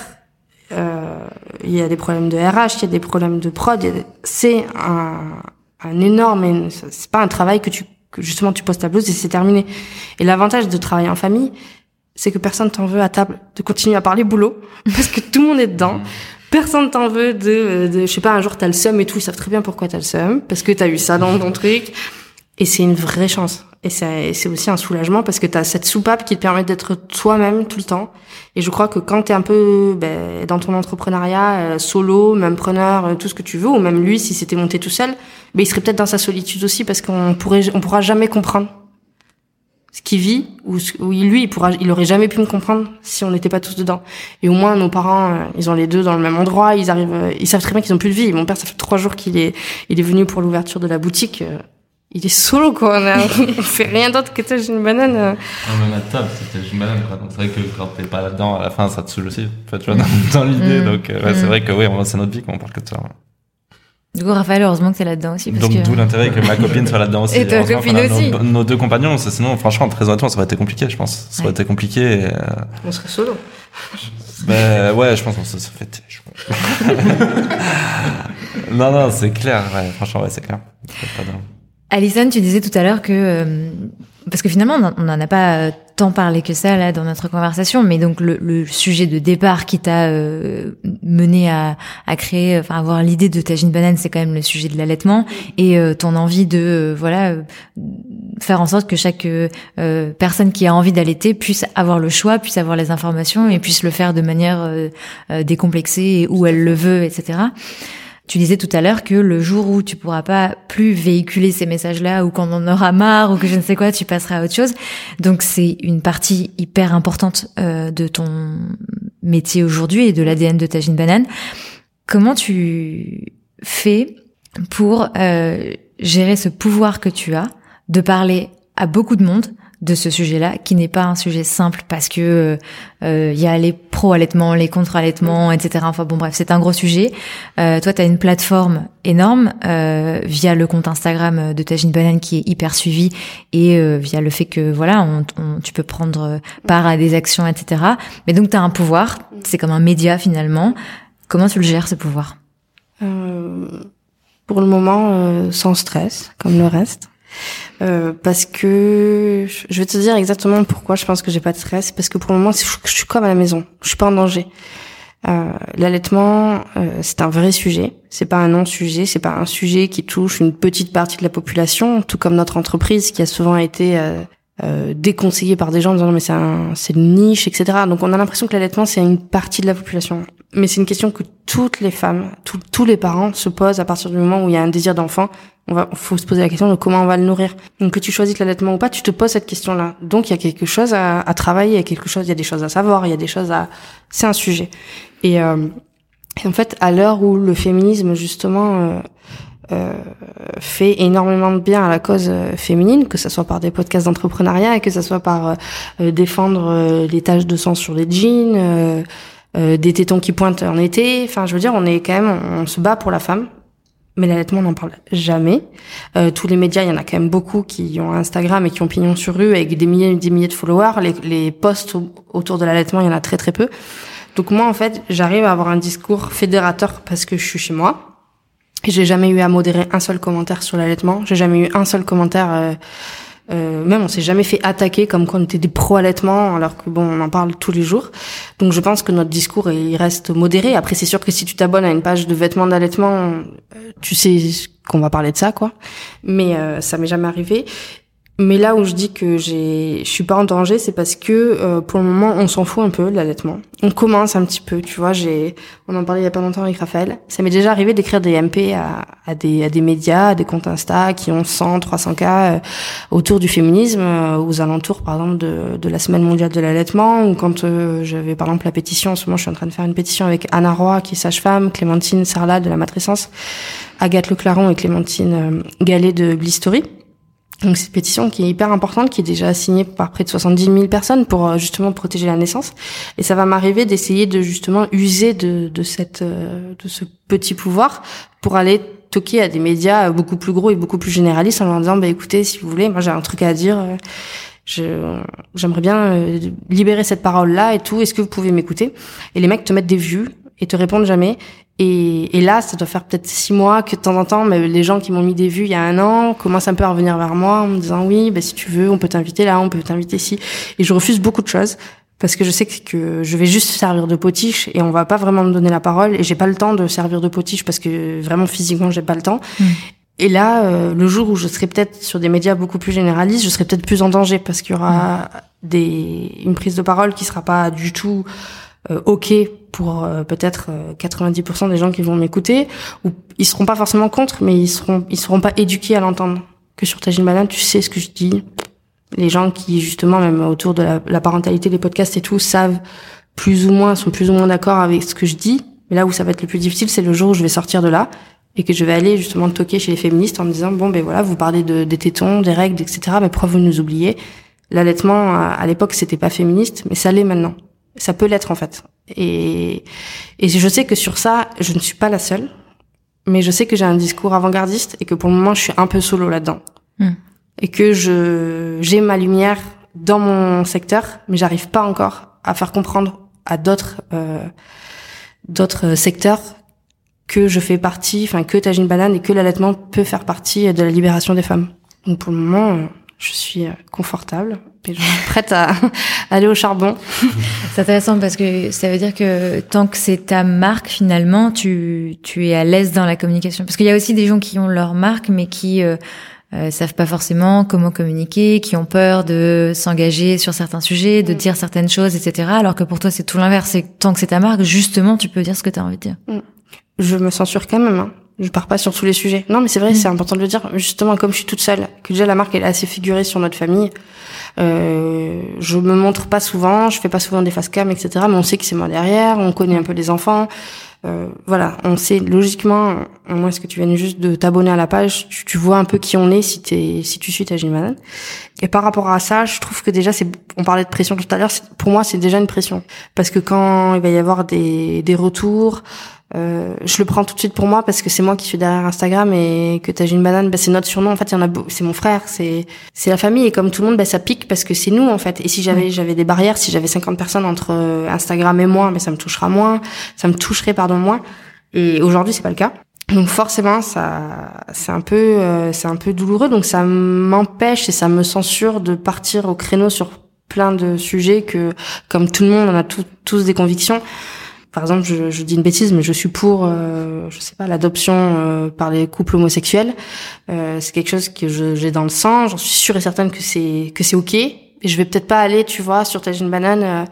Euh, Il y a des problèmes de RH, il y a des problèmes de prod. C'est un, un énorme, c'est pas un travail que tu, que justement tu poses ta blouse et c'est terminé. Et l'avantage de travailler en famille, c'est que personne t'en veut à table de continuer à parler boulot *laughs* parce que tout le monde est dedans. Personne t'en veut de, de, je sais pas, un jour t'as le seum et tout, ils savent très bien pourquoi t'as le seum, parce que t'as eu ça dans ton truc. Et c'est une vraie chance. Et c'est aussi un soulagement parce que t'as cette soupape qui te permet d'être toi-même tout le temps. Et je crois que quand t'es un peu ben, dans ton entrepreneuriat, euh, solo, même preneur, euh, tout ce que tu veux, ou même lui, si c'était monté tout seul, ben, il serait peut-être dans sa solitude aussi parce qu'on pourrait, on pourra jamais comprendre ce qu'il vit ou, ou lui il pourra il aurait jamais pu me comprendre si on n'était pas tous dedans et au moins nos parents euh, ils ont les deux dans le même endroit ils arrivent ils savent très bien qu'ils ont plus de vie mon père ça fait trois jours qu'il est il est venu pour l'ouverture de la boutique il est solo quoi on, a, *laughs* on fait rien d'autre que j'ai une banane euh. Ouais, même à table, c'était une banane, quoi. Donc, c'est vrai que quand t'es pas là-dedans, à la fin, ça te saoule aussi. En fait, tu vois, dans, dans l'idée. Mm. Donc, euh, ouais, Mm. c'est vrai que, oui, on- c'est notre vie qu'on parle que de ça. ouais. Du coup, Raphaël, heureusement que t'es là-dedans aussi. Parce Donc, que... d'où l'intérêt que ma copine soit là-dedans aussi. Et ta copine aussi. Nos, nos deux compagnons, c'est- sinon, franchement, très honnêtement, ça aurait été compliqué, je pense. Ça aurait Ouais. été compliqué. et, euh, on serait solo Ben ouais, je pense qu'on se, fait. *laughs* *laughs* non, non, c'est clair. Ouais, franchement, ouais, c'est clair. Pas de- Alison, tu disais tout à l'heure que euh, parce que finalement on n'en a pas euh, tant parlé que ça là dans notre conversation, mais donc le, le sujet de départ qui t'a euh, mené à, à créer, enfin avoir l'idée de Tagine Banane, c'est quand même le sujet de l'allaitement et euh, ton envie de euh, voilà faire en sorte que chaque personne qui a envie d'allaiter puisse avoir le choix, puisse avoir les informations et puisse le faire de manière décomplexée où elle le veut, etc. Tu disais tout à l'heure que le jour où tu pourras pas plus véhiculer ces messages-là ou qu'on en aura marre ou que je ne sais quoi, tu passeras à autre chose. Donc c'est une partie hyper importante euh, de ton métier aujourd'hui et de l'ADN de Tagine Banane. Comment tu fais pour euh, gérer ce pouvoir que tu as de parler à beaucoup de monde de ce sujet-là, qui n'est pas un sujet simple parce que euh, il y a les pro-allaitements, les contre-allaitements, etc. Enfin bon bref, c'est un gros sujet. Euh, toi, tu as une plateforme énorme euh, via le compte Instagram de Tagine Banane qui est hyper suivi et euh, via le fait que voilà, on, on- tu peux prendre part à des actions, etc. Mais donc tu as un pouvoir, c'est comme un média finalement. Comment tu le gères ce pouvoir? Euh, pour le moment, euh, sans stress, comme le reste. Euh, parce que je vais te dire exactement pourquoi je pense que j'ai pas de stress. Parce que pour le moment, je, suis comme à la maison. Je suis pas en danger. Euh, L'allaitement, euh, c'est un vrai sujet. C'est pas un non-sujet. C'est pas un sujet qui touche une petite partie de la population, tout comme notre entreprise qui a souvent été euh, déconseillée par des gens en disant mais c'est c'est une niche, etc. Donc on a l'impression que l'allaitement c'est une partie de la population. Mais c'est une question que toutes les femmes, tous les parents se posent à partir du moment où il y a un désir d'enfant. On va, faut se poser la question de comment on va le nourrir. Donc que tu choisisses l'allaitement ou pas, tu te poses cette question-là. Donc il y a quelque chose à, à travailler, il y a quelque chose, il y a des choses à savoir, il y a des choses à, c'est un sujet. Et, euh, en fait, à l'heure où le féminisme justement euh, euh, fait énormément de bien à la cause euh, féminine, que ce soit par des podcasts d'entrepreneuriat, que ce soit par euh, défendre les taches de sang sur les jeans, des tétons qui pointent en été. Enfin, je veux dire, on est quand même, on, se bat pour la femme. Mais l'allaitement, on n'en parle jamais. tous les médias, il y en a quand même beaucoup qui ont Instagram et qui ont pignon sur rue avec des milliers et des milliers de followers. Les, les posts autour de l'allaitement, il y en a très très peu. Donc moi, en fait, j'arrive à avoir un discours fédérateur parce que je suis chez moi. J'ai jamais eu à modérer un seul commentaire sur l'allaitement. J'ai jamais eu un seul commentaire. Euh, euh, même on s'est jamais fait attaquer comme quand on était des pro allaitement, alors que bon, on en parle tous les jours. Donc je pense que notre discours il reste modéré. Après, c'est sûr que si tu t'abonnes à une page de vêtements d'allaitement, euh, tu sais qu'on va parler de ça, quoi. Mais euh, ça m'est jamais arrivé. Mais là où je dis que j'ai, je suis pas en danger, c'est parce que euh, pour le moment, on s'en fout un peu de l'allaitement. On commence un petit peu, tu vois. J'ai, on en parlait il y a pas longtemps avec Raphaël. Ça m'est déjà arrivé d'écrire des MP à, à, des, à des médias, à des comptes Insta qui ont 100, 300 cas euh, autour du féminisme, euh, aux alentours, par exemple, de, de la semaine mondiale de l'allaitement, ou quand j'avais par exemple la pétition. En ce moment, je suis en train de faire une pétition avec Anna Roy, qui est sage-femme, Clémentine Sarlat de la matrescence, Agathe Leclaron et Clémentine Gallet de Blistory donc c'est une pétition qui est hyper importante, qui est déjà signée par près de 70 000 personnes pour euh, justement protéger la naissance. Et ça va m'arriver d'essayer de justement user de, de cette euh, de ce petit pouvoir pour aller toquer à des médias euh, beaucoup plus gros et beaucoup plus généralistes en leur disant bah écoutez si vous voulez moi j'ai un truc à dire j'aimerais bien libérer cette parole là et tout. Est-ce que vous pouvez m'écouter? Et les mecs te mettent des vues et te répondent jamais et, et, là, ça doit faire peut-être six mois que de temps en temps, mais les gens qui m'ont mis des vues il y a un an commencent un peu à revenir vers moi en me disant oui, bah, si tu veux, on peut t'inviter là, on peut t'inviter ici. Et je refuse beaucoup de choses parce que je sais que je vais juste servir de potiche et on va pas vraiment me donner la parole et j'ai pas le temps de servir de potiche parce que vraiment physiquement j'ai pas le temps. Mm. Et là, euh, le jour où je serai peut-être sur des médias beaucoup plus généralistes, je serai peut-être plus en danger parce qu'il y aura mm. des une prise de parole qui sera pas du tout ok pour euh, peut-être 90% euh, des gens qui vont m'écouter, ou ils seront pas forcément contre, mais ils seront ils seront pas éduqués à l'entendre. Que sur Tajine Banane, tu sais ce que je dis. Les gens qui justement même autour de la, parentalité, les podcasts et tout savent plus ou moins sont plus ou moins d'accord avec ce que je dis. Mais là où ça va être le plus difficile, c'est le jour où je vais sortir de là et que je vais aller justement toquer chez les féministes en me disant bon ben voilà vous parlez de, des tétons, des règles, etc. Mais pourquoi vous nous oubliez? L'allaitement à l'époque c'était pas féministe, mais ça l'est maintenant. Ça peut l'être en fait. Et, et je sais que sur ça, je ne suis pas la seule, mais je sais que j'ai un discours avant-gardiste et que pour le moment, je suis un peu solo là-dedans. Hmm. Et que je j'ai ma lumière dans mon secteur, mais j'arrive pas encore à faire comprendre à d'autres euh, d'autres secteurs que je fais partie, enfin que Tajine Banane et que l'allaitement peut faire partie de la libération des femmes. Donc pour le moment, je suis confortable et je suis prête à *laughs* aller au charbon. C'est intéressant parce que ça veut dire que tant que c'est ta marque finalement, tu tu es à l'aise dans la communication. Parce qu'il y a aussi des gens qui ont leur marque mais qui euh, euh, savent pas forcément comment communiquer, qui ont peur de s'engager sur certains sujets, de mm. dire certaines choses, etc. Alors que pour toi c'est tout l'inverse. C'est tant que c'est ta marque, justement, tu peux dire ce que tu as envie de dire. Mm. Je me censure quand même. Hein je pars pas sur tous les sujets. Non, mais c'est vrai, mm. c'est important de le dire. Justement, comme je suis toute seule, que déjà la marque elle est assez figurée sur notre famille. Euh, je me montre pas souvent, je fais pas souvent des face cam, etc. Mais on sait que c'est moi derrière, on connaît un peu les enfants. Euh, voilà, on sait logiquement, à moins que tu viennes juste de t'abonner à la page, tu, tu, vois un peu qui on est si t'es, si tu suis ta Malade. Et par rapport à ça, je trouve que déjà c'est, on parlait de pression tout à l'heure, pour moi c'est déjà une pression parce que quand il va y avoir des, des retours, euh, je le prends tout de suite pour moi parce que c'est moi qui suis derrière Instagram et que t'as une banane, bah, c'est notre surnom. En fait, il y en a, c'est mon frère, c'est c'est la famille et comme tout le monde, bah, ça pique parce que c'est nous en fait. Et si j'avais j'avais des barrières, si j'avais 50 personnes entre euh, Instagram et moi, mais bah, ça me touchera moins, ça me toucherait pardon moins. Et aujourd'hui, c'est pas le cas. Donc forcément, ça c'est un peu euh, c'est un peu douloureux. Donc ça m'empêche et ça me censure de partir au créneau sur plein de sujets que comme tout le monde, on a tous des convictions par exemple, je, je, dis une bêtise, mais je suis pour, euh, je sais pas, l'adoption euh, par les couples homosexuels. Euh, c'est quelque chose que j'ai dans le sang. J'en suis sûre et certaine que c'est que c'est ok. Et je vais peut-être pas aller, tu vois, sur ta une banane. Euh,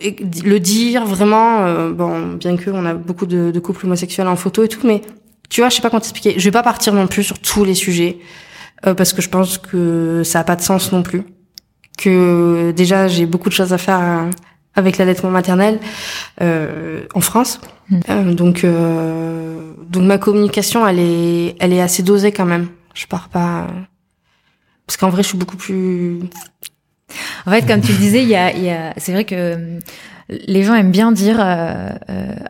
et le dire vraiment euh, bon bien que on a beaucoup de, de, couples homosexuels en photo et tout mais tu vois je sais pas comment t'expliquer je vais pas partir non plus sur tous les sujets parce que je pense que ça a pas de sens non plus que déjà j'ai beaucoup de choses à faire avec l'allaitement maternel euh, en France. Mm. Euh, donc euh, donc ma communication elle est elle est assez dosée quand même. Je pars pas parce qu'en vrai je suis beaucoup plus. En fait, comme tu le disais, il y a, il y a c'est vrai que les gens aiment bien dire euh,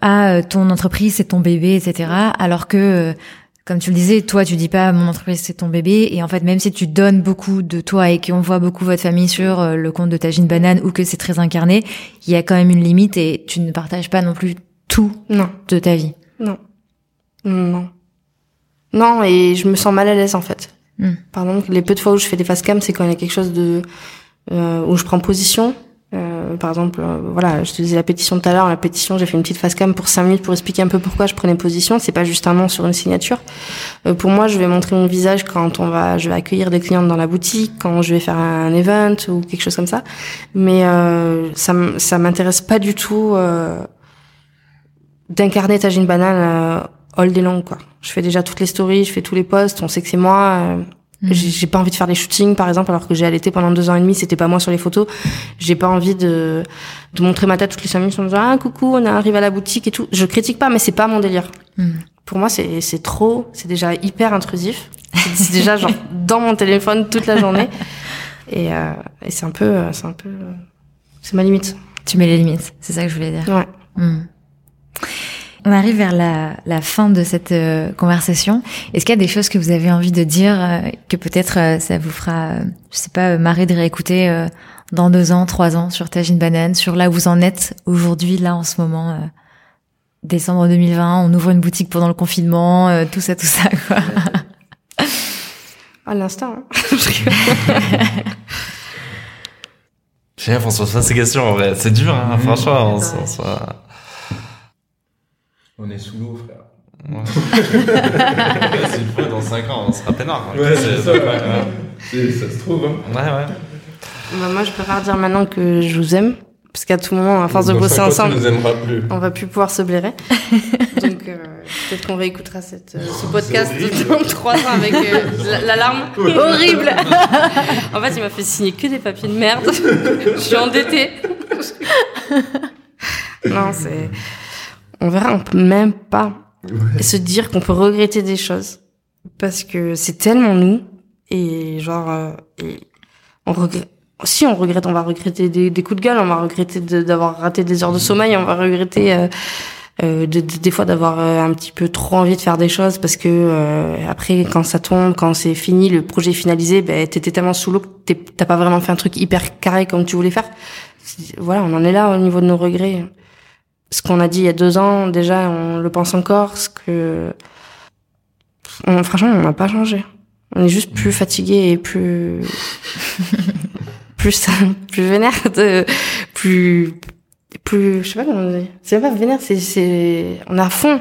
ah ton entreprise c'est ton bébé etc. Alors que comme tu le disais, toi, tu dis pas mon entreprise c'est ton bébé, et en fait, même si tu donnes beaucoup de toi et qu'on voit beaucoup votre famille sur euh, le compte de Tagine Banane ou que c'est très incarné, il y a quand même une limite et tu ne partages pas non plus tout non. de ta vie. Non. Non. Non, et je me sens mal à l'aise en fait. Hmm. Par exemple, les peu de fois où je fais des face cam, c'est quand il y a quelque chose de euh, où je prends position euh, par exemple, euh, voilà, je te disais la pétition tout à l'heure. La pétition, j'ai fait une petite face cam pour cinq minutes pour expliquer un peu pourquoi je prenais position. C'est pas juste un nom sur une signature. Euh, pour moi, je vais montrer mon visage quand on va, je vais accueillir des clientes dans la boutique, quand je vais faire un event ou quelque chose comme ça. Mais ça, ça m'intéresse pas du tout d'incarner Tajine Banane all day long, quoi. Je fais déjà toutes les stories, je fais tous les posts. On sait que c'est moi. Mhm. J'ai pas envie de faire des shootings, par exemple, alors que j'ai allaité pendant deux ans et demi, c'était pas moi sur les photos. J'ai pas envie de, de montrer ma tête toutes les cinq minutes en disant ah coucou, on arrive à la boutique et tout. Je critique pas, mais c'est pas mon délire. Mhm. Pour moi, c'est c'est trop, c'est déjà hyper intrusif. C'est déjà genre dans mon téléphone toute la journée. Et, euh, et c'est un peu, c'est un peu, c'est ma limite. Tu mets les limites, c'est ça que je voulais dire. Ouais. Mhm. On arrive vers la, la fin de cette euh, conversation. Est-ce qu'il y a des choses que vous avez envie de dire euh, que peut-être euh, ça vous fera, je sais pas, marrer de réécouter dans deux ans, trois ans sur Tagine Banane, sur là où vous en êtes aujourd'hui, là en ce moment, décembre 2020, on ouvre une boutique pendant le confinement, tout ça, tout ça, quoi. À l'instant. Hein. *laughs* J'ai François, ça ces questions, en vrai. C'est dur, hein, franchement. On, on est sous l'eau, frère. Ouais. *laughs* c'est une fois dans 5 ans, on sera peinard. Ouais, c'est ça, ouais. ça se trouve. Hein. Ouais, ouais. Bah, moi, je préfère dire maintenant que je vous aime. Parce qu'à tout moment, à force de bosser ensemble, plus. on va plus pouvoir se blairer. *laughs* Donc, euh, peut-être qu'on réécoutera cette, euh, ce podcast *laughs* dans 3 ans avec euh, l'alarme. Horrible En fait, il m'a fait signer que des papiers de merde. je suis endettée. non, c'est on verra, on peut même pas se dire qu'on peut regretter des choses. Parce que c'est tellement nous et genre euh, et on regrette si on regrette on va regretter des, des coups de gueule on va regretter d'avoir raté des heures de sommeil on va regretter euh, euh de, des fois d'avoir euh, un petit peu trop envie de faire des choses parce que après quand ça tombe quand c'est fini le projet est finalisé ben t'étais tellement sous l'eau que t'as pas vraiment fait un truc hyper carré comme tu voulais faire. Voilà on en est là au niveau de nos regrets ce qu'on a dit il y a deux ans, déjà, on le pense encore. Ce que, on, franchement, on n'a pas changé. On est juste plus fatigué et plus, *laughs* plus, plus vénère, de, plus, plus, je sais pas comment on dit. C'est pas vénère, c'est, c'est, on est à fond.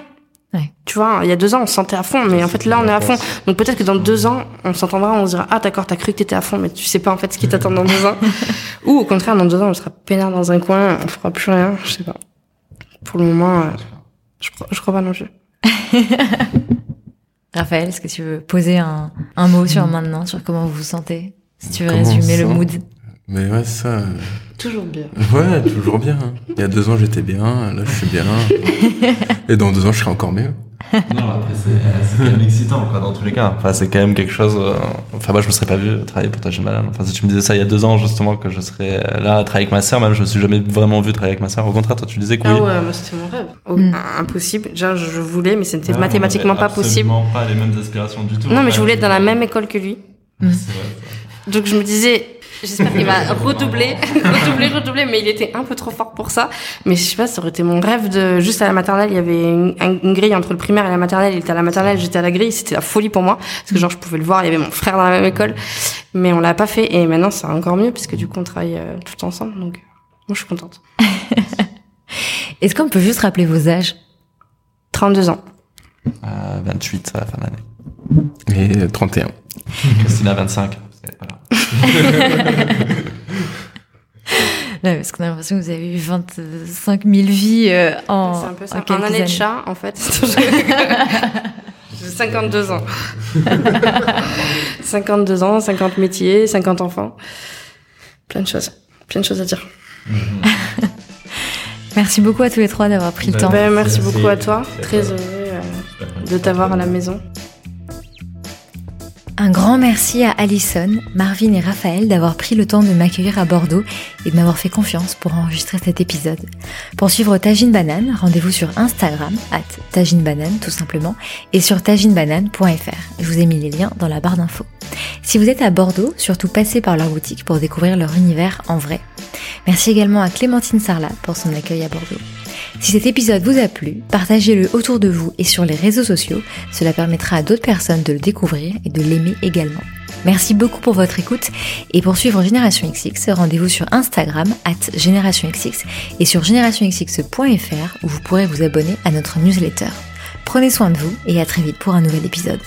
Ouais. Tu vois, il y a deux ans, on se sentait à fond, mais en fait, là, on est à fond. Donc peut-être que dans deux ans, on s'entendra, on se dira, ah, d'accord, t'as cru que t'étais à fond, mais tu sais pas en fait ce qui t'attend dans deux ans. *laughs* Ou au contraire, dans deux ans, on sera peinard dans un coin, on fera plus rien, je sais pas. Pour le moment, euh, je, je crois pas non plus. *laughs* Raphaël, est-ce que tu veux poser un, un mot sur maintenant, sur comment vous vous sentez Si tu veux résumer le mood? Mais ouais, ça. Euh, toujours bien. Ouais, toujours bien. Hein. Il y a deux ans, j'étais bien. Là, je suis bien. Et dans deux ans, je serai encore mieux non, après, c'est quand même excitant, quoi, dans tous les cas. Enfin, c'est quand même quelque chose. Euh, enfin, moi, je me serais pas vu travailler pour ta jeune malade. Enfin, si tu me disais ça il y a deux ans, justement, que je serais là à travailler avec ma sœur, même, je me suis jamais vraiment vu travailler avec ma sœur. Au contraire, toi, tu disais que oui. Ah ouais, moi, c'était mon rêve. Oh, mm. Impossible. Déjà, je voulais, mais c'était mathématiquement pas possible. pas les mêmes aspirations du tout. Non, mais je voulais être dans la même école que lui. Mm. Donc, je me disais, J'espère qu'il va *laughs* redoubler, *laughs* redoubler, redoubler, mais il était un peu trop fort pour ça. Mais je sais pas, ça aurait été mon rêve de, juste à la maternelle, il y avait une, grille entre le primaire et la maternelle, il était à la maternelle, j'étais à la grille, c'était la folie pour moi, parce que genre je pouvais le voir, il y avait mon frère dans la même école, mais on l'a pas fait, et maintenant c'est encore mieux, puisque du coup on travaille euh, tout ensemble, donc moi je suis contente. *laughs* Est-ce qu'on peut juste rappeler vos âges? 32 ans. Euh, 28 à la fin de l'année. Et euh, 31. Christina 25. Voilà. *laughs* Ouais, parce qu'on a l'impression que vous avez eu 25 000 vies euh, en, C'est un peu en ça. En année de chat, en fait. *laughs* J'ai 52 ans. *laughs* 52 ans, 50 métiers, 50 enfants. Plein de choses. Plein de choses à dire. Merci beaucoup à tous les trois d'avoir pris le Ben, temps. Ben, merci Merci. beaucoup à toi. Très heureux euh, de t'avoir à la maison. Un grand merci à Alison, Marvin et Raphaël d'avoir pris le temps de m'accueillir à Bordeaux et de m'avoir fait confiance pour enregistrer cet épisode. Pour suivre Tagine Banane, rendez-vous sur Instagram, at Tagine Banane tout simplement, et sur taginebanane.fr. Je vous ai mis les liens dans la barre d'infos. Si vous êtes à Bordeaux, surtout passez par leur boutique pour découvrir leur univers en vrai. Merci également à Clémentine Sarlat pour son accueil à Bordeaux. Si cet épisode vous a plu, partagez-le autour de vous et sur les réseaux sociaux. Cela permettra à d'autres personnes de le découvrir et de l'aimer également. Merci beaucoup pour votre écoute et pour suivre Génération XX, rendez-vous sur Instagram at GénérationXX et sur générationxx.fr où vous pourrez vous abonner à notre newsletter. Prenez soin de vous et à très vite pour un nouvel épisode.